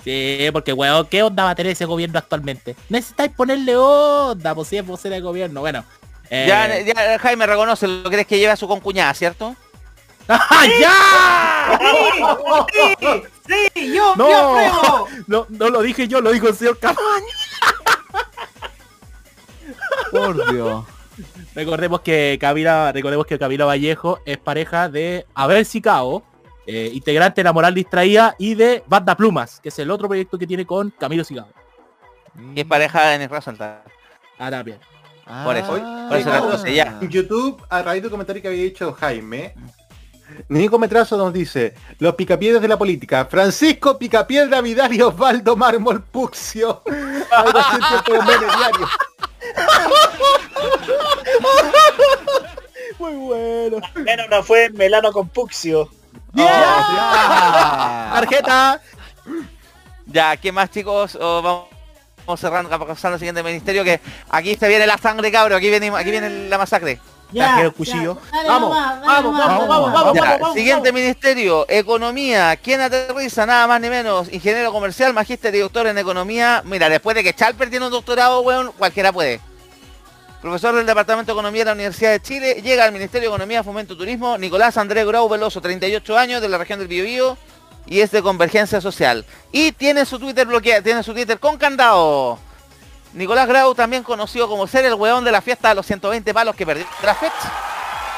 sí, porque weón, ¿qué onda va a tener ese gobierno actualmente? Necesitáis ponerle onda, pues si es ser el gobierno. Bueno. Ya, eh, ya, Jaime reconoce, lo crees que lleva a su concuñada, ¿cierto? ¡Ah, ¡Ya! ¡Sí! ¡Sí! ¡Yo! No, yo no, no lo dije yo, lo dijo el señor Camaño. Por Dios. Recordemos que Camila, recordemos que Camila Vallejo es pareja de Abel Sicao, eh, integrante de La Moral Distraída y de Banda Plumas, que es el otro proyecto que tiene con Camilo Sicao. Y es pareja de Negro Saltar. Ah, también. por eso. Ah. por eso ya. En YouTube, a raíz del comentario que había dicho Jaime, Nico Metrazo nos dice, los picapiedras de la política, Francisco Picapiedra Vidal y Osvaldo Mármol Puxio. Muy bueno. Menos no fue Melano con Puxio. ¡Ya! ¡Tarjeta! Ya, ¿qué más chicos? vamos, cerrando, pasando al siguiente ministerio que aquí se viene la sangre, cabro. Aquí viene, aquí viene la masacre. Ya, el cuchillo. vamos, vamos, vamos, vamos, vamos, Siguiente ministerio, economía. ¿Quién aterriza? Nada más ni menos. Ingeniero comercial, magíster y doctor en economía. Mira, después de que Chalper tiene un doctorado, weón, cualquiera puede. Profesor del Departamento de Economía de la Universidad de Chile, llega al Ministerio de Economía, Fomento Turismo, Nicolás Andrés Grau Veloso, 38 años, de la región del Biobío, y es de Convergencia Social. Y tiene su Twitter bloqueado, tiene su Twitter con candado. Nicolás Grau, también conocido como ser el weón de la fiesta de los 120 palos que perdió Trafet,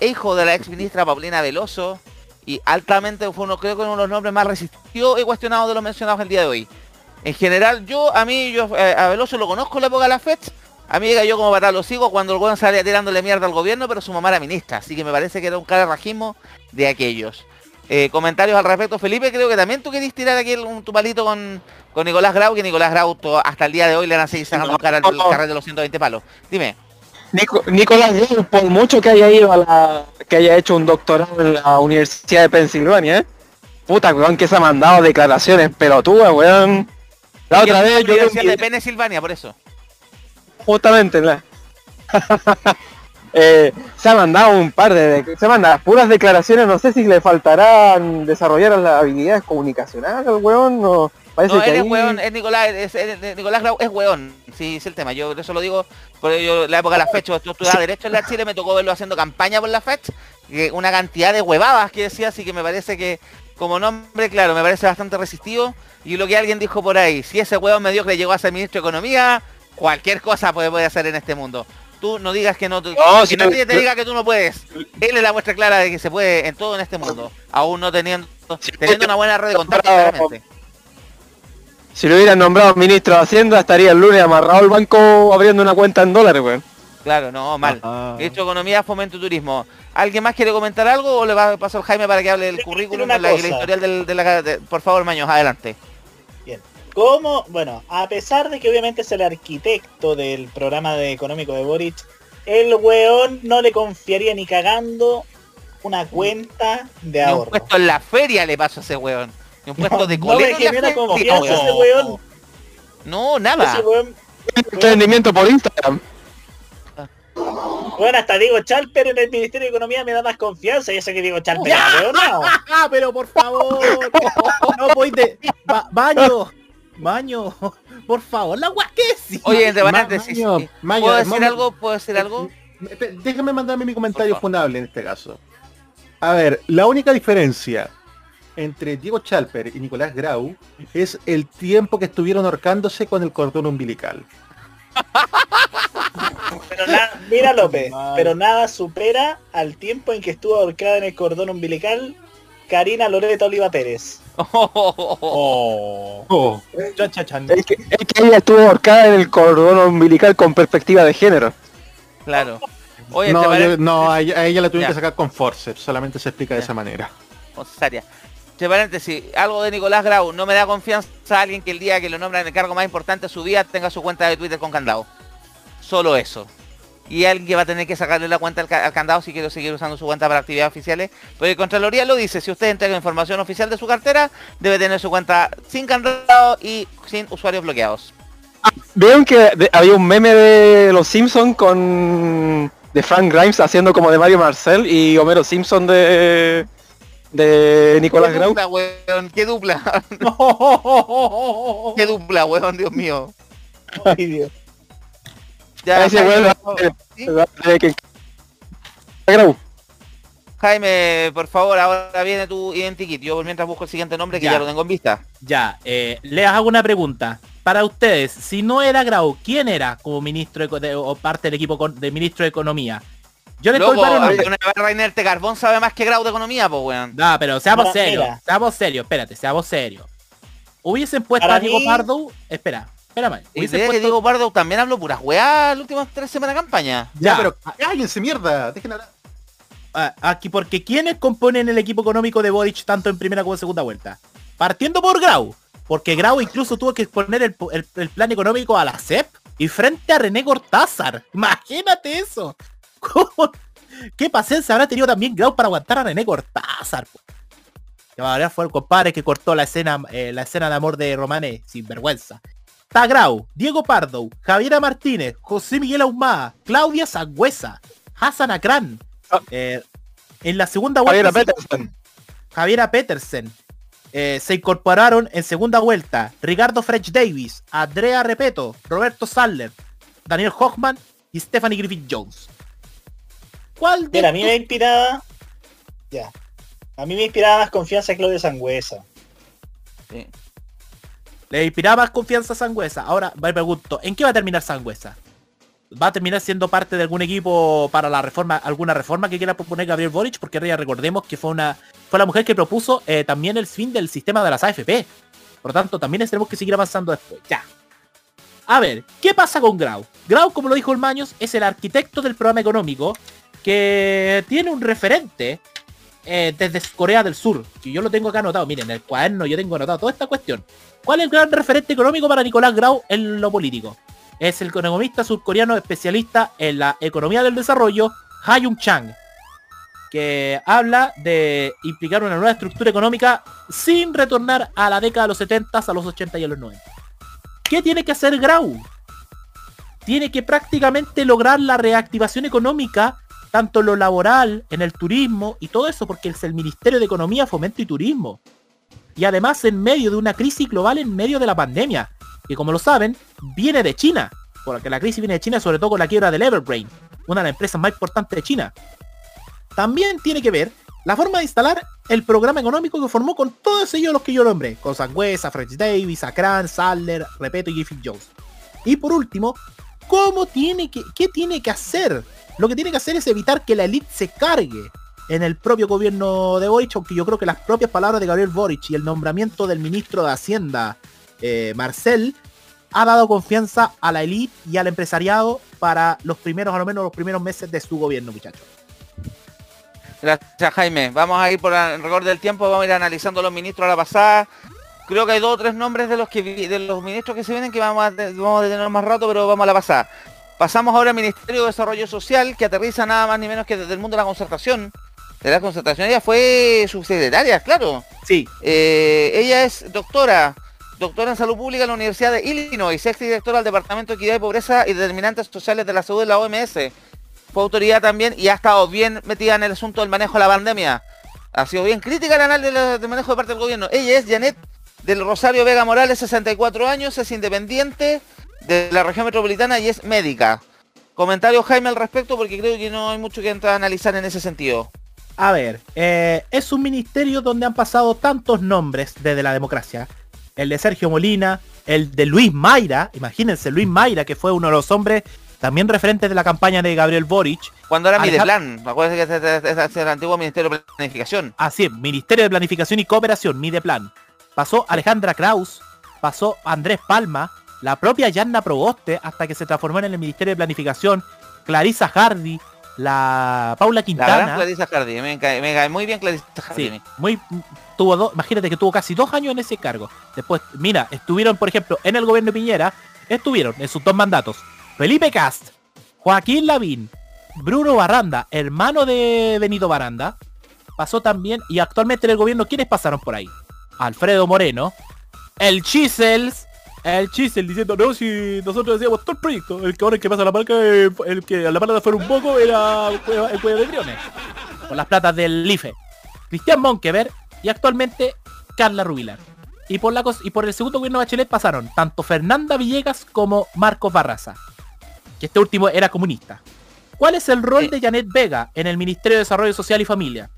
hijo de la ex ministra Paulina Veloso, y altamente fue uno, creo que uno de los nombres más resistidos y cuestionados de los mencionados el día de hoy. En general, yo, a mí, yo eh, a Veloso lo conozco en la época de la FED, a mí llega yo como para los sigo cuando el weón salía tirándole mierda al gobierno, pero su mamá era ministra, así que me parece que era un cara rajismo de aquellos. Eh, comentarios al respecto, Felipe, creo que también tú querís tirar aquí un, tu palito con, con Nicolás Grau, que Nicolás Grau hasta el día de hoy le van a seguir sacando cara al carril de los 120 palos. Dime. Nicolás Grau, por mucho que haya ido a la, que haya hecho un doctorado en la Universidad de Pensilvania, ¿eh? puta, weón, que se ha mandado declaraciones pelotudas, weón. La otra vez yo... de Pensilvania, por eso justamente la... eh, se ha mandado un par de, se manda puras declaraciones, no sé si le faltarán desarrollar las habilidades comunicacionales al weón, parece no, que es weón, es Nicolás, es, Nicolás Grau es weón, sí, es el tema, yo eso lo digo, porque yo la época de la fecha, yo estudiaba derecho en la Chile, me tocó verlo haciendo campaña por la fecha, una cantidad de huevadas que decía, así que me parece que como nombre, claro, me parece bastante resistido, y lo que alguien dijo por ahí, si ese weón mediocre llegó a ser ministro de Economía, cualquier cosa puede, puede hacer en este mundo. Tú no digas que no, si nadie te diga que tú no puedes. Él es la muestra clara de que se puede en todo en este mundo, aún no teniendo, teniendo una buena red de contactos. Si lo hubieran nombrado ministro de Hacienda, estaría el lunes amarrado al banco abriendo una cuenta en dólares, weón. Claro, no, mal. Hecho Economía, Fomento Turismo. ¿Alguien más quiere comentar algo o le va a pasar Jaime para que hable del currículum, la, la, historial del, de la... por favor, Maños, adelante. ¿Cómo? Bueno, a pesar de que obviamente es el arquitecto del programa de económico de Boric, el weón no le confiaría ni cagando una cuenta de ahorro. Ni un puesto en la feria le pasó a ese weón. Ni un puesto de colegio. No confianza ese weón. No, nada. Ese weón, Emprendimiento por Instagram. Bueno, hasta digo Chalper en el Ministerio de Economía me da más confianza. Ya sé que digo Chalper, no. pero por favor. No, voy de... baño. Maño, por favor, la guay sí. Oye, de decir, ¿puedo decir algo? ¿Puedo decir algo? Déjame mandarme mi comentario funable en este caso. A ver, la única diferencia entre Diego Chalper y Nicolás Grau es el tiempo que estuvieron ahorcándose con el cordón umbilical. Pero mira López, pero nada supera al tiempo en que estuvo ahorcada en el cordón umbilical Karina Loreto Oliva Pérez. Oh. oh. Es, que, ella estuvo ahorcada en el cordón umbilical con perspectiva de género. Claro. Oye, no, no a, ella, la tuvieron que sacar con forceps, solamente se explica de esa manera. Entre paréntesis, algo de Nicolás Grau, no me da confianza a alguien que el día que lo nombran en el cargo más importante de su vida tenga su cuenta de Twitter con candado. Solo eso y alguien va a tener que sacarle la cuenta al, candado si quiere seguir usando su cuenta para actividades oficiales. Porque Contraloría lo dice, si usted entrega información oficial de su cartera, debe tener su cuenta sin candado y sin usuarios bloqueados. Ah, veo que había un meme de los Simpsons con de Frank Grimes haciendo como de Mario Marcel y Homero Simpson de de Nicolás Grau. Dupla, weón, qué dupla. qué dupla, weón, Dios mío. Ay, Dios. Jaime, por favor, ahora viene tu identikit. Yo mientras busco el siguiente nombre que ya, lo tengo en vista. Ya, eh, les hago una pregunta. Para ustedes, si no era Grau, ¿quién era como ministro de, o parte del equipo de ministro de Economía? Yo le estoy para Rainer Carbón sabe más que Grau de Economía, pues weón. No, pero seamos serios, seamos serios, espérate, seamos serios. Hubiesen puesto a Diego Pardo, espera, Espérame. Y que Diego Pardo también habló puras weá las últimas tres semanas de campaña. Ya, pero cállense mierda, dejen hablar. Ah, aquí porque ¿quiénes componen el equipo económico de Boric tanto en primera como en segunda vuelta? Partiendo por Grau, porque Grau incluso tuvo que exponer el, plan económico a la CEP y frente a René Cortázar. Imagínate eso. ¿Qué paciencia habrá tenido también Grau para aguantar a René Cortázar? Que ahora fue el compadre que cortó la escena, eh, la escena de amor de Romane sin vergüenza. Tagrau, Diego Pardo, Javiera Martínez, José Miguel Ahumada, Claudia Sangüesa, Hassan Akran. Ah. Eh, en la segunda vuelta. Javiera Petersen. Javiera Petersen. Eh, se incorporaron en segunda vuelta Ricardo French Davis, Andrea Repeto, Roberto Saller, Daniel Hochman y Stephanie Griffith Jones. ¿Cuál de a mí me inspiraba. Ya. A mí me inspiraba más confianza Claudia Sangüesa. Sí. Le inspiraba más confianza a Sangüesa. Ahora me pregunto, ¿en qué va a terminar Sangüesa? ¿Va a terminar siendo parte de algún equipo para la reforma, alguna reforma que quiera proponer Gabriel Boric? Porque ya recordemos que fue una fue la mujer que propuso eh, también el fin del sistema de las AFP. Por lo tanto, también tenemos que seguir avanzando después. Ya. A ver, ¿qué pasa con Grau? Grau, como lo dijo el Maños, es el arquitecto del programa económico que tiene un referente eh, desde Corea del Sur, que yo lo tengo acá anotado. Miren, en el cuaderno yo tengo anotado toda esta cuestión. ¿Cuál es el gran referente económico para Nicolás Grau en lo político? Es el economista surcoreano especialista en la economía del desarrollo, Hayung Chang, que habla de implicar una nueva estructura económica sin retornar a la década de los 70, a los 80 y a los 90. ¿Qué tiene que hacer Grau? Tiene que prácticamente lograr la reactivación económica, tanto en lo laboral, en el turismo y todo eso, porque es el Ministerio de Economía, Fomento y Turismo y además en medio de una crisis global en medio de la pandemia, que como lo saben, viene de China, porque la crisis viene de China sobre todo con la quiebra del Everbrain, una de las empresas más importantes de China. También tiene que ver la forma de instalar el programa económico que formó con todos ellos los que yo nombré, con Sangüesa, French Davis, Akran, Sadler, Repeto y Griffith Jones. Y por último, ¿cómo tiene que, qué tiene que hacer? Lo que tiene que hacer es evitar que la élite se cargue en el propio gobierno de Boric, aunque yo creo que las propias palabras de Gabriel Boric y el nombramiento del ministro de Hacienda, eh, Marcel, ha dado confianza a la élite y al empresariado para los primeros, a lo menos los primeros meses de su gobierno, muchachos. Gracias, Jaime. Vamos a ir por el récord del tiempo, vamos a ir analizando los ministros a la pasada. Creo que hay dos o tres nombres de los que de los ministros que se vienen que vamos a, vamos a tener más rato, pero vamos a la pasada. Pasamos ahora al Ministerio de Desarrollo Social, que aterriza nada más ni menos que desde el mundo de la concertación de la concertación. Ella fue subsecretaria, claro. Sí. Eh, ella es doctora, doctora en salud pública en la Universidad de Illinois, ex directora del Departamento de Equidad y Pobreza y Determinantes Sociales de la Salud de la OMS. Fue autoridad también y ha estado bien metida en el asunto del manejo de la pandemia. Ha sido bien crítica el anal del, manejo de parte del gobierno. Ella es Janet del Rosario Vega Morales, 64 años, es independiente de la región metropolitana y es médica. Comentario Jaime al respecto porque creo que no hay mucho que entrar a analizar en ese sentido. A ver, eh, es un ministerio donde han pasado tantos nombres desde la democracia. El de Sergio Molina, el de Luis Mayra, imagínense, Luis Mayra, que fue uno de los hombres también referentes de la campaña de Gabriel Boric. Cuando era Mideplan, acuérdense que es, el antiguo Ministerio de Planificación. Así es, Ministerio de Planificación y Cooperación, Mideplan. Pasó Alejandra Kraus, pasó Andrés Palma, la propia Yanna Proboste, hasta que se transformó en el Ministerio de Planificación, Clarisa Hardy, la Paula Quintana. Clarisa Jardín, me cae, muy bien Clarisa Jardín. Sí, muy, tuvo dos, imagínate que tuvo casi dos años en ese cargo. Después, mira, estuvieron, por ejemplo, en el gobierno de Piñera, estuvieron en sus dos mandatos, Felipe Cast, Joaquín Lavín, Bruno Barranda, hermano de Benito Baranda, pasó también, y actualmente en el gobierno, ¿quiénes pasaron por ahí? Alfredo Moreno, el Chisels, el Chisel diciendo, no, si nosotros decíamos todo el proyecto, el que ahora el que pasa la marca, el que a la parada fuera un poco era el cuello de Briones. Con las platas del IFE. Cristian Monkever y actualmente Carla Rubilar. Y por, la, y por el segundo gobierno de Bachelet pasaron tanto Fernanda Villegas como Marcos Barraza. Que este último era comunista. ¿Cuál es el rol de Janet Vega en el Ministerio de Desarrollo Social y Familia?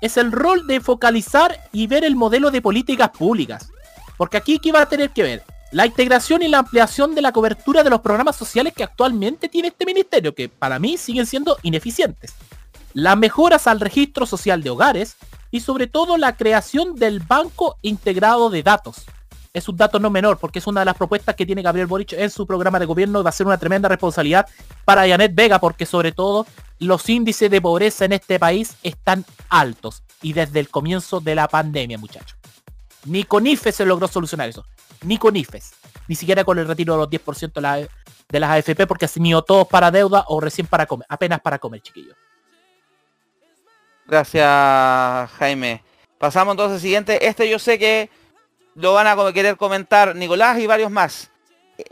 Es el rol de focalizar y ver el modelo de políticas públicas. Porque aquí, ¿qué va a tener que ver? La integración y la ampliación de la cobertura de los programas sociales que actualmente tiene este ministerio, que para mí siguen siendo ineficientes. Las mejoras al registro social de hogares y sobre todo la creación del banco integrado de datos. Es un dato no menor porque es una de las propuestas que tiene Gabriel Boric en su programa de gobierno y va a ser una tremenda responsabilidad para Janet Vega porque sobre todo los índices de pobreza en este país están altos y desde el comienzo de la pandemia, muchachos. Ni con IFE se logró solucionar eso ni con IFES, ni siquiera con el retiro de los 10% de, las AFP porque se mío todos para deuda o recién para comer, apenas para comer, chiquillos. Gracias, Jaime. Pasamos entonces al siguiente. Este yo sé que lo van a querer comentar Nicolás y varios más.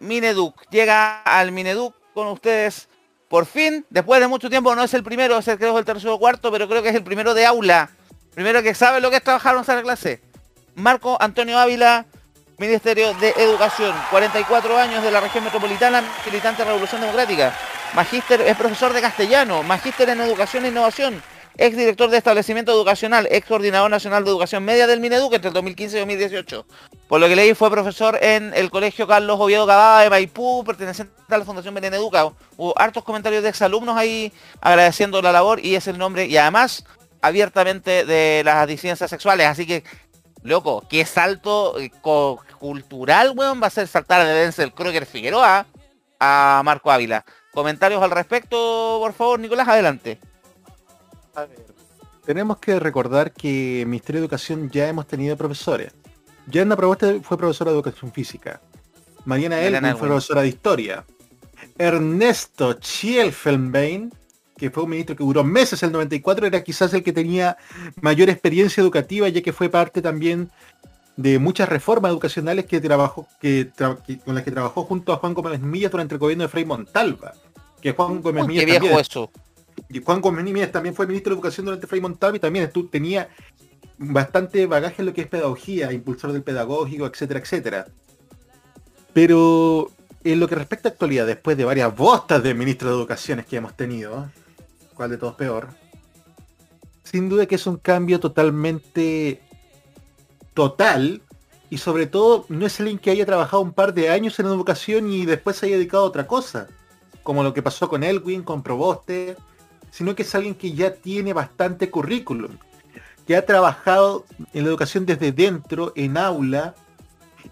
Mineduc. Llega al Mineduc con ustedes por fin. Después de mucho tiempo, no es el primero, es el creo el tercero o cuarto, pero creo que es el primero de aula. Primero que sabe lo que es trabajar en sala clase. Marco Antonio Ávila, Ministerio de Educación, 44 años de la región metropolitana, militante de Revolución Democrática. Magíster, es profesor de castellano, magíster en Educación e Innovación, ex director de establecimiento educacional, ex coordinador nacional de educación media del Mineduc entre el 2015 y 2018. Por lo que leí fue profesor en el colegio Carlos Oviedo Cavada de Maipú, perteneciente a la Fundación Beneduca. Hubo hartos comentarios de exalumnos ahí agradeciendo la labor y es el nombre y además abiertamente de las disidencias sexuales. Así que loco, qué salto eh, cultural, weón, va a ser saltar de Denzel Kruger Figueroa a Marco Ávila. Comentarios al respecto, por favor, Nicolás, adelante. A ver, tenemos que recordar que en Ministerio de Educación ya hemos tenido profesores. Yana Proboste fue profesora de Educación Física. Mariana Elwin fue profesora de Historia. Ernesto Schielfelbein que fue un ministro que duró meses, el 94, era quizás el que tenía mayor experiencia educativa, ya que fue parte también de muchas reformas educacionales que trabajó, que, con las que trabajó junto a Juan Gómez Millas durante el gobierno de Frei Montalva. Que Juan Gómez Millas también, eso. Y Juan Gómez Millas también fue ministro de Educación durante Frei Montalva y también tenía bastante bagaje en lo que es pedagogía, impulsor del pedagógico, etcétera, etcétera. Pero en lo que respecta a actualidad, después de varias bostas de ministros de Educaciones que hemos tenido, cuál de todos peor. Sin duda que es un cambio totalmente total y sobre todo no es alguien que haya trabajado un par de años en educación y después se haya dedicado a otra cosa, como lo que pasó con Elwin, con Proboste, sino que es alguien que ya tiene bastante currículum, que ha trabajado en la educación desde dentro, en aula,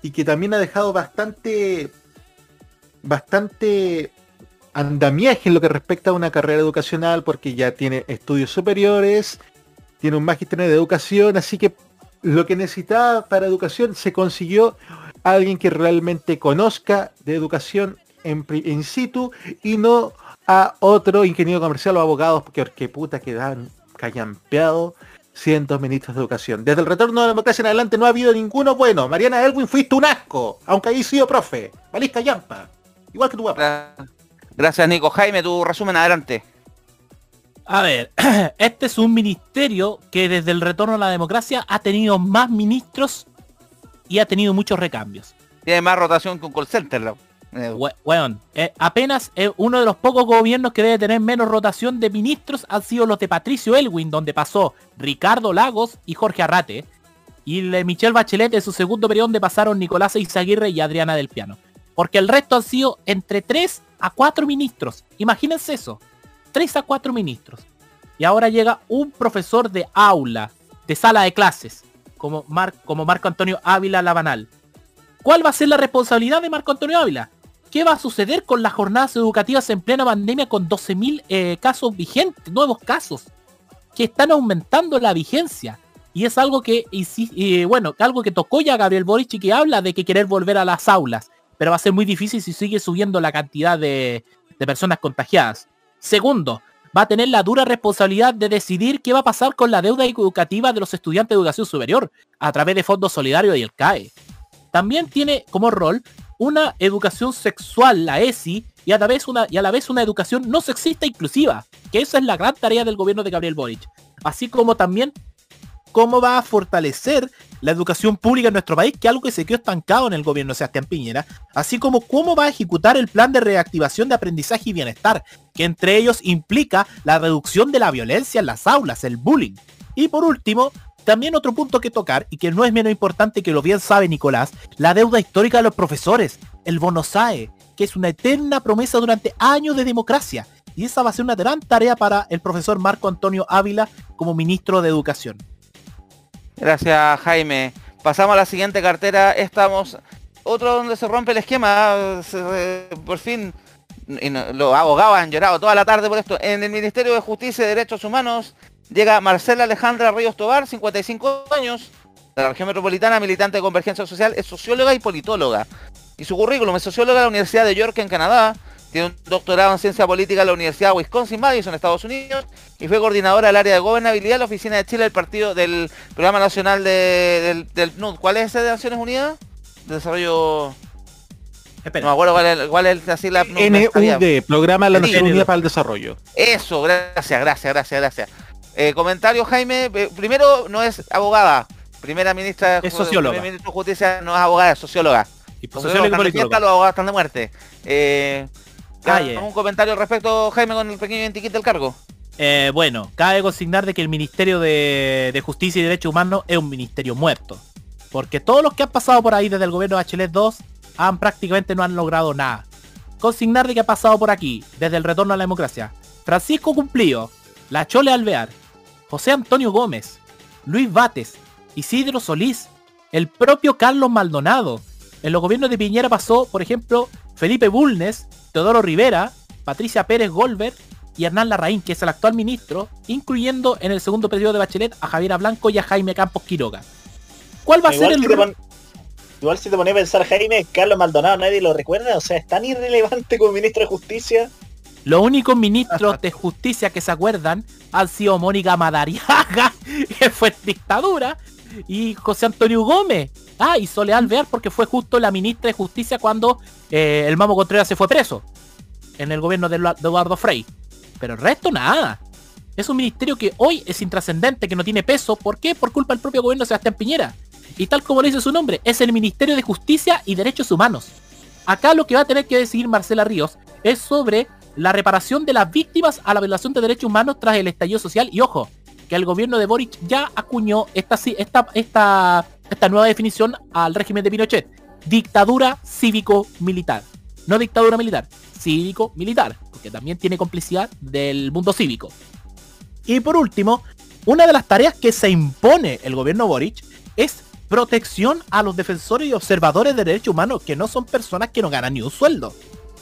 y que también ha dejado bastante, bastante andamiaje en lo que respecta a una carrera educacional porque ya tiene estudios superiores, tiene un magister de educación, así que lo que necesitaba para educación se consiguió alguien que realmente conozca de educación en, in situ y no a otro ingeniero comercial o abogado porque que puta quedan callampeado cientos ministros de educación. Desde el retorno de la democracia en adelante no ha habido ninguno bueno. Mariana Elwin fuiste un asco, aunque ahí sido profe. Valís callampa. Igual que tu papá. Gracias, Nico. Jaime, tu resumen adelante. A ver, este es un ministerio que desde el retorno a la democracia ha tenido más ministros y ha tenido muchos recambios. Tiene más rotación que un call center. Bueno, eh, apenas eh, uno de los pocos gobiernos que debe tener menos rotación de ministros han sido los de Patricio Elwin, donde pasó Ricardo Lagos y Jorge Arrate. Y de Michelle Bachelet en su segundo periodo donde pasaron Nicolás Izaguirre y Adriana del Piano. Porque el resto han sido entre 3 a 4 ministros. Imagínense eso. 3 a 4 ministros. Y ahora llega un profesor de aula, de sala de clases, como, como Marco Antonio Ávila Lavanal. ¿Cuál va a ser la responsabilidad de Marco Antonio Ávila? ¿Qué va a suceder con las jornadas educativas en plena pandemia con 12.000 eh, casos vigentes, nuevos casos, que están aumentando la vigencia? Y es algo que, bueno, algo que tocó ya Gabriel Boric y que habla de que querer volver a las aulas, pero va a ser muy difícil si sigue subiendo la cantidad de, de personas contagiadas. Segundo, va a tener la dura responsabilidad de decidir qué va a pasar con la deuda educativa de los estudiantes de educación superior a través de fondos solidarios y el CAE. También tiene como rol una educación sexual, la ESI, y a, la vez una, y a la vez una educación no sexista inclusiva, que esa es la gran tarea del gobierno de Gabriel Boric. Así como también cómo va a fortalecer la educación pública en nuestro país, que es algo que se quedó estancado en el gobierno de Sebastián Piñera, así como cómo va a ejecutar el plan de reactivación de aprendizaje y bienestar, que entre ellos implica la reducción de la violencia en las aulas, el bullying. Y por último, también otro punto que tocar, y que no es menos importante que lo bien sabe Nicolás, la deuda histórica de los profesores, el bonosae, que es una eterna promesa durante años de democracia. Y esa va a ser una gran tarea para el profesor Marco Antonio Ávila como ministro de Educación. Gracias Jaime. Pasamos a la siguiente cartera. Estamos otro donde se rompe el esquema. por fin los abogados han llorado toda la tarde por esto. En el Ministerio de Justicia y Derechos Humanos llega Marcela Alejandra Ríos Tobar, 55 años, de la región metropolitana, militante de Convergencia Social, es socióloga y politóloga. Y su currículum es socióloga de la Universidad de York en Canadá, tiene un doctorado en ciencia política en la Universidad de Wisconsin-Madison, Estados Unidos, y fue coordinadora del área de gobernabilidad de la Oficina de Chile del partido del Programa Nacional del, del NUD. ¿Cuál es ese de Naciones Unidas? De desarrollo... Espera. No me acuerdo cuál es, cuál es así la... NUD, Programa de la Naciones Unidas para el Desarrollo. Eso, gracias, gracias, gracias, gracias. Eh, comentario, Jaime. Eh, primero, no es abogada. Primera ministra es socióloga. Ministra de Justicia no es abogada, es socióloga. Y socióloga y Los abogados están de muerte. Eh, ¿Un comentario respecto, Jaime, con el pequeño entiquete del cargo? Eh, bueno, cabe consignar de que el Ministerio de, Justicia y Derechos Humanos es un ministerio muerto. Porque todos los que han pasado por ahí desde el gobierno de Bachelet 2 han prácticamente no han logrado nada. Consignar de que ha pasado por aquí, desde el retorno a la democracia. Francisco Cumplido, La Chole Alvear, José Antonio Gómez, Luis Bates, Isidro Solís, el propio Carlos Maldonado. En los gobiernos de Piñera pasó, por ejemplo, Felipe Bulnes, Teodoro Rivera, Patricia Pérez Goldberg y Hernán Larraín, que es el actual ministro, incluyendo en el segundo periodo de Bachelet a Javiera Blanco y a Jaime Campos Quiroga. ¿Cuál va a ser el... Igual si te pones a pensar, Jaime, Carlos Maldonado, nadie lo recuerda, o sea, es tan irrelevante como ministro de Justicia. Los únicos ministros de justicia que se acuerdan han sido Mónica Madariaga, que fue dictadura, y José Antonio Gómez. Ah, y Soledad Alvear porque fue justo la ministra de Justicia cuando eh, el Mamo Contreras se fue preso. En el gobierno de Eduardo Frei. Pero el resto nada. Es un ministerio que hoy es intrascendente, que no tiene peso. ¿Por qué? Por culpa del propio gobierno de Sebastián Piñera. Y tal como le dice su nombre, es el Ministerio de Justicia y Derechos Humanos. Acá lo que va a tener que decidir Marcela Ríos es sobre la reparación de las víctimas a la violación de derechos humanos tras el estallido social. Y ojo, que el gobierno de Boric ya acuñó esta, esta, esta, esta nueva definición al régimen de Pinochet. Dictadura cívico-militar. No dictadura militar, cívico-militar, porque también tiene complicidad del mundo cívico. Y por último, una de las tareas que se impone el gobierno Boric es protección a los defensores y observadores de derechos humanos, que no son personas que no ganan ni un sueldo.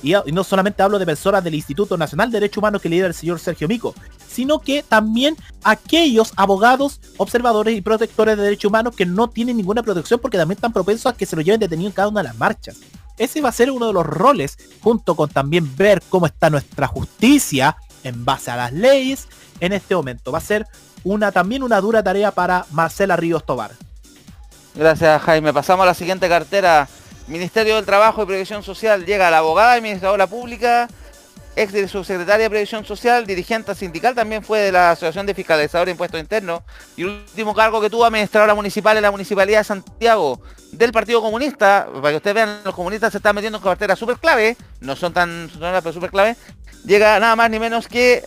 Y, no solamente hablo de personas del Instituto Nacional de Derechos Humanos que lidera el señor Sergio Mico, sino que también aquellos abogados, observadores y protectores de derechos humanos que no tienen ninguna protección porque también están propensos a que se lo lleven detenido en cada una de las marchas. Ese va a ser uno de los roles, junto con también ver cómo está nuestra justicia en base a las leyes en este momento. Va a ser una también una dura tarea para Marcela Ríos Tobar. Gracias Jaime. Pasamos a la siguiente cartera Ministerio del Trabajo y Previsión Social llega la abogada, administradora pública, ex subsecretaria de Previsión Social, dirigente sindical, también fue de la Asociación de Fiscalizadores de Impuestos Internos y último cargo que tuvo administradora municipal en la Municipalidad de Santiago del Partido Comunista, para que ustedes vean, los comunistas se están metiendo en carteras súper clave, no son tan pero súper clave, llega nada más ni menos que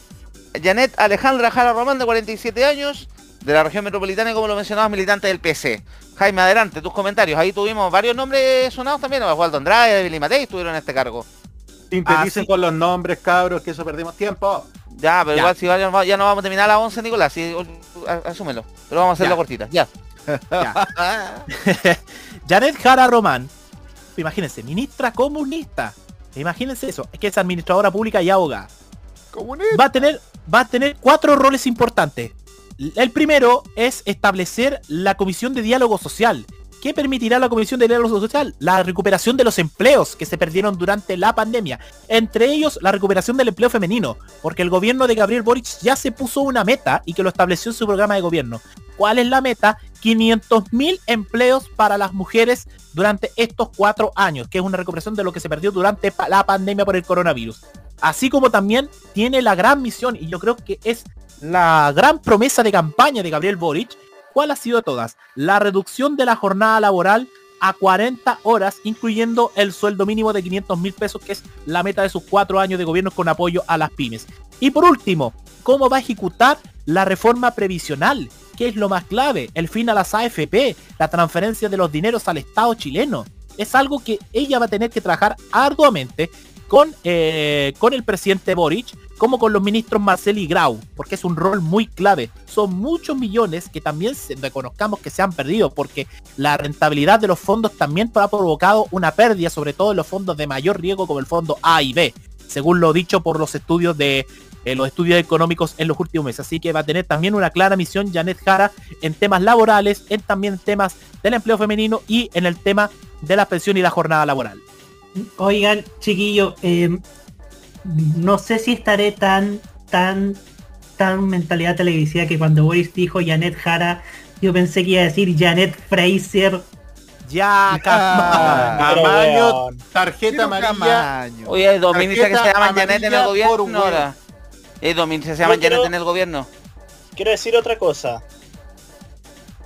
Janet Alejandra Jara Román, de 47 años, de la región metropolitana y como lo mencionabas, militante del PC. Jaime, adelante, tus comentarios. Ahí tuvimos varios nombres sonados también, Osvaldo Andrade, Billy Matei estuvieron en este cargo. Sinteticen con los nombres, cabros, que eso perdimos tiempo. Ya, pero igual si ya, no vamos a terminar a las 11, Nicolás, sí, asúmelo. Pero vamos a hacerlo cortita, ya. Janet Jara Román, imagínense, ministra comunista. Imagínense eso, es que es administradora pública y abogada. Va a tener, va a tener cuatro roles importantes. El primero es establecer la comisión de diálogo social. ¿Qué permitirá la Comisión de Diálogo Social? La recuperación de los empleos que se perdieron durante la pandemia. Entre ellos, la recuperación del empleo femenino. Porque el gobierno de Gabriel Boric ya se puso una meta y que lo estableció en su programa de gobierno. ¿Cuál es la meta? 500.000 empleos para las mujeres durante estos cuatro años, que es una recuperación de lo que se perdió durante la pandemia por el coronavirus. Así como también tiene la gran misión, y yo creo que es la gran promesa de campaña de Gabriel Boric, ¿Cuál ha sido de todas? La reducción de la jornada laboral a 40 horas, incluyendo el sueldo mínimo de 500 mil pesos, que es la meta de sus cuatro años de gobierno con apoyo a las pymes. Y por último, ¿cómo va a ejecutar la reforma previsional? ¿Qué es lo más clave? El fin a las AFP, la transferencia de los dineros al Estado chileno. Es algo que ella va a tener que trabajar arduamente con, eh, con el presidente Boric como con los ministros Marcel y Grau, porque es un rol muy clave. Son muchos millones que también reconozcamos que se han perdido, porque la rentabilidad de los fondos también ha provocado una pérdida, sobre todo en los fondos de mayor riesgo como el fondo A y B, según lo dicho por los estudios de eh, los estudios económicos en los últimos meses. Así que va a tener también una clara misión Janet Jara en temas laborales, en también temas del empleo femenino y en el tema de la pensión y la jornada laboral. Oigan, chiquillo, eh, no sé si estaré tan, tan, tan mentalidad televisiva que cuando Boris dijo Janet Jara, yo pensé que iba a decir Janet Fraser. Ya, Camaño, tarjeta amarilla. Oye, hay dos que se llaman Janet en el gobierno ahora. Hay dos se llaman Janet en el gobierno. Quiero decir otra cosa.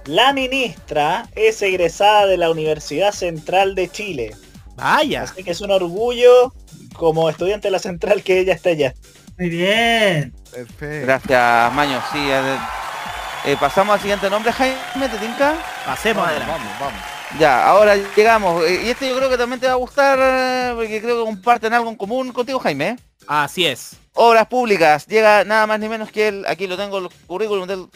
La ministra es egresada de la Universidad Central de Chile. Vaya. Así que es un orgullo como estudiante de la central que ella está allá. Muy bien. Perfecto. Gracias, Maño. Sí, eh, eh, pasamos al siguiente nombre, Jaime, ¿te tinca? Pasemos adelante. Vamos, vamos. Ya, ahora llegamos. Eh, y este yo creo que también te va a gustar, porque creo que comparten algo en común contigo, Jaime. Así es. Obras públicas. Llega nada más ni menos que él, aquí lo tengo el currículum del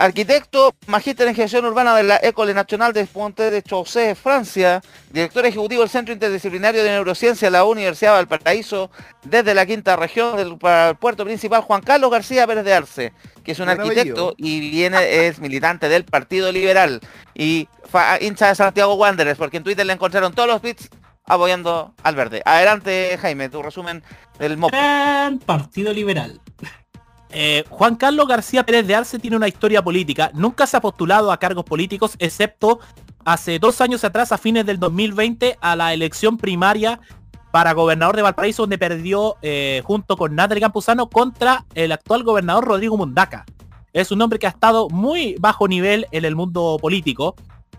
Arquitecto, magíster en gestión urbana de la École Nacional de Ponte de Chaussee, Francia, director ejecutivo del Centro Interdisciplinario de Neurociencia de la Universidad de Valparaíso, desde la quinta región del puerto principal, Juan Carlos García Pérez de Arce, que es un arquitecto y viene, es militante del Partido Liberal y hincha de Santiago Wanderers, porque en Twitter le encontraron todos los tweets apoyando al verde. Adelante, Jaime, tu resumen del MOP. Partido Liberal. Eh, Juan Carlos García Pérez de Arce tiene una historia política, nunca se ha postulado a cargos políticos, excepto hace dos años atrás, a fines del 2020, a la elección primaria para gobernador de Valparaíso, donde perdió eh, junto con Natalie Campuzano contra el actual gobernador Rodrigo Mundaca. Es un hombre que ha estado muy bajo nivel en el mundo político.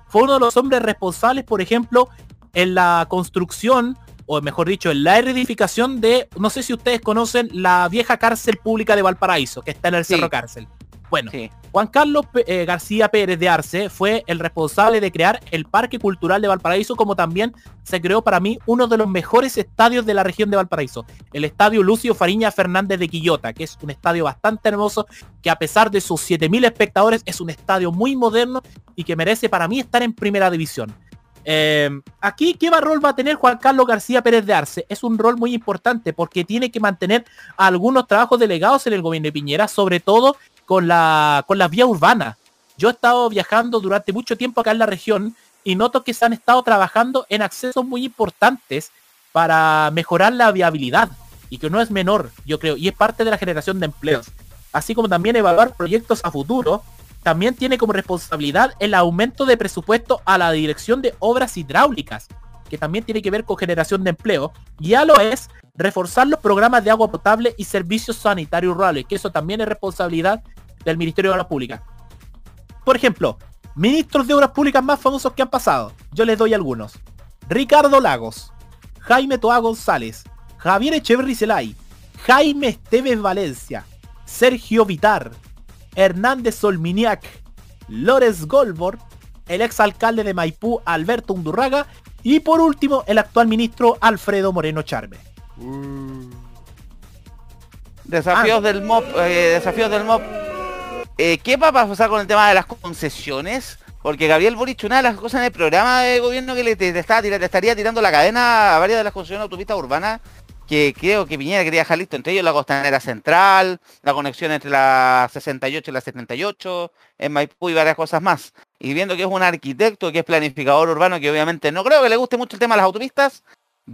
Fue uno de los hombres responsables, por ejemplo, en la construcción o mejor dicho, en la reedificación de, no sé si ustedes conocen, la vieja cárcel pública de Valparaíso, que está en el Cerro Cárcel. Bueno, Juan Carlos eh, García Pérez de Arce fue el responsable de crear el Parque Cultural de Valparaíso, como también se creó para mí uno de los mejores estadios de la región de Valparaíso, el Estadio Lucio Fariña Fernández de Quillota, que es un estadio bastante hermoso, que a pesar de sus 7.000 espectadores es un estadio muy moderno y que merece para mí estar en primera división. Em, aquí, ¿qué rol va a tener Juan Carlos García Pérez de Arce? Es un rol muy importante porque tiene que mantener algunos trabajos delegados en el gobierno de Piñera, sobre todo con la, con las vías urbanas. Yo he estado viajando durante mucho tiempo acá en la región y noto que se han estado trabajando en accesos muy importantes para mejorar la viabilidad y que no es menor, yo creo, y es parte de la generación de empleos. Así como también evaluar proyectos a futuro también tiene como responsabilidad el aumento de presupuesto a la dirección de obras hidráulicas, que también tiene que ver con generación de empleo. Ya lo es reforzar los programas de agua potable y servicios sanitarios rurales, que eso también es responsabilidad del Ministerio de Obras Públicas. Por ejemplo, ministros de Obras Públicas más famosos que han pasado. Yo les doy algunos. Ricardo Lagos, Jaime Toa González, Javier Echeverri Celay, Jaime Esteves Valencia, Sergio Vitar, Hernández Solminiac, Lores Golbor, el exalcalde de Maipú Alberto Undurraga y por último el actual ministro Alfredo Moreno Charme. Desafíos ah. del MOP, eh, desafíos del MOP. Eh, ¿Qué va a pasar con el tema de las concesiones? porque Gabriel Boric, una de las cosas en el programa de gobierno que le te, estaría tirando la cadena a varias de las construcciones autopistas urbanas que creo que Piñera quería dejar listo, entre ellos la costanera central, la conexión entre la 68 y la 78, en Maipú y varias cosas más. Y viendo que es un arquitecto, que es planificador urbano, que obviamente no creo que le guste mucho el tema de las autopistas,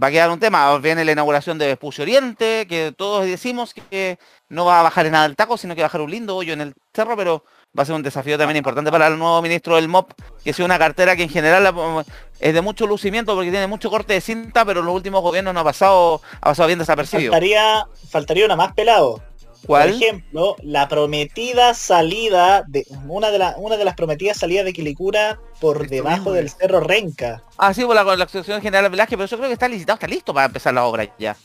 va a quedar un tema. Viene la inauguración de Vespucio Oriente, que todos decimos que no va a bajar en nada el taco, sino que va a bajar un lindo hoyo en el cerro, pero va a ser un desafío también importante para el nuevo ministro del MOP, que es una cartera que en general es de mucho lucimiento porque tiene mucho corte de cinta, pero en los últimos gobiernos no ha pasado, ha pasado bien desapercibido. Faltaría, faltaría una más pelado. ¿Cuál? Por ejemplo, la prometida salida de una de, una de las prometidas salidas de Quilicura por debajo del cerro Renca. Ah, sí, por la, la Asociación General Velázquez, pero yo creo que está licitado, está listo para empezar la obra ya.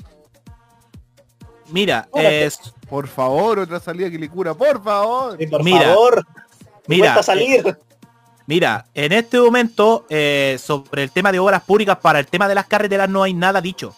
Mira, es... por favor, otra salida que le cura, por favor. por mira, favor. Mira, salir. Eh, mira, en este momento, eh, sobre el tema de obras públicas, para el tema de las carreteras no hay nada dicho.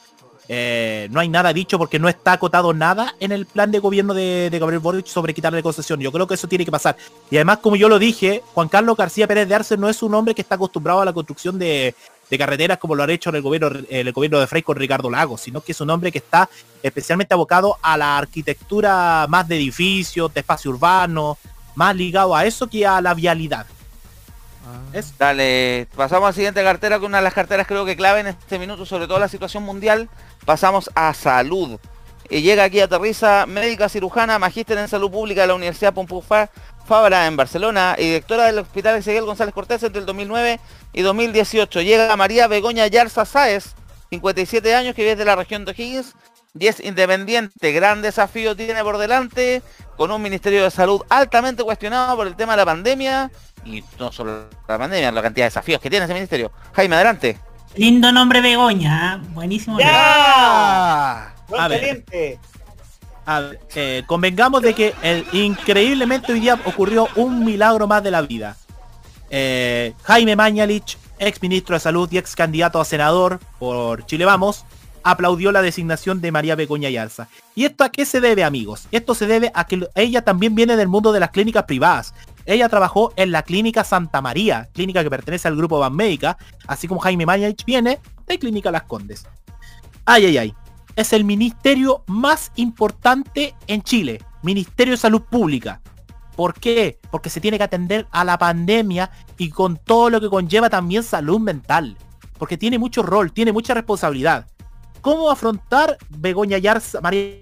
Eh, no hay nada dicho porque no está acotado nada en el plan de gobierno de, de, Gabriel Boric sobre quitarle concesión. Yo creo que eso tiene que pasar. Y además, como yo lo dije, Juan Carlos García Pérez de Arce no es un hombre que está acostumbrado a la construcción de, de carreteras como lo ha hecho en el gobierno, el gobierno de Frey con Ricardo Lagos, sino que es un hombre que está especialmente abocado a la arquitectura más de edificios, de espacio urbano, más ligado a eso que a la vialidad. Ah. Dale, pasamos a la siguiente cartera, que una de las carteras creo que clave en este minuto, sobre todo la situación mundial. Pasamos a salud. Y llega aquí, aterriza médica cirujana, magíster en salud pública de la Universidad Pompeu Fabra en Barcelona y directora del Hospital Ezequiel González Cortés entre el 2009 y 2018. Llega María Begoña Yarza Sáez, 57 años, que viene de la región de O'Higgins y es independiente. Gran desafío tiene por delante con un Ministerio de Salud altamente cuestionado por el tema de la pandemia y no solo la pandemia, la cantidad de desafíos que tiene ese ministerio. Jaime, adelante. Lindo nombre Begoña, ¿eh? buenísimo. ¡Ya! A ver, eh, convengamos de que el, increíblemente hoy día ocurrió un milagro más de la vida. Eh, Jaime Mañalich, ex ministro de Salud y ex candidato a senador por Chile Vamos, aplaudió la designación de María Begoña Yarza. ¿Y esto a qué se debe, amigos? Esto se debe a que ella también viene del mundo de las clínicas privadas. Ella trabajó en la clínica Santa María, clínica que pertenece al grupo Banmédica, así como Jaime Mañalich viene de Clínica Las Condes. Ay, ay, ay es el ministerio más importante en Chile, Ministerio de Salud Pública. ¿Por qué? Porque se tiene que atender a la pandemia y con todo lo que conlleva también salud mental. Porque tiene mucho rol, tiene mucha responsabilidad. ¿Cómo afrontar Begoña Yarza, María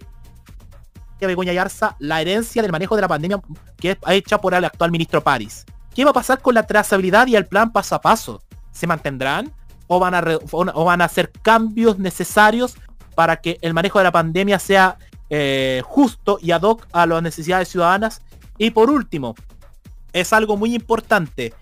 Begoña Yarza, la herencia del manejo de la pandemia que es hecha por el actual ministro París? ¿Qué va a pasar con la trazabilidad y el plan paso a paso? ¿Se mantendrán? ¿O van a, o van a hacer cambios necesarios para que el manejo de la pandemia sea eh, justo y ad hoc a las necesidades ciudadanas. Y por último, es algo muy importante,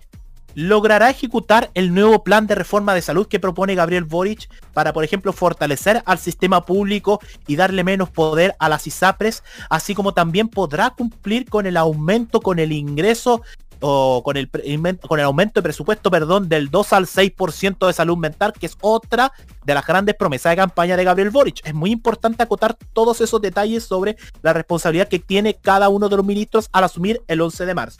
logrará ejecutar el nuevo plan de reforma de salud que propone Gabriel Boric para, por ejemplo, fortalecer al sistema público y darle menos poder a las ISAPRES, así como también podrá cumplir con el aumento, con el ingreso o con el, con el aumento de presupuesto, perdón, del 2 al 6% de salud mental, que es otra de las grandes promesas de campaña de Gabriel Boric. Es muy importante acotar todos esos detalles sobre la responsabilidad que tiene cada uno de los ministros al asumir el 11 de marzo.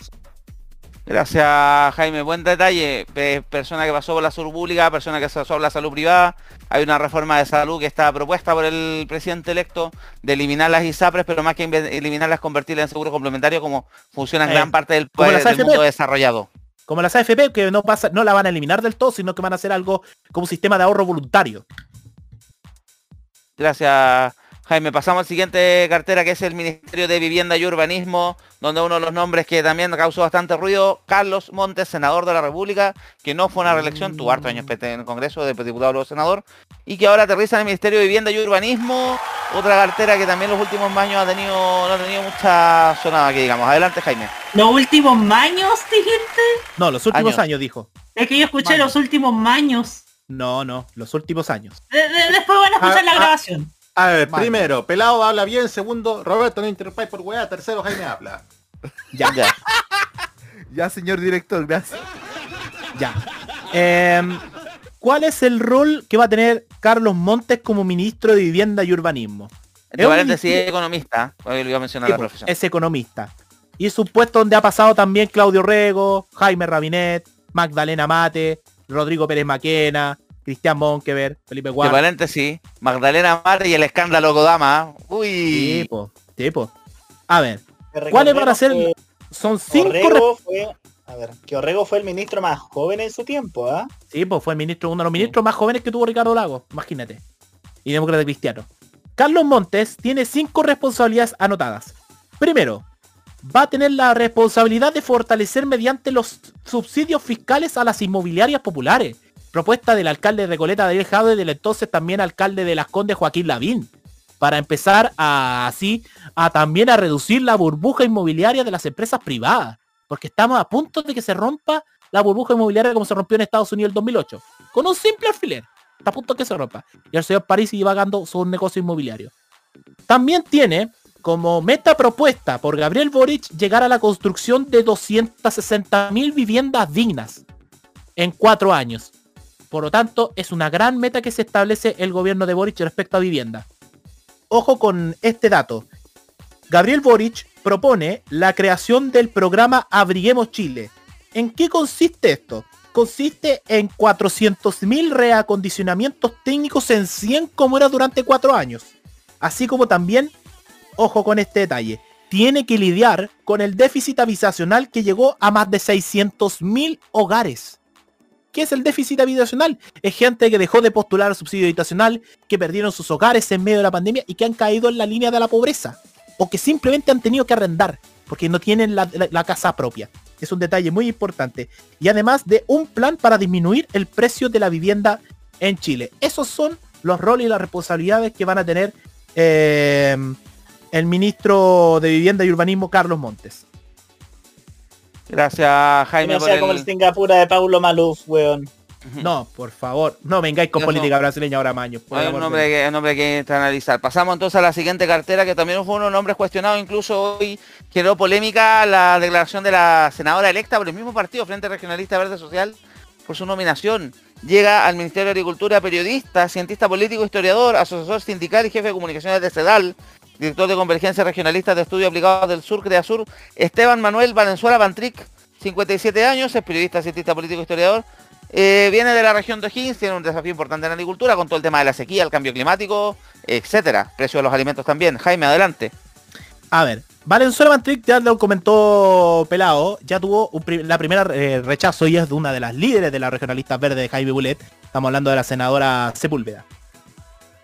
Gracias Jaime, buen detalle. Persona que pasó por la salud pública, persona que pasó por la salud privada. Hay una reforma de salud que está propuesta por el presidente electo de eliminar las ISAPRES, pero más que eliminarlas, convertirlas en seguro complementario como funciona en gran eh, parte del, del mundo desarrollado. Como las AFP, que no pasa, no la van a eliminar del todo, sino que van a hacer algo como un sistema de ahorro voluntario. Gracias Jaime, pasamos al siguiente cartera que es el Ministerio de Vivienda y Urbanismo, donde uno de los nombres que también causó bastante ruido, Carlos Montes, senador de la República, que no fue una reelección, tuvo harto años en el Congreso de diputado o senador, y que ahora aterriza en el Ministerio de Vivienda y Urbanismo, otra cartera que también los últimos años ha tenido, no ha tenido mucha sonada aquí, digamos. Adelante, Jaime. ¿Los últimos años, dijiste? No, los últimos años, dijo. Es que yo escuché los últimos años. No, no, los últimos años. después van a escuchar la ah, ah, grabación. A ver, primero, Pelado habla bien, segundo, Roberto no interrumpa por weá, tercero, Jaime habla. Ya, ya. ya, señor director, gracias. Ya. Em, ¿Cuál es el rol que va a tener Carlos Montes como ministro de Vivienda y Urbanismo? Es, economista, iba a mencionar la pues, Es economista. Y es un puesto donde ha pasado también Claudio Rego, Jaime Rabinet, Magdalena Mate, Rodrigo Pérez Maquena, Cristian Monkever, Felipe Guardia. paréntesis, Magdalena Mate y el escándalo Kodama. Uy. Tipo, tipo. A ver, ¿cuáles van a ser? Son cinco. a ver, que Orrego fue el ministro más joven en su tiempo, ¿ah? Sí, pues fue el ministro, uno de los ministros más jóvenes que tuvo Ricardo Lago, imagínate. Y demócrata cristiano. Carlos Montes tiene cinco responsabilidades anotadas. Primero, va a tener la responsabilidad de fortalecer mediante los subsidios fiscales a las inmobiliarias populares. Propuesta del alcalde de Recoleta de Jade y del entonces también alcalde de Las Condes Joaquín Lavín. Para empezar a, así a también a reducir la burbuja inmobiliaria de las empresas privadas. Porque estamos a punto de que se rompa la burbuja inmobiliaria como se rompió en Estados Unidos en el 2008. Con un simple alfiler. Está a punto de que se rompa. Y el señor París iba ganando su negocio inmobiliario. También tiene como meta propuesta por Gabriel Boric llegar a la construcción de 260.000 viviendas dignas en cuatro años. Por lo tanto, es una gran meta que se establece el gobierno de Boric respecto a vivienda. Ojo con este dato. Gabriel Boric propone la creación del programa Abriguemos Chile. ¿En qué consiste esto? Consiste en 400.000 reacondicionamientos técnicos en 100 como era durante cuatro años. Así como también ojo con este detalle, tiene que lidiar con el déficit habitacional que llegó a más de 600.000 hogares. ¿Qué es el déficit habitacional? Es gente que dejó de postular el subsidio habitacional, que perdieron sus hogares en medio de la pandemia y que han caído en la línea de la pobreza. O que simplemente han tenido que arrendar porque no tienen la, la casa propia. Es un detalle muy importante. Y además de un plan para disminuir el precio de la vivienda en Chile. Esos son los roles y las responsabilidades que van a tener eh, el ministro de Vivienda y Urbanismo, Carlos Montes. Gracias, Jaime. No sea como el Singapura de Paulo Maluf, weón. No, por favor, no vengáis con política brasileña ahora, Maño. Hay un nombre, que, un nombre que analizar. Pasamos entonces a la siguiente cartera, que también fue uno de los nombres cuestionados, incluso hoy generó polémica la declaración de la senadora electa por el mismo partido, Frente Regionalista Verde Social, por su nominación. Llega al Ministerio de Agricultura periodista, cientista político, historiador, asesor sindical y jefe de comunicaciones de CEDAL, director de Convergencia Regionalista de Estudios Aplicados del Sur, Sur, Esteban Manuel Valenzuela Bantric, 57 años, es periodista, cientista político, historiador. Eh, viene de la región de O'Higgins, tiene un desafío importante en la agricultura con todo el tema de la sequía, el cambio climático, etcétera. Precio de los alimentos también. Jaime, adelante. A ver, Valenzuela Bantric ya lo comentó Pelado, ya tuvo la primera eh, rechazo y es de una de las líderes de la regionalista verde, Jaime Bulet. Estamos hablando de la senadora Sepúlveda.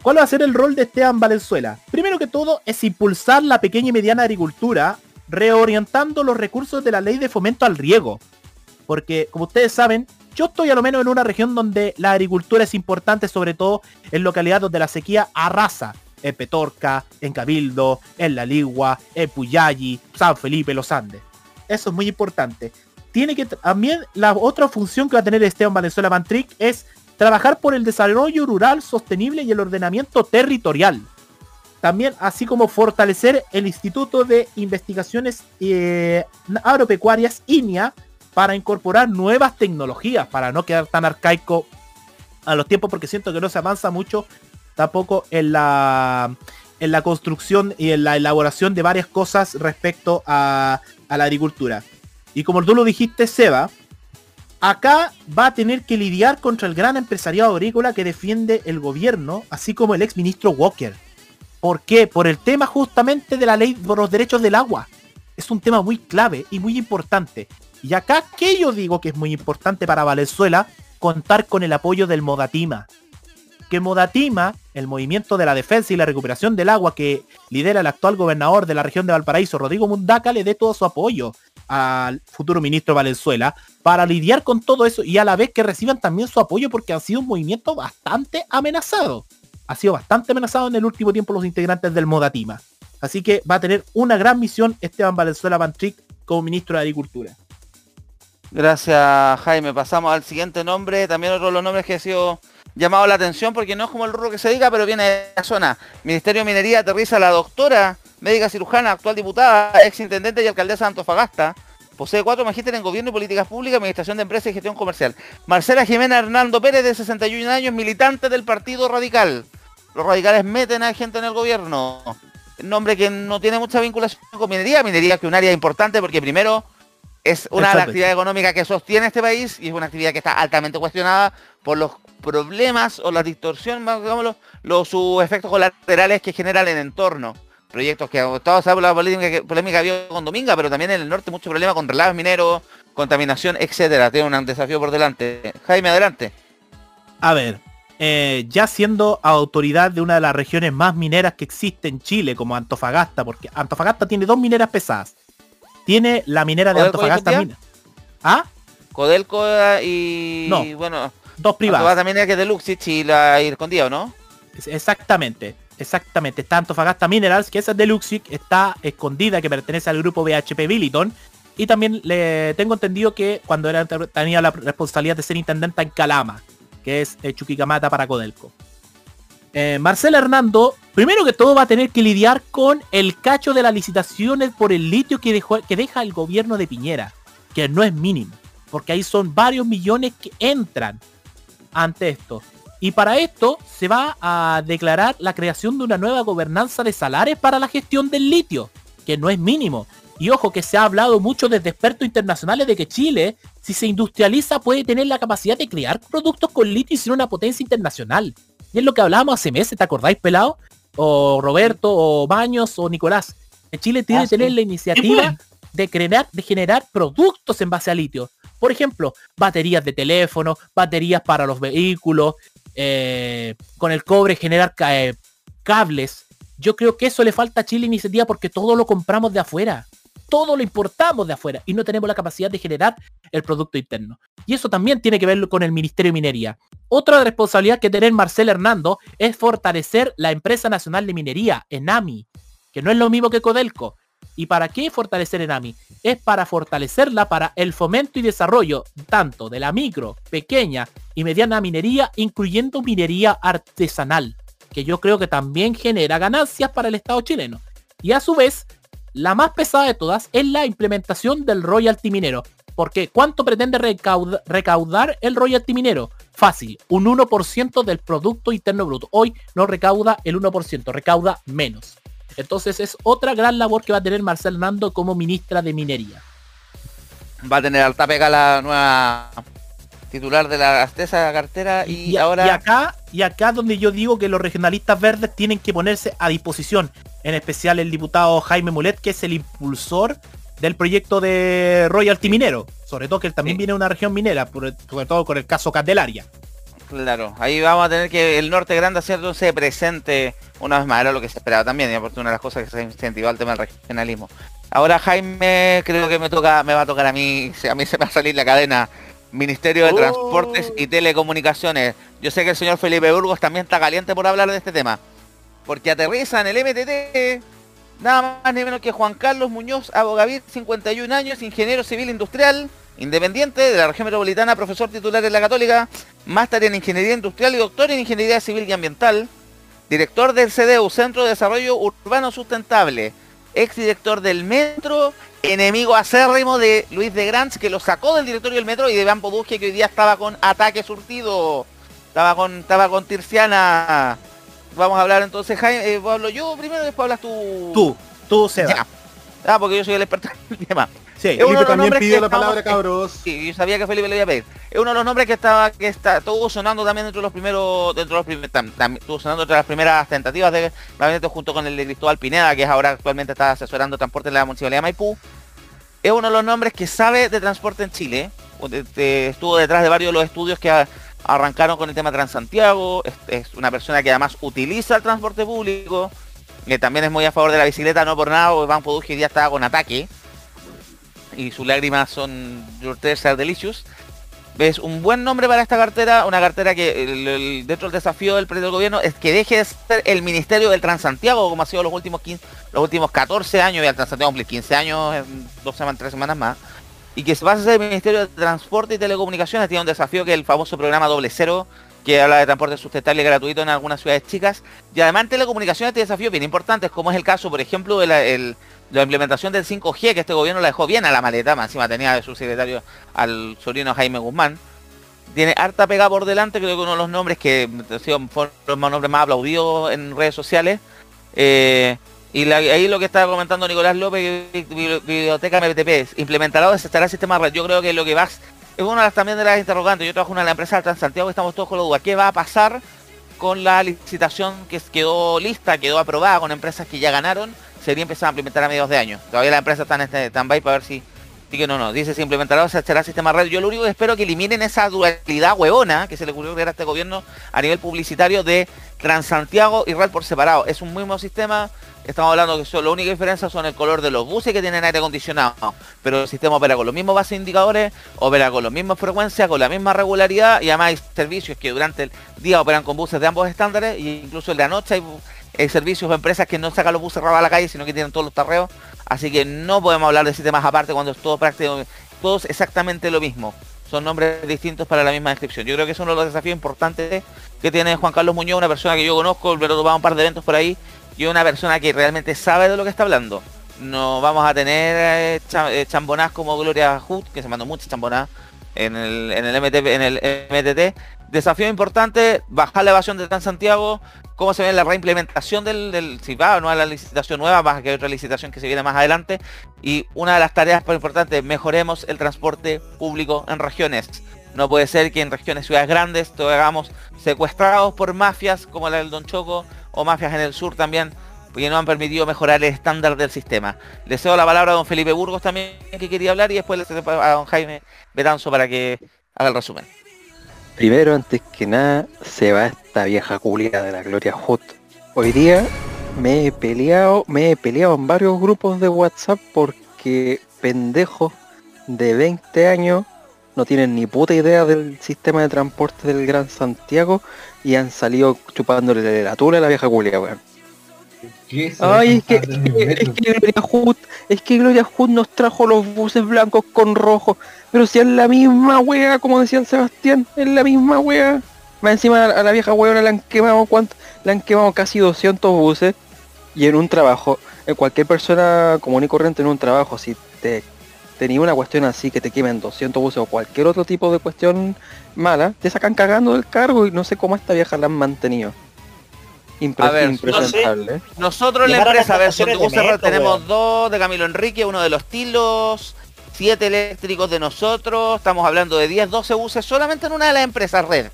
¿Cuál va a ser el rol de Esteban Valenzuela? Primero que todo es impulsar la pequeña y mediana agricultura, reorientando los recursos de la ley de fomento al riego. Porque, como ustedes saben, yo estoy a lo menos en una región donde la agricultura es importante, sobre todo en localidades donde la sequía arrasa. En Petorca, en Cabildo, en La Ligua, en Puyayi, San Felipe, Los Andes. Eso es muy importante. Tiene que también la otra función que va a tener Esteban Valenzuela Mantric es trabajar por el desarrollo rural sostenible y el ordenamiento territorial. También así como fortalecer el Instituto de Investigaciones eh, Agropecuarias INIA para incorporar nuevas tecnologías, para no quedar tan arcaico a los tiempos, porque siento que no se avanza mucho tampoco en la, en la construcción y en la elaboración de varias cosas respecto a, a la agricultura. Y como tú lo dijiste, Seba, Acá va a tener que lidiar contra el gran empresariado agrícola que defiende el gobierno, así como el ex ministro Walker. ¿Por qué? Por el tema justamente de la ley por los derechos del agua. Es un tema muy clave y muy importante. Y acá, ¿qué yo digo que es muy importante para Valenzuela? Contar con el apoyo del Modatima. Que Modatima, el movimiento de la defensa y la recuperación del agua que lidera el actual gobernador de la región de Valparaíso, Rodrigo Mundaca, le dé todo su apoyo al futuro ministro Valenzuela para lidiar con todo eso y a la vez que reciban también su apoyo porque han sido un movimiento bastante amenazado. Ha sido bastante amenazado en el último tiempo los integrantes del Modatima. Así que va a tener una gran misión Esteban Valenzuela Bantric como ministro de Agricultura. Gracias Jaime. Pasamos al siguiente nombre. También otro de los nombres que ha sido llamado la atención porque no es como el rubro que se diga, pero viene de la zona. Ministerio de Minería aterriza la doctora médica cirujana, actual diputada, ex intendente y alcaldesa de Antofagasta. Posee cuatro magísteres en Gobierno y Políticas Públicas, Administración de Empresas y Gestión Comercial. Marcela Jimena Hernando Pérez, de 61 años, militante del Partido Radical. Los radicales meten a gente en el gobierno. nombre que no tiene mucha vinculación con minería. Minería que es un área importante porque primero Es una de las actividades económicas que sostiene este país y es una actividad que está altamente cuestionada por los problemas o la distorsión, digámoslo, los sus efectos colaterales que genera el entorno. Proyectos que todos saben la polémica, polémica que había con Dominga, pero también en el norte mucho problema con relaves mineros, contaminación, etcétera. Tiene un desafío por delante. Jaime, adelante. A ver, eh, ya siendo autoridad de una de las regiones más mineras que existe en Chile, como Antofagasta, porque Antofagasta tiene dos mineras pesadas. Tiene la minera de Antofagasta Mina. ¿Ah? Codelco y... No, bueno, dos privadas. también es que de Luxich y la escondida, ¿no? Exactamente, exactamente. Está Antofagasta Minerals, que esa es de Luxic, está escondida, que pertenece al grupo BHP Billiton. Y también le tengo entendido que cuando era, tenía la responsabilidad de ser intendente en Calama, que es eh, Chuquicamata para Codelco. Eh, Marcel Hernando, primero que todo va a tener que lidiar con el cacho de las licitaciones por el litio que, dejó, que deja el gobierno de Piñera, que no es mínimo, porque ahí son varios millones que entran ante esto. Y para esto se va a declarar la creación de una nueva gobernanza de salares para la gestión del litio, que no es mínimo. Y ojo que se ha hablado mucho desde expertos internacionales de que Chile, si se industrializa, puede tener la capacidad de crear productos con litio y ser una potencia internacional. Y es lo que hablábamos hace meses, ¿te acordáis, pelado? O Roberto, o Baños, o Nicolás. Chile tiene ah, que tener la iniciativa de, crear, de generar productos en base a litio. Por ejemplo, baterías de teléfono, baterías para los vehículos, eh, con el cobre generar eh, cables. Yo creo que eso le falta a Chile iniciativa porque todo lo compramos de afuera. Todo lo importamos de afuera y no tenemos la capacidad de generar el producto interno. Y eso también tiene que ver con el Ministerio de Minería. Otra responsabilidad que tener Marcel Hernando es fortalecer la empresa nacional de minería, ENAMI, que no es lo mismo que Codelco. ¿Y para qué fortalecer ENAMI? Es para fortalecerla para el fomento y desarrollo tanto de la micro, pequeña y mediana minería, incluyendo minería artesanal, que yo creo que también genera ganancias para el Estado chileno. Y a su vez, la más pesada de todas es la implementación del royalty minero. Porque ¿cuánto pretende recaudar el royalty minero? Fácil, un 1% del Producto Interno Bruto. Hoy no recauda el 1%, recauda menos. Entonces es otra gran labor que va a tener Marcel Nando como ministra de Minería. Va a tener alta pega la nueva titular de la esa cartera y, ahora y acá y acá donde yo digo que los regionalistas verdes tienen que ponerse a disposición en especial el diputado Jaime Mulet que es el impulsor del proyecto de Royalty Minero sobre todo que él también viene de una región minera sobre todo con el caso Candelaria claro ahí vamos a tener que el norte grande se presente una vez más era lo que se esperaba también, y por una de las cosas que se incentivó el tema del regionalismo. Ahora Jaime, creo que me toca, me va a tocar a mí, a mí se me va a salir la cadena Ministerio de Transportes y oh. Telecomunicaciones. Yo sé que el señor Felipe Burgos también está caliente por hablar de este tema. Porque aterriza en el MTT nada más ni menos que Juan Carlos Muñoz Abogavir, 51 años, ingeniero civil industrial, independiente de la región metropolitana, profesor titular en la Católica, máster en ingeniería industrial y doctor en ingeniería civil y ambiental director del CDU, Centro de Desarrollo Urbano Sustentable, exdirector del Metro, enemigo acérrimo de Luis de Grants, que lo sacó del directorio del Metro, y de Van Poduje, que hoy día estaba con ataque surtido, estaba con, estaba con Tirciana. Vamos a hablar entonces, Jaime, eh, hablo yo primero, después hablas tú. Tú, tú, Seba. Ah, porque yo soy el experto en el tema. Sí, Felipe también pidió la palabra, cabros. Sí, yo sabía que Felipe le iba a pedir. Es uno de los nombres que estaba, que está, estuvo sonando también dentro de los primeros, dentro de los primeros, estuvo sonando entre las primeras tentativas de gabinete junto con el de Cristóbal Pineda, que es ahora actualmente está asesorando transporte en la municipalidad de Maipú. Es uno de los nombres que sabe de transporte en Chile. Estuvo detrás de varios de los estudios que arrancaron con el tema Transantiago. Es, es una persona que además utiliza el transporte público. Que también es muy a favor de la bicicleta, no por nada, porque Van Poduje ya estaba con ataque y sus lágrimas son Your Tears Delicious. Es un buen nombre para esta cartera, una cartera que dentro del desafío del presidente del gobierno es que deje de ser el Ministerio del Transantiago, como ha sido los últimos 15, los últimos 14 años, y el Transantiago cumple 15 años, dos semanas, tres semanas más, y que se va a ser el Ministerio de Transporte y Telecomunicaciones, tiene un desafío que el famoso programa Doble Cero, que habla de transporte sustentable y gratuito en algunas ciudades chicas, y además telecomunicaciones tiene desafíos bien importantes, como es el caso, por ejemplo, de la, implementación del 5G, que este gobierno la dejó bien a la maleta, más encima tenía de su secretario al sobrino Jaime Guzmán. Tiene harta pega por delante, creo que uno de los nombres que fueron los nombres más aplaudidos en redes sociales. Eh, Y ahí lo que estaba comentando Nicolás López, Biblioteca MPTP, implementará o desechará el sistema red. Yo creo que lo que va es una de las, también de las interrogantes. Yo trabajo en una empresa de Santiago y estamos todos con la duda. ¿Qué va a pasar con la licitación que quedó lista, quedó aprobada con empresas que ya ganaron? Sería empezar a implementar a mediados de año. Todavía la empresa está en este stand-by para ver si Así que no, no, dice se implementará o se echará sistema red. Yo lo único que espero que eliminen esa dualidad huevona que se le ocurrió crear a este gobierno a nivel publicitario de Transantiago y red por separado. Es un mismo sistema, estamos hablando que son, la única diferencia son el color de los buses que tienen aire acondicionado, pero el sistema opera con los mismos bases indicadores, opera con las mismas frecuencias, con la misma regularidad y además hay servicios que durante el día operan con buses de ambos estándares e incluso el de anoche hay, hay servicios o empresas que no sacan los buses a la calle, sino que tienen todos los tarreos Así que no podemos hablar de sistemas aparte cuando es todo práctico, todos exactamente lo mismo. Son nombres distintos para la misma descripción. Yo creo que es uno de los desafíos importantes que tiene Juan Carlos Muñoz, una persona que yo conozco, lo he tomado un par de eventos por ahí, y una persona que realmente sabe de lo que está hablando. No vamos a tener eh, eh, chambonás como Gloria Hood, que se mandó muchas chambonás en el, en el, MT, en el MTT. Desafío importante, bajar la evasión de Santiago, cómo se ve la reimplementación del, del si va o no a la licitación nueva, más que hay otra licitación que se viene más adelante. Y una de las tareas más importantes, mejoremos el transporte público en regiones. No puede ser que en regiones ciudades grandes todos hagamos secuestrados por mafias como la del Don Choco o mafias en el sur también, porque no han permitido mejorar el estándar del sistema. Le cedo la palabra a don Felipe Burgos también que quería hablar y después le cedo a don Jaime Betanzo para que haga el resumen. Primero, antes que nada, se va esta vieja culia de la Gloria Hot. Hoy día me he peleado, me he peleado en varios grupos de WhatsApp porque pendejos de 20 años no tienen ni puta idea del sistema de transporte del Gran Santiago y han salido chupándole la tula a la vieja culia, weón. Ay, es que, es, que, Gloria Hood, es que Gloria Hood nos trajo los buses blancos con rojo. Pero si es la misma wea, como decía el Sebastián, es la misma wea. Más encima a la vieja wea le han quemado cuánto, le han quemado casi 200 buses. Y en un trabajo, en cualquier persona común y corriente en un trabajo, si te tenía una cuestión así que te quemen 200 buses o cualquier otro tipo de cuestión mala, te sacan cagando del cargo y no sé cómo esta vieja la han mantenido a ver, nosotros en la empresa, a ver, tenemos dos de Camilo Enrique, uno de los Tilos, siete eléctricos de nosotros, estamos hablando de 10, 12 buses solamente en una de las empresas red.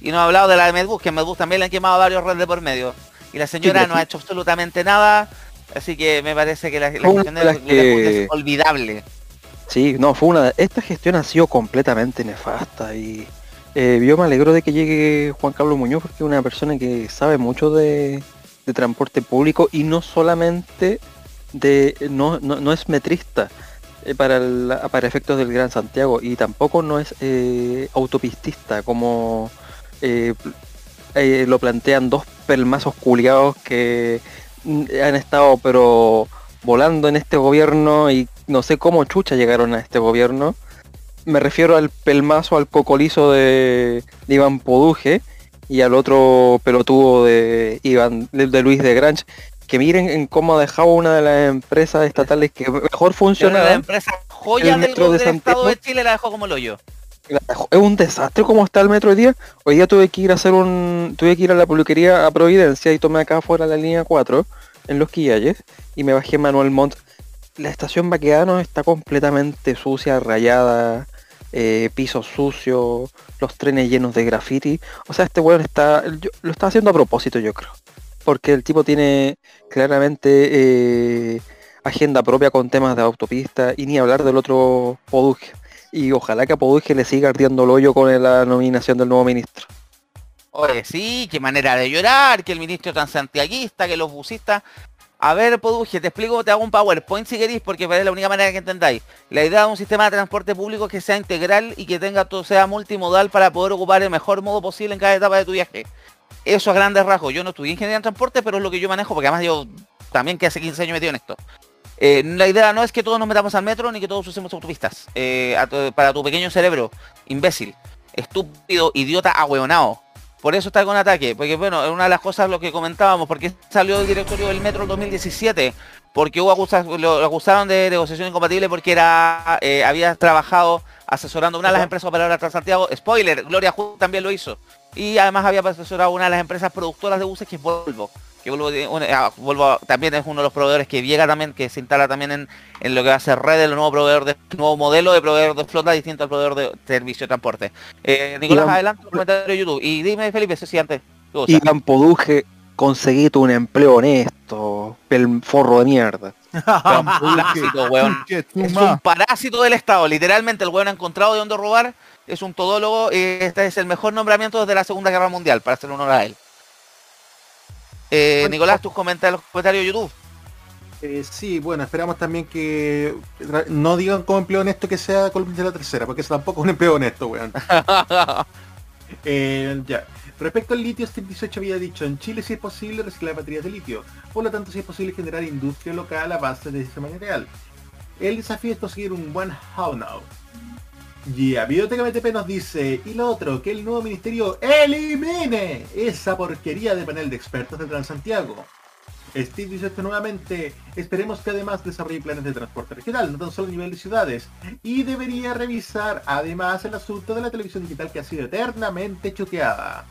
Y no ha hablado de la de Medbus, que en Medbus también le han quemado varios redes de por medio. Y la señora no ha hecho absolutamente nada, así que me parece que la, gestión es olvidable. Sí, no, fue una... Esta gestión ha sido completamente nefasta y eh, yo me alegro de que llegue Juan Carlos Muñoz porque es una persona que sabe mucho de, transporte público y no solamente de no, no, es metrista eh, para, para efectos del Gran Santiago y tampoco no es eh, autopistista como lo plantean dos pelmazos culiados que han estado pero volando en este gobierno y no sé cómo chucha llegaron a este gobierno me refiero al pelmazo, al cocolizo de, Iván Poduje y al otro pelotudo de Iván de, Luis de Granch que miren en cómo ha dejado una de las empresas estatales que mejor funciona. La empresa joya del, de Estado de Chile la dejó como lo yo. Es un desastre como está el metro hoy día. Hoy día tuve que ir a hacer un. tuve que ir a la peluquería a Providencia y tomé acá afuera la línea 4 en los Quillayes y me bajé Manuel Montt. La estación Baqueano está completamente sucia, rayada, eh, pisos sucios, los trenes llenos de graffiti. O sea, este weón está, lo está haciendo a propósito, yo creo. Porque el tipo tiene claramente eh, agenda propia con temas de autopista y ni hablar del otro Poduje. Y ojalá que a Poduje le siga ardiendo el hoyo con la nominación del nuevo ministro. Oye, sí, qué manera de llorar, que el ministro tan santiaguista, que los busistas a ver, Poduje, te explico, te hago un PowerPoint si queréis, porque es la única manera que entendáis. La idea de un sistema de transporte público que sea integral y que tenga todo sea multimodal para poder ocupar el mejor modo posible en cada etapa de tu viaje. Eso a grandes rasgos. Yo no estudié ingeniería en transporte, pero es lo que yo manejo, porque además yo también que hace 15 años metido en esto. Eh, la idea no es que todos nos metamos al metro ni que todos usemos autopistas. Eh, para tu pequeño cerebro, imbécil, estúpido, idiota, ahueonado. Por eso está con ataque, porque bueno, una de las cosas lo que comentábamos, porque salió del directorio del Metro en 2017, porque hubo lo acusaron de negociación incompatible porque era eh, había trabajado asesorando una de las empresas operadoras de Santiago, spoiler, Gloria Hood también lo hizo. Y además había asesorado una de las empresas productoras de buses que es Volvo. Que ah, vuelvo, también es uno de los proveedores que llega también, que se instala también en, lo que va a ser red, el nuevo proveedor de nuevo modelo de proveedor de flota distinto al proveedor de servicio de transporte. Eh, Nicolás, adelante, comentario de YouTube. Y dime, Felipe, si antes. Y Campoduje, conseguí un empleo honesto, el forro de mierda. parásito, weón. es un parásito del Estado. Literalmente el weón ha encontrado de dónde robar. Es un todólogo. Y este es el mejor nombramiento desde la Segunda Guerra Mundial, para hacer honor a él. Eh, Nicolás, tus comentarios, los comentarios de YouTube. Eh, sí, bueno, esperamos también que no digan como empleo honesto que sea columna de la tercera, porque eso tampoco es un empleo honesto, weón. Eh, ya. Respecto al litio, Steve 18 había dicho, en Chile sí es posible reciclar baterías de litio, por lo tanto sí es posible generar industria local a base de ese material. El desafío es conseguir un buen how now. Yeah, Biblioteca BTP nos dice, y lo otro, que el nuevo ministerio elimine esa porquería de panel de expertos de Transantiago. Steve dice esto nuevamente, esperemos que además desarrolle planes de transporte regional, no tan solo a nivel de ciudades, y debería revisar además el asunto de la televisión digital que ha sido eternamente choqueada.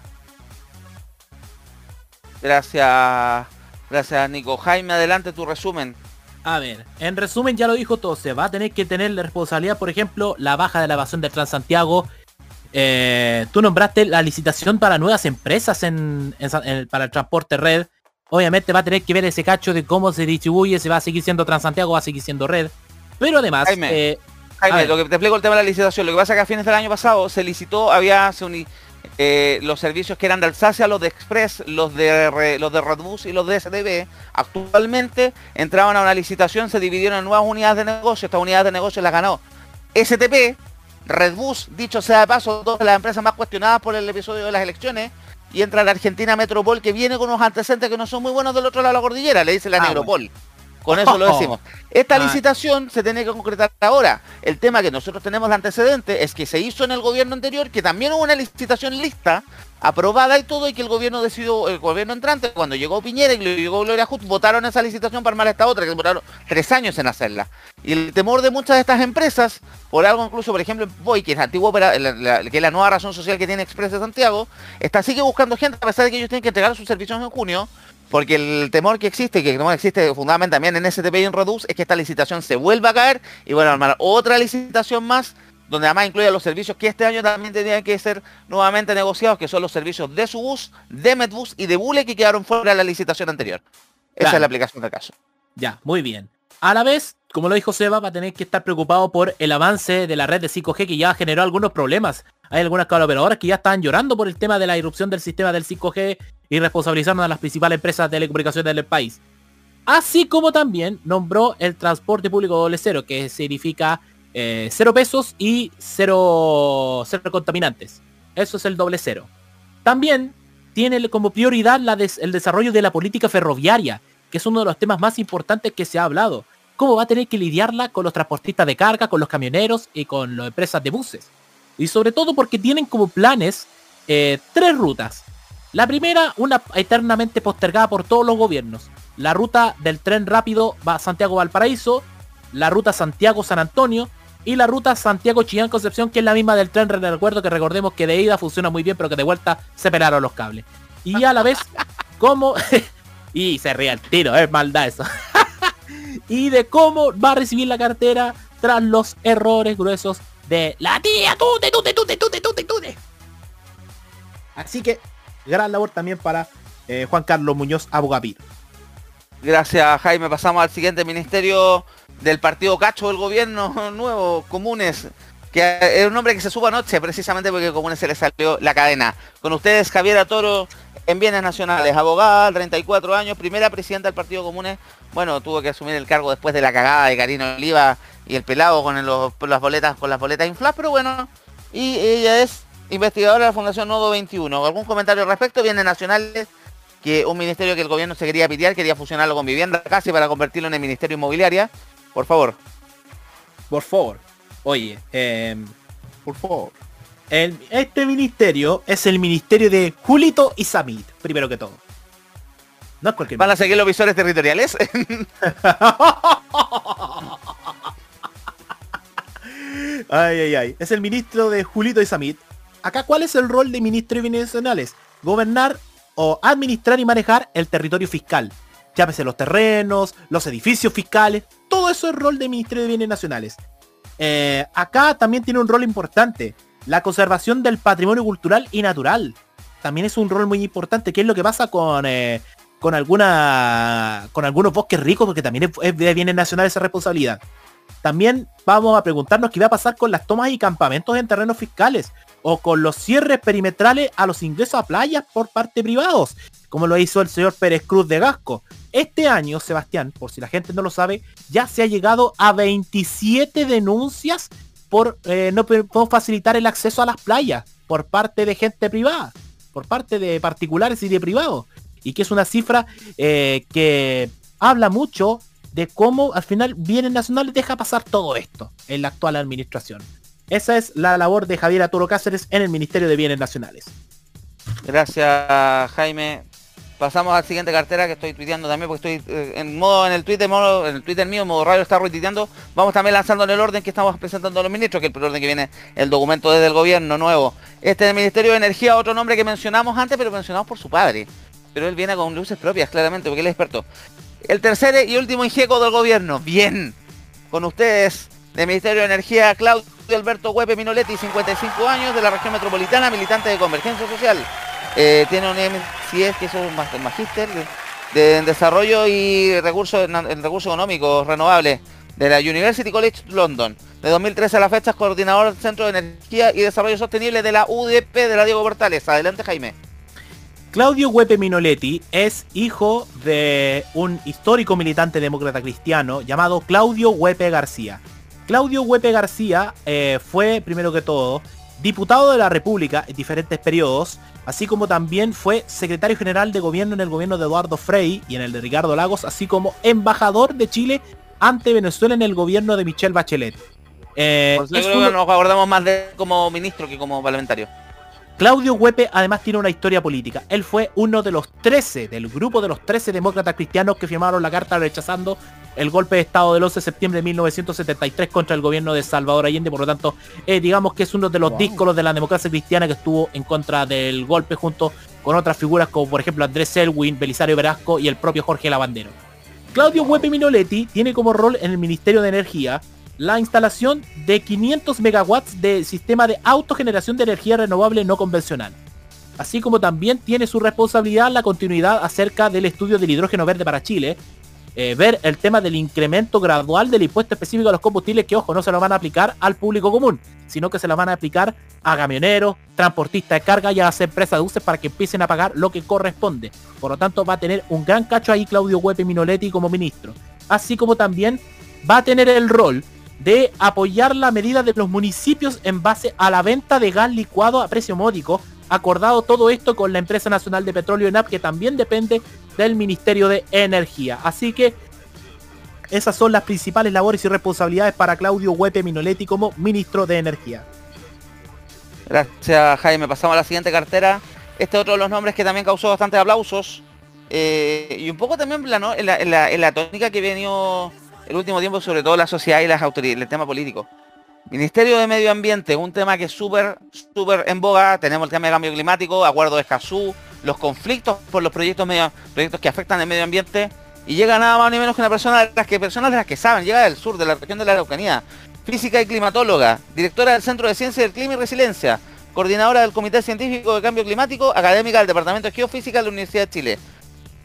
Gracias, gracias Nico. Jaime, adelante tu resumen. A ver, en resumen ya lo dijo todo, se va a tener que tener la responsabilidad, por ejemplo, la baja de la evasión de Transantiago. Eh, tú nombraste la licitación para nuevas empresas en, para el transporte red. Obviamente va a tener que ver ese cacho de cómo se distribuye, si va a seguir siendo Transantiago, va a seguir siendo red. Pero además... Jaime, eh, lo que te explico el tema de la licitación, lo que pasa es que a fines del año pasado se licitó, había se eh, los servicios que eran de Alsacia, los de Express, los de, los de Redbus y los de SDB, actualmente entraban a una licitación, se dividieron en nuevas unidades de negocio, estas unidades de negocio las ganó STP, Redbus, dicho sea de paso, dos de las empresas más cuestionadas por el episodio de las elecciones, y entra la Argentina Metropol que viene con unos antecedentes que no son muy buenos del otro lado de la cordillera, le dice la ah, Negropol. Con eso lo decimos. Esta licitación se tiene que concretar ahora. El tema que nosotros tenemos de antecedente es que se hizo en el gobierno anterior, que también hubo una licitación lista, aprobada y todo, y que el gobierno decidió, el gobierno entrante, cuando llegó Piñera y llegó Gloria Hood, votaron esa licitación para armar esta otra, que demoraron tres años en hacerla. Y el temor de muchas de estas empresas, por algo incluso, por ejemplo, Boy, que es antiguo, que es la nueva razón social que tiene Express de Santiago, está sigue buscando gente, a pesar de que ellos tienen que entregar sus servicios en junio, porque el temor que existe, que no existe fundamentalmente también en STP y en Redux, es que esta licitación se vuelva a caer y bueno, armar otra licitación más, donde además incluye los servicios que este año también tenían que ser nuevamente negociados, que son los servicios de Subus, de Medbus y de Bule que quedaron fuera de la licitación anterior. Esa es la aplicación del caso. Ya, muy bien. A la vez, como lo dijo Seba, va a tener que estar preocupado por el avance de la red de 5G que ya generó algunos problemas. Hay algunas operadoras que ya están llorando por el tema de la irrupción del sistema del 5G y responsabilizando a las principales empresas de telecomunicaciones del país. Así como también nombró el transporte público doble cero, que significa eh, cero pesos y cero, cero contaminantes. Eso es el doble cero. También tiene como prioridad la el desarrollo de la política ferroviaria, que es uno de los temas más importantes que se ha hablado. Cómo va a tener que lidiarla con los transportistas de carga, con los camioneros y con las empresas de buses. Y sobre todo porque tienen como planes eh, tres rutas. La primera, una eternamente postergada por todos los gobiernos. La ruta del tren rápido va Santiago-Valparaíso, la ruta Santiago-San Antonio y la ruta Santiago-Chillán-Concepción, que es la misma del tren. Recuerdo que recordemos que de ida funciona muy bien, pero que de vuelta se pelaron los cables. Y a la vez, como... y se ríe el tiro, es maldad eso. y de cómo va a recibir la cartera tras los errores gruesos de la tía Tute, Tute, Tute, Tute, Tute, Tute. Así que gran labor también para eh, Juan Carlos Muñoz Abogapir. Gracias Jaime, pasamos al siguiente ministerio del partido Cacho del gobierno nuevo, Comunes, que es un nombre que se suba anoche precisamente porque Comunes se le salió la cadena. Con ustedes Javier Toro en Bienes Nacionales, abogada, 34 años, primera presidenta del Partido Comunes, bueno, tuvo que asumir el cargo después de la cagada de Karino Oliva y el pelado con las boletas con las boletas pero bueno, y ella es investigadora de la Fundación Nodo 21. ¿Algún comentario al respecto? Viene nacionales que un ministerio que el gobierno se quería pitear, quería fusionarlo con vivienda casi para convertirlo en el ministerio inmobiliaria. Por favor. Por favor. Oye, em, por favor. este ministerio es el ministerio de Julito y Samit, primero que todo. No es cualquier ¿Van a seguir los visores territoriales? ay, ay, ay. Es el ministro de Julito y Samit, acá, ¿cuál es el rol de ministro de Bienes Nacionales? Gobernar o administrar y manejar el territorio fiscal. Llámese los terrenos, los edificios fiscales, todo eso es rol del Ministerio de Bienes Nacionales. Eh, acá también tiene un rol importante, la conservación del patrimonio cultural y natural. También es un rol muy importante, que es lo que pasa con, eh, con, alguna, con algunos bosques ricos, porque también es, de bienes nacionales esa responsabilidad. También vamos a preguntarnos qué va a pasar con las tomas y campamentos en terrenos fiscales o con los cierres perimetrales a los ingresos a playas por parte privados, como lo hizo el señor Pérez Cruz de Gasco. Este año, Sebastián, por si la gente no lo sabe, ya se ha llegado a 27 denuncias por eh, no facilitar el acceso a las playas por parte de gente privada, por parte de particulares y de privados. Y que es una cifra eh, que habla mucho de cómo al final Bienes Nacionales deja pasar todo esto en la actual administración. Esa es la labor de Javier Arturo Cáceres en el Ministerio de Bienes Nacionales. Gracias Jaime. Pasamos al siguiente cartera que estoy tuiteando también porque estoy eh, en modo en el Twitter, en el Twitter mío, modo radio está retuiteando. Vamos también lanzando en el orden que estamos presentando a los ministros, que es el orden que viene el documento desde el gobierno nuevo. Este del Ministerio de Energía, otro nombre que mencionamos antes, pero mencionamos por su padre. Pero él viene con luces propias, claramente, porque él es experto. El tercer y último injeco del gobierno. Bien. Con ustedes, del Ministerio de Energía, Claudio Alberto Huepe Minoletti, 55 años, de la región metropolitana, militante de Convergencia Social. Eh, tiene un MCS, que es un magíster de, desarrollo y recursos, recursos económicos renovables de la University College London. De 2013 a la fecha es coordinador del Centro de Energía y Desarrollo Sostenible de la UDP de la Diego Portales. Adelante, Jaime. Claudio Huepe Minoletti es hijo de un histórico militante demócrata cristiano llamado Claudio Huepe García. Claudio Huepe García eh, fue, primero que todo, diputado de la República en diferentes periodos, así como también fue secretario general de gobierno en el gobierno de Eduardo Frei y en el de Ricardo Lagos, así como embajador de Chile ante Venezuela en el gobierno de Michelle Bachelet. Eh, nos acordamos más de como ministro que como parlamentario. Claudio Huepe además tiene una historia política. Él fue uno de los 13, del grupo de los 13 demócratas cristianos que firmaron la carta rechazando el golpe de Estado del 11 de septiembre de 1973 contra el gobierno de Salvador Allende. Por lo tanto, eh, digamos que es uno de los díscolos de la democracia cristiana que estuvo en contra del golpe junto con otras figuras como por ejemplo Andrés Selwyn, Belisario Velasco y el propio Jorge Lavandero. Claudio Huepe Minoletti tiene como rol en el Ministerio de Energía la instalación de 500 megawatts de sistema de autogeneración de energía renovable no convencional. Así como también tiene su responsabilidad la continuidad acerca del estudio del hidrógeno verde para Chile, eh, ver el tema del incremento gradual del impuesto específico a los combustibles que, ojo, no se lo van a aplicar al público común, sino que se lo van a aplicar a camioneros, transportistas de carga y a las empresas de buses para que empiecen a pagar lo que corresponde. Por lo tanto, va a tener un gran cacho ahí Claudio Huepe Minoletti como ministro. Así como también va a tener el rol de apoyar la medida de los municipios en base a la venta de gas licuado a precio módico, acordado todo esto con la empresa nacional de petróleo ENAP que también depende del Ministerio de Energía. Así que esas son las principales labores y responsabilidades para Claudio Huepe Minoletti como ministro de Energía. Gracias Jaime, pasamos a la siguiente cartera. Este es otro de los nombres que también causó bastantes aplausos. Eh, y un poco también en, la, en la tónica que venido el último tiempo, sobre todo la sociedad y las autoridades, el tema político. Ministerio de Medio Ambiente, un tema que es súper, súper en boga. Tenemos el tema de cambio climático, acuerdo de Escazú, los conflictos por los proyectos, medio, proyectos que afectan el medio ambiente. Y llega nada más ni menos que una persona de las que personas de las que saben, llega del sur, de la región de la Araucanía, física y climatóloga, directora del Centro de Ciencia del Clima y Resiliencia, coordinadora del Comité Científico de Cambio Climático, académica del Departamento de Geofísica de la Universidad de Chile.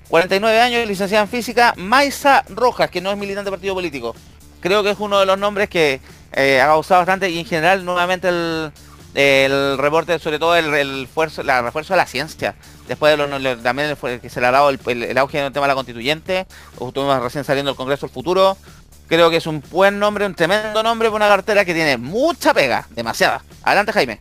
49 años, licenciada en física, Maisa Rojas, que no es militante de partido político. Creo que es uno de los nombres que eh, ha causado bastante y en general nuevamente el, reporte, sobre todo el, el refuerzo de la ciencia. Después de también que se le ha dado el, auge en el tema de la constituyente, estuvimos recién saliendo del Congreso del Futuro. Creo que es un buen nombre, un tremendo nombre para una cartera que tiene mucha pega, demasiada. Adelante Jaime.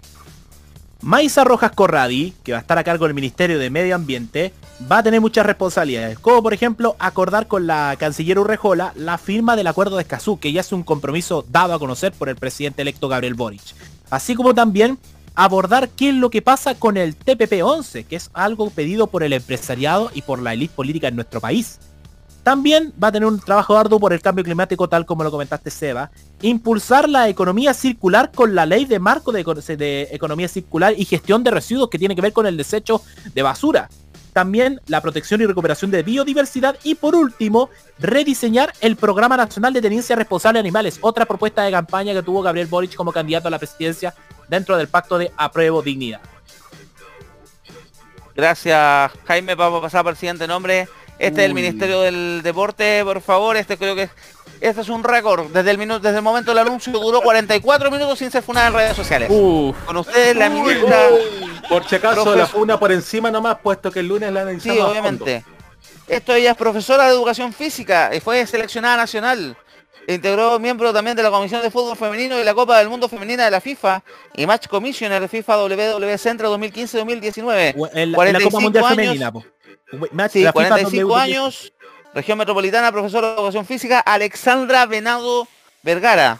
Maisa Rojas Corradi, que va a estar a cargo del Ministerio de Medio Ambiente, va a tener muchas responsabilidades, como por ejemplo acordar con la canciller Urrejola la firma del acuerdo de Escazú, que ya es un compromiso dado a conocer por el presidente electo Gabriel Boric. Así como también abordar qué es lo que pasa con el TPP-11, que es algo pedido por el empresariado y por la élite política en nuestro país. También va a tener un trabajo arduo por el cambio climático, tal como lo comentaste Seba. Impulsar la economía circular con la ley de marco de, economía circular y gestión de residuos que tiene que ver con el desecho de basura también la protección y recuperación de biodiversidad y por último, rediseñar el Programa Nacional de Tenencia Responsable de Animales, otra propuesta de campaña que tuvo Gabriel Boric como candidato a la presidencia dentro del pacto de apruebo dignidad. Gracias Jaime, vamos a pasar por el siguiente nombre. Este es el Ministerio del Deporte, por favor, este creo que este es un récord. Desde el minuto, desde el momento del anuncio duró 44 minutos sin ser funada en redes sociales. Con ustedes la ministra. por si acaso la funa por encima nomás, puesto que el lunes la analizamos. Sí, obviamente. Esto ella es profesora de educación física y fue seleccionada nacional. Integró miembro también de la Comisión de Fútbol Femenino y la Copa del Mundo Femenina de la FIFA y Match Commissioner FIFA WWE Centro 2015-2019. En, la Copa Mundial Femenina. Sí, 45 años, región metropolitana, profesor de educación física, Alexandra Venado Vergara.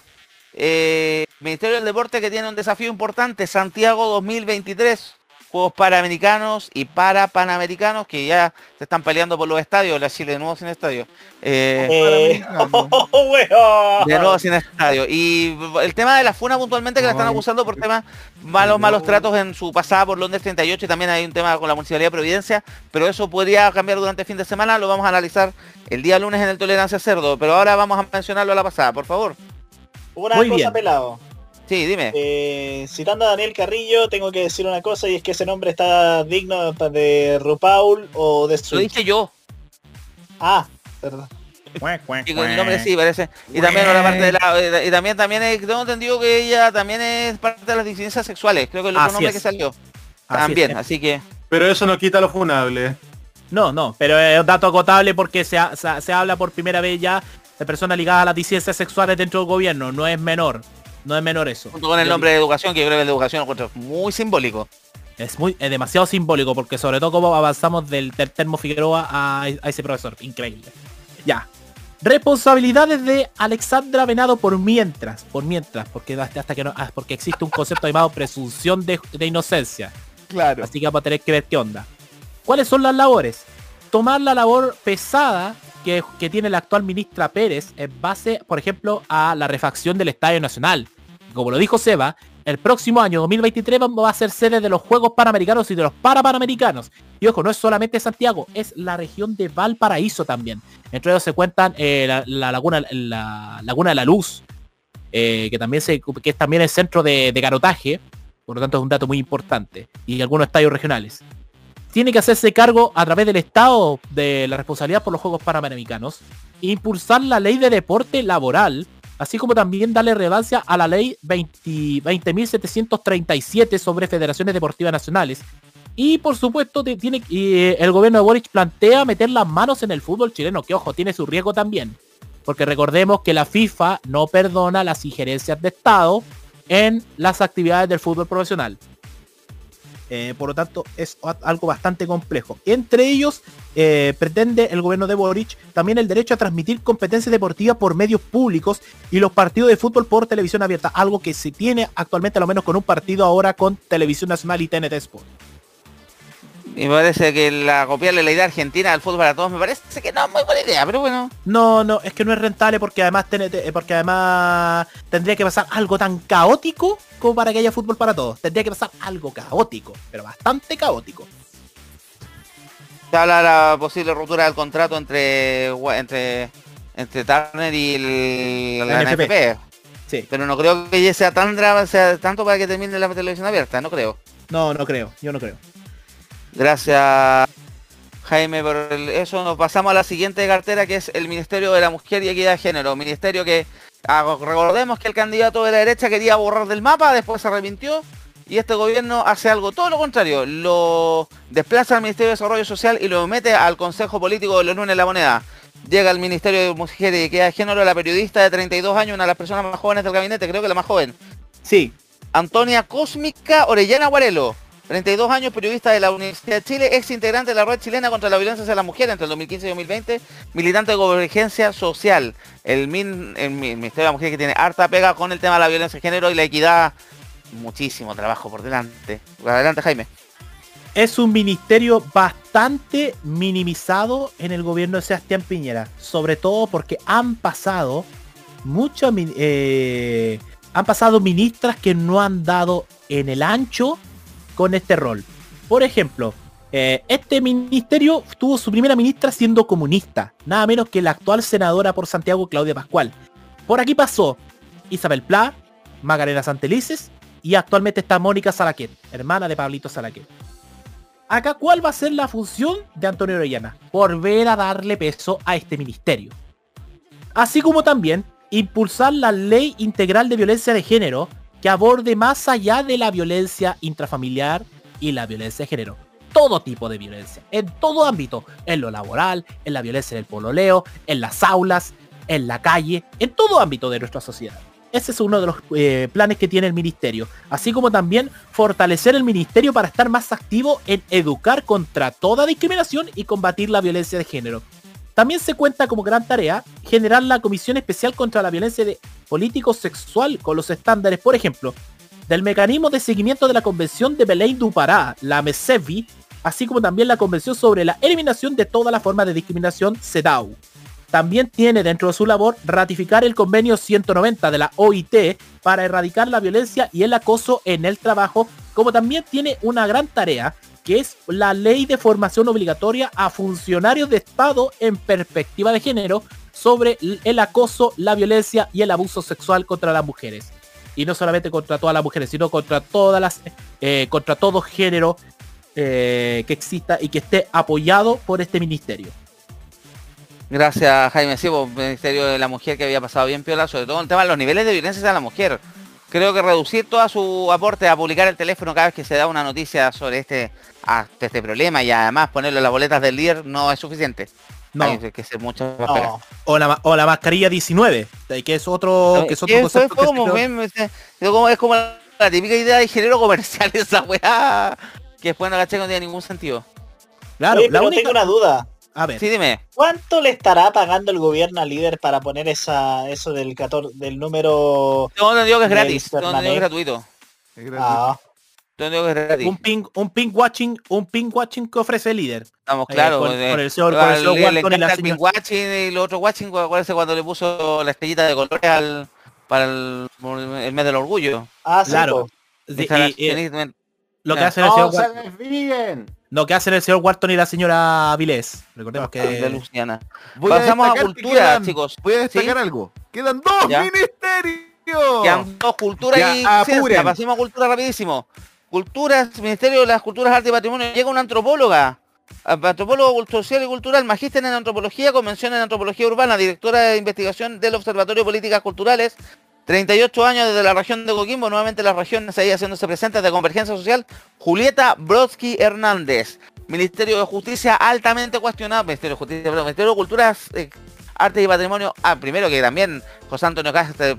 Eh, Ministerio del Deporte que tiene un desafío importante, Santiago 2023. Juegos Panamericanos y para Panamericanos que ya se están peleando por los estadios, la Chile de nuevo sin estadio. Eh, eh de nuevo sin estadio. Y el tema de la FUNA puntualmente que la están acusando por temas malos, malos tratos en su pasada por Londres 38 y también hay un tema con la Municipalidad de Providencia, pero eso podría cambiar durante el fin de semana, lo vamos a analizar el día lunes en el Tolerancia Cerdo, pero ahora vamos a mencionarlo a la pasada, por favor. Una cosa pelado. Sí, dime. Eh, citando a Daniel Carrillo, tengo que decir una cosa y es que ese nombre está digno de RuPaul o de Lo dije yo. Ah, perdón. Y el nombre sí parece. Y también parte de la, y también también tengo entendido que ella también es parte de las disidencias sexuales. Creo que el otro nombre que salió. también, así que. Pero eso no quita lo funable. No, no, pero es un dato agotable porque se, se habla por primera vez ya de personas ligadas a las disidencias sexuales dentro del gobierno, no es menor. No es menor eso. Junto con el nombre de educación, que yo creo que el de educación encuentro muy simbólico. Es muy es demasiado simbólico, porque sobre todo como avanzamos del, termo Figueroa a, ese profesor. Increíble. Ya. Responsabilidades de Alexandra Venado por mientras. Por mientras, porque hasta que no. Ah, porque existe un concepto llamado presunción de, inocencia. Claro. Así que vamos a tener que ver qué onda. ¿Cuáles son las labores? Tomar la labor pesada que, que, tiene la actual ministra Pérez en base, por ejemplo, a la refacción del Estadio Nacional como lo dijo Seba, el próximo año 2023 va a ser sede de los Juegos Panamericanos y de los Parapanamericanos. Y ojo, no es solamente Santiago, es la región de Valparaíso también. Entre ellos se cuentan eh, la, laguna, la Laguna de la Luz, eh, que también es también el centro de, de por lo tanto es un dato muy importante, y algunos estadios regionales. Tiene que hacerse cargo a través del Estado de la responsabilidad por los Juegos Panamericanos, impulsar la ley de deporte laboral, así como también darle relevancia a la ley 20.737 sobre federaciones deportivas nacionales. Y por supuesto eh, el gobierno de Boric plantea meter las manos en el fútbol chileno, que ojo, tiene su riesgo también. Porque recordemos que la FIFA no perdona las injerencias de Estado en las actividades del fútbol profesional. Eh, por lo tanto, es algo bastante complejo. Entre ellos, eh, pretende el gobierno de Boric también el derecho a transmitir competencias deportivas por medios públicos y los partidos de fútbol por televisión abierta, algo que se tiene actualmente a lo menos con un partido ahora con Televisión Nacional y TNT Sport. Y me parece que la copiarle la idea argentina al fútbol para todos me parece que no es muy buena idea, pero bueno. No, no, es que no es rentable porque además eh, porque además tendría que pasar algo tan caótico como para que haya fútbol para todos. Tendría que pasar algo caótico, pero bastante caótico. Se habla de la posible ruptura del contrato entre entre entre Turner y el, la, NFP. Sí. Pero no creo que sea tan sea tanto para que termine la televisión abierta, no creo. No, no creo, yo no creo. Gracias Jaime por eso. Nos pasamos a la siguiente cartera que es el Ministerio de la Mujer y Equidad de Género. Ministerio que ah, recordemos que el candidato de la derecha quería borrar del mapa, después se arrepintió y este gobierno hace algo todo lo contrario. Lo desplaza al Ministerio de Desarrollo Social y lo mete al Consejo Político de los lunes de la moneda. Llega al Ministerio de Mujer y Equidad de Género la periodista de 32 años, una de las personas más jóvenes del gabinete, creo que la más joven. Sí. Antonia Cósmica Orellana Guarelo 32 años, periodista de la Universidad de Chile, ex integrante de la red chilena contra la violencia hacia la mujer entre el 2015 y 2020, militante de convergencia social. El, Ministerio de la Mujer que tiene harta pega con el tema de la violencia de género y la equidad. Muchísimo trabajo por delante. Adelante, Jaime. Es un ministerio bastante minimizado en el gobierno de Sebastián Piñera, sobre todo porque han pasado muchas eh, han pasado ministras que no han dado en el ancho con este rol. Por ejemplo, Eh, este ministerio tuvo su primera ministra siendo comunista, nada menos que la actual senadora por Santiago, Claudia Pascual. Por aquí pasó Isabel Pla, Magarena Santelices y actualmente está Mónica Salaquet, hermana de Pablito Salaquet. Acá, ¿cuál va a ser la función de Antonio Orellana? Volver a darle peso a este ministerio. Así como también impulsar la ley integral de violencia de género que aborde más allá de la violencia intrafamiliar y la violencia de género. Todo tipo de violencia, en todo ámbito, en lo laboral, en la violencia del pololeo, en las aulas, en la calle, en todo ámbito de nuestra sociedad. Ese es uno de los eh, planes que tiene el ministerio. Así como también fortalecer el ministerio para estar más activo en educar contra toda discriminación y combatir la violencia de género. También se cuenta como gran tarea generar la Comisión Especial contra la Violencia de Político Sexual con los estándares, por ejemplo, del mecanismo de seguimiento de la Convención de Belém do Pará, la MESEVI, así como también la Convención sobre la Eliminación de toda la forma de discriminación, CEDAW. También tiene dentro de su labor ratificar el convenio 190 de la OIT para erradicar la violencia y el acoso en el trabajo, como también tiene una gran tarea que es la ley de formación obligatoria a funcionarios de Estado en perspectiva de género sobre el acoso, la violencia y el abuso sexual contra las mujeres. Y no solamente contra todas las mujeres, sino contra todas las, eh, contra todo género eh, que exista y que esté apoyado por este ministerio. Gracias Jaime, sí, pues, Ministerio de la Mujer que había pasado bien piola, sobre todo el tema de los niveles de violencia a la mujer. Creo que reducir todo su aporte a publicar el teléfono cada vez que se da una noticia sobre este este problema y además ponerlo en las boletas del líder no es suficiente. No. Hay que ser mucho o, la, o la mascarilla 19, que es otro, que es otro concepto es como, es como la típica idea de género comercial esa weá que después no caché no tiene ningún sentido. Claro, la única... tengo una duda. A ver. Sí, dime. ¿Cuánto le estará pagando el gobierno al líder para poner esa eso del 14, del número? No, no digo que es gratis, no, no digo que es gratuito. Es gratuito. Ah. Un ping, un ping watching, un ping watching que ofrece el líder. Estamos claro. Con, eh, el señor, con el señor Walton y la señora... ping watching y el otro watching, acuérdense cuando le puso la estrellita de colores al para el, el mes del orgullo. Ah, claro. Sí, y, lo que hace el señor Walton. Lo que hacen el señor Walton y la señora Vilés. Recordemos que. De Luciana. Pasamos a, cultura, chicos. Voy a destacar algo. Quedan dos ministerios. Quedan dos culturas y ciencia. Pasemos a cultura rapidísimo. Culturas, Ministerio de las Culturas, Arte y Patrimonio, llega una antropóloga, antropólogo social y cultural, magíster en antropología, convención en antropología urbana, directora de investigación del Observatorio de Políticas Culturales, 38 años desde la región de Coquimbo, nuevamente las regiones ahí haciéndose presentes de Convergencia Social, Julieta Brodsky Hernández. Ministerio de Justicia altamente cuestionado, Ministerio de Justicia, perdón, Ministerio de Culturas, eh, Arte y Patrimonio, ah, primero que también José Antonio Castro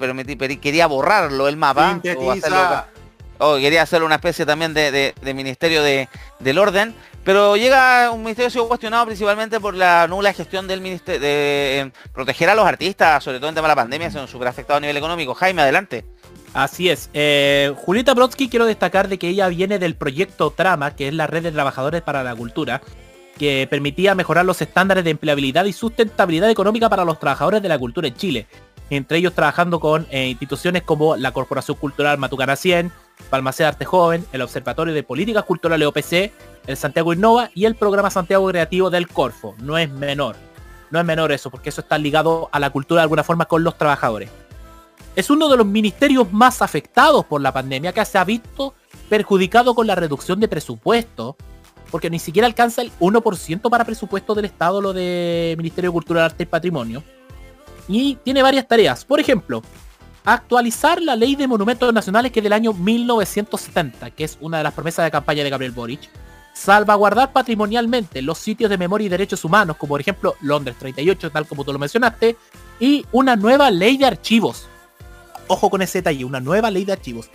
quería borrarlo el mapa, o quería hacer una especie también de, ministerio de, del orden, pero llega un ministerio sido cuestionado principalmente por la nula gestión del ministerio de eh, proteger a los artistas, sobre todo en tema de la pandemia, son súper afectados a nivel económico. Jaime, adelante. Así es. Eh, Julieta Brodsky quiero destacar de que ella viene del proyecto Trama, que es la red de trabajadores para la cultura, que permitía mejorar los estándares de empleabilidad y sustentabilidad económica para los trabajadores de la cultura en Chile. Entre ellos trabajando con eh, instituciones como la Corporación Cultural Matucana 100, Palmacé Arte Joven, el Observatorio de Políticas Culturales OPC, el Santiago Innova y el programa Santiago Creativo del Corfo. No es menor. No es menor eso, porque eso está ligado a la cultura de alguna forma con los trabajadores. Es uno de los ministerios más afectados por la pandemia que se ha visto perjudicado con la reducción de presupuesto, porque ni siquiera alcanza el 1% para presupuesto del Estado lo de Ministerio de Cultura, Arte y Patrimonio. Y tiene varias tareas. Por ejemplo, actualizar la ley de monumentos nacionales que es del año 1970, que es una de las promesas de campaña de Gabriel Boric, salvaguardar patrimonialmente los sitios de memoria y derechos humanos, como por ejemplo Londres 38, tal como tú lo mencionaste, y una nueva ley de archivos. Ojo con ese detalle, una nueva ley de archivos.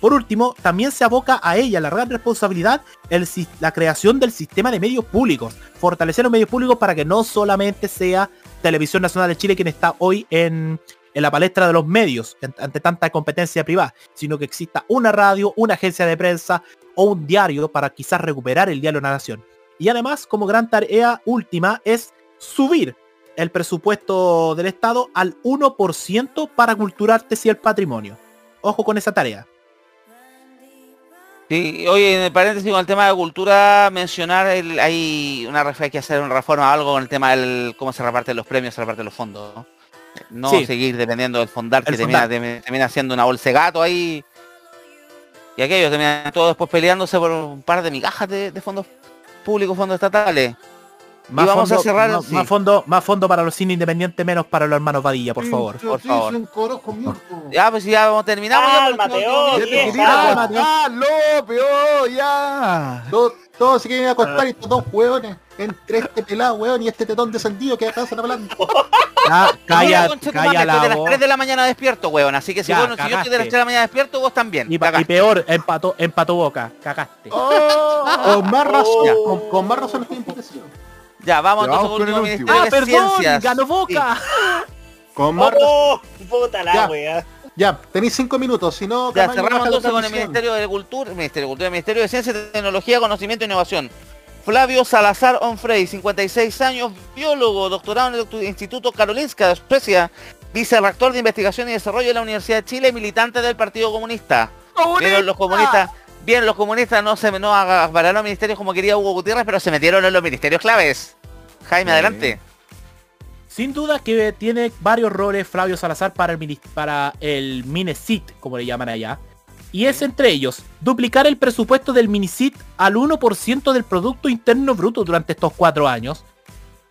Por último, también se aboca a ella la gran responsabilidad el, la creación del sistema de medios públicos, fortalecer los medios públicos para que no solamente sea Televisión Nacional de Chile quien está hoy en, en la palestra de los medios ante tanta competencia privada, sino que exista una radio, una agencia de prensa o un diario para quizás recuperar el diario de la nación. Y además, como gran tarea última, es subir el presupuesto del Estado al 1% para cultura, artes y el patrimonio. Ojo con esa tarea. Sí, oye, en paréntesis con el tema de cultura, mencionar, el, hay una hay que hacer una reforma algo con el tema del cómo se reparten los premios, se reparten los fondos. No seguir dependiendo del fondar que termina, termina, siendo una bolsa de gato ahí. Y aquellos terminan todos después peleándose por un par de migajas de, de fondos públicos, fondos estatales. Más vamos fondo, a cerrar más, fondo, más fondo para los cines independientes, menos para los hermanos Padilla, por favor. por favor. Ya, pues ya vamos terminamos. ya, ya, ya. Todos, se quieren acostar y estos dos hueones. Entre este pelado, hueón, y este tetón descendido que acá están hablando. Ya, calla, calla la de las 3 de la mañana despierto, hueón. Así que si, bueno, si yo estoy de las 3 de la mañana despierto, vos también. Y, y peor, empató, empató boca. Cagaste. Oh, con más razón, con, con más razón estoy emputecido. Ya, vamos entonces con el Ministerio ah, de perdón, Ciencias. ganó Boca. Con más oh, puta la wea. Ya, tenéis cinco minutos, si no... Ya, cerramos entonces con el Ministerio de Cultura, Ministerio de Cultura, Ministerio de Ciencia, Tecnología, Conocimiento e Innovación. Flavio Salazar Onfrey, 56 años, biólogo, doctorado en el Instituto Karolinska de Suecia, vicerrector de Investigación y Desarrollo de la Universidad de Chile, militante del Partido Comunista. ¡Comunista! los comunistas Bien, los comunistas no se no agarraron los ministerios como quería Hugo Gutiérrez, pero se metieron en los ministerios claves. Jaime, adelante. Sin duda que tiene varios roles Flavio Salazar para el, para el Minesit, como le llaman allá. Y es entre ellos, duplicar el presupuesto del Minicit al 1% del Producto Interno Bruto durante estos cuatro años.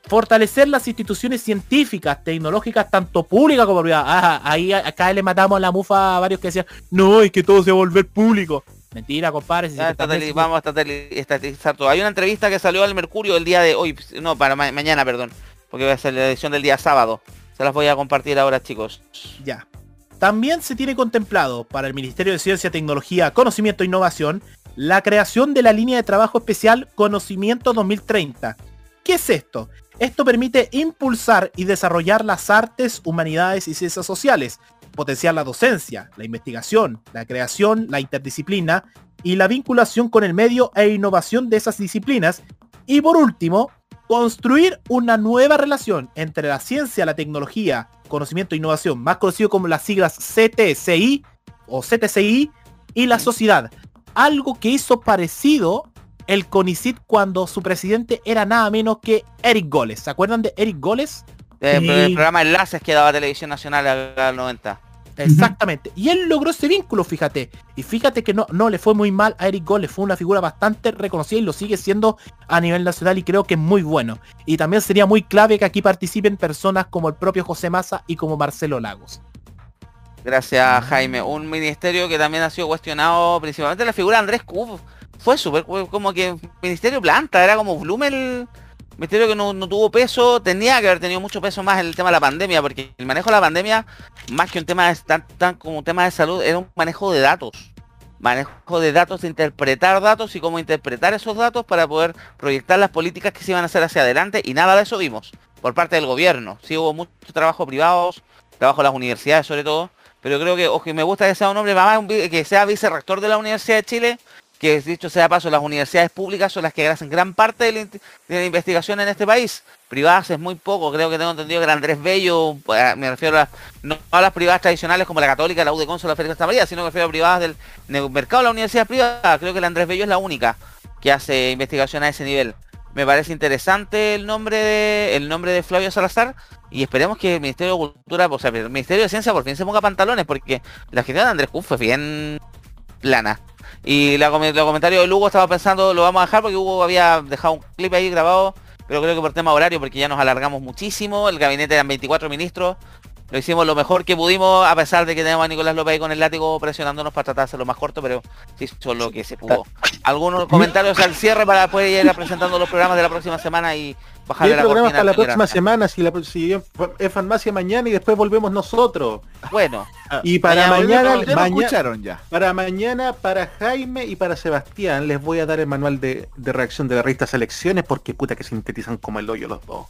Fortalecer las instituciones científicas, tecnológicas, tanto públicas como privadas. Ah, ahí acá le matamos la mufa a varios que decían, no, es que todo se va a volver público. Mentira, compadre. vamos a estatizar todo. Hay una entrevista que salió al Mercurio el día de hoy, no, para mañana, perdón, porque va a ser la edición del día sábado. Se las voy a compartir ahora, chicos. Ya. También se tiene contemplado para el Ministerio de Ciencia, Tecnología, Conocimiento e Innovación la creación de la línea de trabajo especial Conocimiento 2030. ¿Qué es esto? Esto permite impulsar y desarrollar las artes, humanidades y ciencias sociales, potenciar la docencia, la investigación, la creación, la interdisciplina y la vinculación con el medio e innovación de esas disciplinas. Y por último, construir una nueva relación entre la ciencia, la tecnología, conocimiento e innovación, más conocido como las siglas CTCI o CTCI, y la sociedad. Algo que hizo parecido el CONICIT cuando su presidente era nada menos que Eric Goles. ¿Se acuerdan de Eric Goles? El, programa Enlaces que daba Televisión Nacional al 90. Exactamente. Y él logró ese vínculo, fíjate. Y fíjate que no, no le fue muy mal a Eric Goles. Fue una figura bastante reconocida y lo sigue siendo a nivel nacional y creo que es muy bueno. Y también sería muy clave que aquí participen personas como el propio José Massa y como Marcelo Lagos. Gracias, Jaime. Un ministerio que también ha sido cuestionado, principalmente la figura de Andrés Cub. Fue súper como que ministerio planta, era como Blumel Misterio que no, tuvo peso, tenía que haber tenido mucho peso más en el tema de la pandemia, porque el manejo de la pandemia, más que un tema de, tan, tan como un tema de salud, era un manejo de datos. Manejo de datos, de interpretar datos y cómo interpretar esos datos para poder proyectar las políticas que se iban a hacer hacia adelante y nada de eso vimos por parte del gobierno. Sí hubo mucho trabajo privados, trabajo en las universidades sobre todo, pero creo que, ojo, me gusta que sea un hombre, que sea vicerrector de la Universidad de Chile, que dicho sea paso, las universidades públicas son las que hacen gran parte de la, investigación en este país. Privadas es muy poco, creo que tengo entendido que Andrés Bello, pues, me refiero a, no a las privadas tradicionales como la Católica, la UDECONSO, la Félix María, sino que me refiero a privadas del, mercado de la universidad privada. Creo que el Andrés Bello es la única que hace investigación a ese nivel. Me parece interesante el nombre de el nombre de Flavio Salazar y esperemos que el Ministerio de Cultura, o sea, el Ministerio de Ciencia por fin se ponga pantalones porque la gestión de Andrés Cuf fue bien plana. Y la, los comentarios de Lugo estaba pensando, lo vamos a dejar porque Hugo había dejado un clip ahí grabado, pero creo que por tema horario, porque ya nos alargamos muchísimo, el gabinete eran 24 ministros, lo hicimos lo mejor que pudimos, a pesar de que tenemos a Nicolás López ahí con el látigo presionándonos para tratar de hacerlo más corto, pero sí hizo lo que se pudo. Algunos comentarios al cierre para poder ir presentando los programas de la próxima semana y bajar la la próxima semana, si, la, si es farmacia mañana y después volvemos nosotros. Bueno. Y para mañana, ya. Para mañana, para Jaime y para Sebastián, les voy a dar el manual de, reacción de la revista Selecciones porque puta que sintetizan como el hoyo los dos.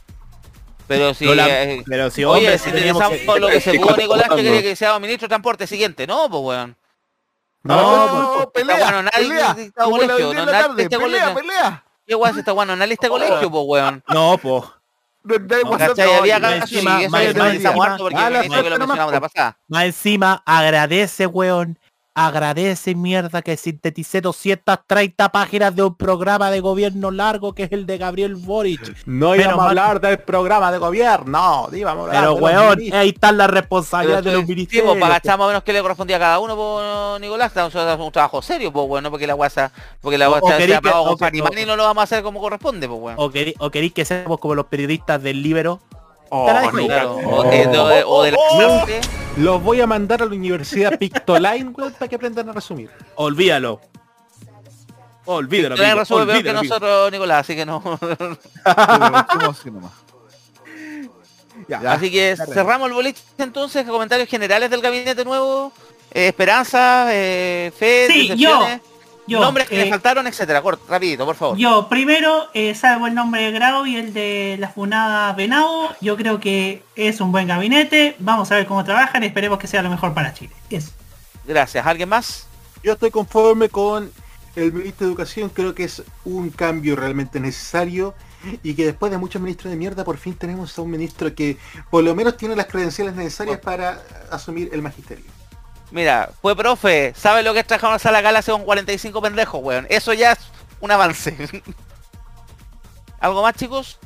Pero si, eh, pero si oye, si tenemos lo que se pudo Nicolás que quería que sea ministro de transporte siguiente, no, pues weón. No, no, no, pelea, bueno, nadie pelea, está colegio, no, nadie está pelea, pelea. ¿Qué weón está bueno? ¿No lista de colegio, pues weón? No, pues. Más encima agradece, weón, agradece mierda que sinteticé 230 páginas de un programa de gobierno largo que es el de Gabriel Boric. No íbamos a hablar del programa de gobierno, íbamos a Pero weón, ahí están las responsabilidades de los ministerios. Para más o menos que le correspondía a cada uno, por Nicolás, estamos un trabajo serio, pues bueno, porque la guasa, porque la guasa se ha pagado con y no lo vamos a hacer como corresponde, pues bueno. O, o queréis que seamos como los periodistas del Libero Oh, o, de, la Los voy a mandar a la Universidad Pictoline, para que aprendan a resumir. Olvídalo. Olvídalo. Tiene resume peor que nosotros, Nicolás, así que no. así que cerramos el boliche entonces, comentarios generales del gabinete nuevo, eh, esperanza, eh, fe, sí, yo, Nombres que le eh, faltaron, etcétera. Corto, rapidito, por favor. Yo, primero, eh, salvo el nombre de Grau y el de la funada Venado, yo creo que es un buen gabinete. Vamos a ver cómo trabajan y esperemos que sea lo mejor para Chile. Gracias. ¿Alguien más? Yo estoy conforme con el ministro de Educación. Creo que es un cambio realmente necesario y que después de muchos ministros de mierda por fin tenemos a un ministro que por lo menos tiene las credenciales necesarias para asumir el magisterio. Mira, fue profe, ¿sabe lo que es trabajar en una sala gala hace con 45 pendejos, weón? Eso ya es un avance. ¿Algo más, chicos?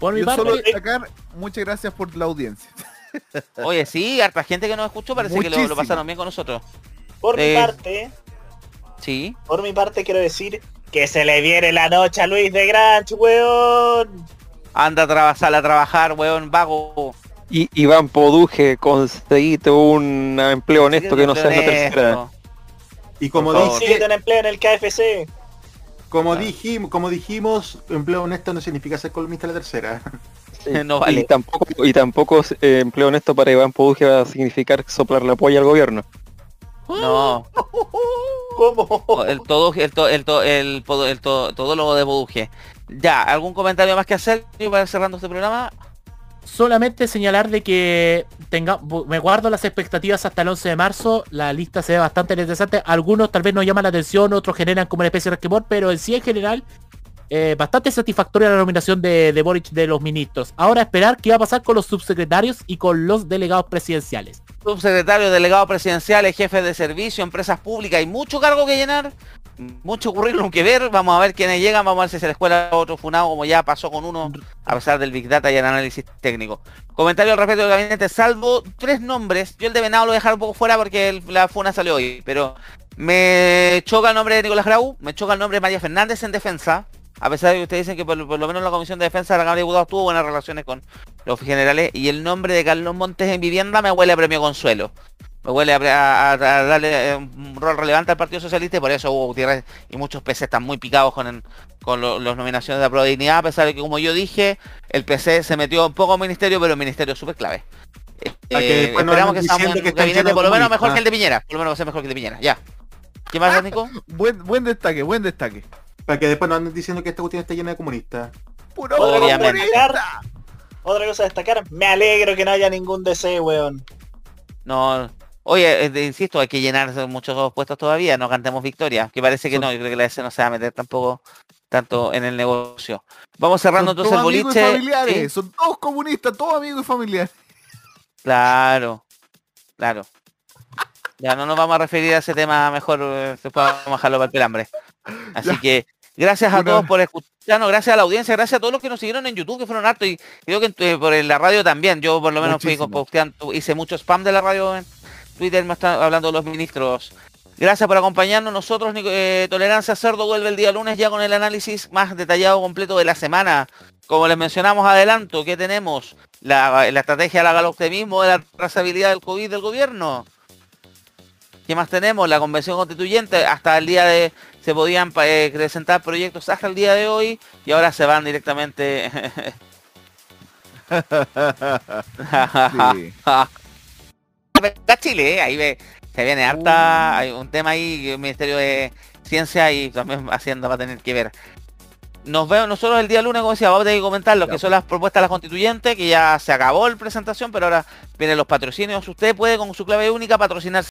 Por mi parte, solo destacar, muchas gracias por la audiencia. Oye, sí, harta gente que nos escuchó, parece que lo, pasaron bien con nosotros. Por mi eh, parte, sí. Por mi parte quiero decir que se le viene la noche a Luis de Granch, weón. Anda a, a trabajar, weón, vago y Iván Poduje, conseguiste un empleo honesto que no sea la tercera. Y como dije, un empleo en el KFC. Como dijimos, como dijimos, empleo honesto no significa ser columnista de la tercera. no vale. Y tampoco, y tampoco eh, empleo honesto para Iván Poduje va a significar soplar la polla al gobierno. No. ¿Cómo? El todo, el, todo, el, todo, el, todo, lo de Poduje. Ya, ¿algún comentario más que hacer para cerrando este programa? Solamente señalar de que tenga, me guardo las expectativas hasta el 11 de marzo. La lista se ve bastante interesante. Algunos tal vez no llaman la atención, otros generan como una especie de resquemor, pero en sí en general eh, bastante satisfactoria la nominación de, de Boric de los ministros. Ahora esperar qué va a pasar con los subsecretarios y con los delegados presidenciales. Subsecretarios, delegados presidenciales, jefes de servicio, empresas públicas, hay mucho cargo que llenar mucho currículum que ver, vamos a ver quiénes llegan, vamos a ver si se les cuela otro funado como ya pasó con uno, a pesar del Big Data y el análisis técnico. Comentario al respecto del gabinete, salvo tres nombres, yo el de Venado lo voy a dejar un poco fuera porque la funa salió hoy, pero me choca el nombre de Nicolás Grau, me choca el nombre de María Fernández en defensa, a pesar de que ustedes dicen que por, lo menos la Comisión de Defensa de la Cámara de Diputados tuvo buenas relaciones con los generales, y el nombre de Carlos Montes en vivienda me huele a premio Consuelo huele a, darle eh, un rol relevante al Partido Socialista y por eso Hugo Gutiérrez y muchos PC están muy picados con, con las nominaciones de la Pro Dignidad, a pesar de que como yo dije, el PC se metió un poco al ministerio, pero el ministerio es súper clave. Eh, esperamos que sea un gabinete por lo menos mejor que el de Piñera, por lo menos sea mejor que el de Piñera, ya. ¿Qué más, Nico? buen, buen destaque, buen destaque. Para que después no anden diciendo que esta cuestión está llena de comunistas. Puro comunista. Otra cosa a destacar, me alegro que no haya ningún DC, weón. No, Oye, eh, insisto, hay que llenar muchos puestos todavía, no cantemos victoria, que parece que no, yo creo que la S no se va a meter tampoco tanto en el negocio. Vamos cerrando entonces el boliche. familiares, Son todos comunistas, todos amigos y familiares. Claro, claro. Ya no nos vamos a referir a ese tema, mejor eh, después vamos a dejarlo para el pelambre. Así que gracias a todos por escucharnos, gracias a la audiencia, gracias a todos los que nos siguieron en YouTube, que fueron hartos, y creo que eh, por la radio también. Yo por lo menos fui hice mucho spam de la radio Twitter me está hablando de los ministros. Gracias por acompañarnos. Nosotros, eh, Tolerancia Cerdo, vuelve el día lunes ya con el análisis más detallado completo de la semana. Como les mencionamos adelanto, ¿qué tenemos? La, estrategia del optimismo de la trazabilidad del COVID del gobierno. ¿Qué más tenemos? La convención constituyente. Hasta el día de... Se podían eh, presentar proyectos hasta el día de hoy y ahora se van directamente... Chile, ¿eh? ahí ve, se viene harta, hay un tema ahí, el Ministerio de Ciencia y también Hacienda va a tener que ver. Nos vemos nosotros el día lunes, como decía, vamos a tener que comentar lo que son las propuestas de la constituyente, que ya se acabó la presentación, pero ahora vienen los patrocinios. Usted puede con su clave única patrocinar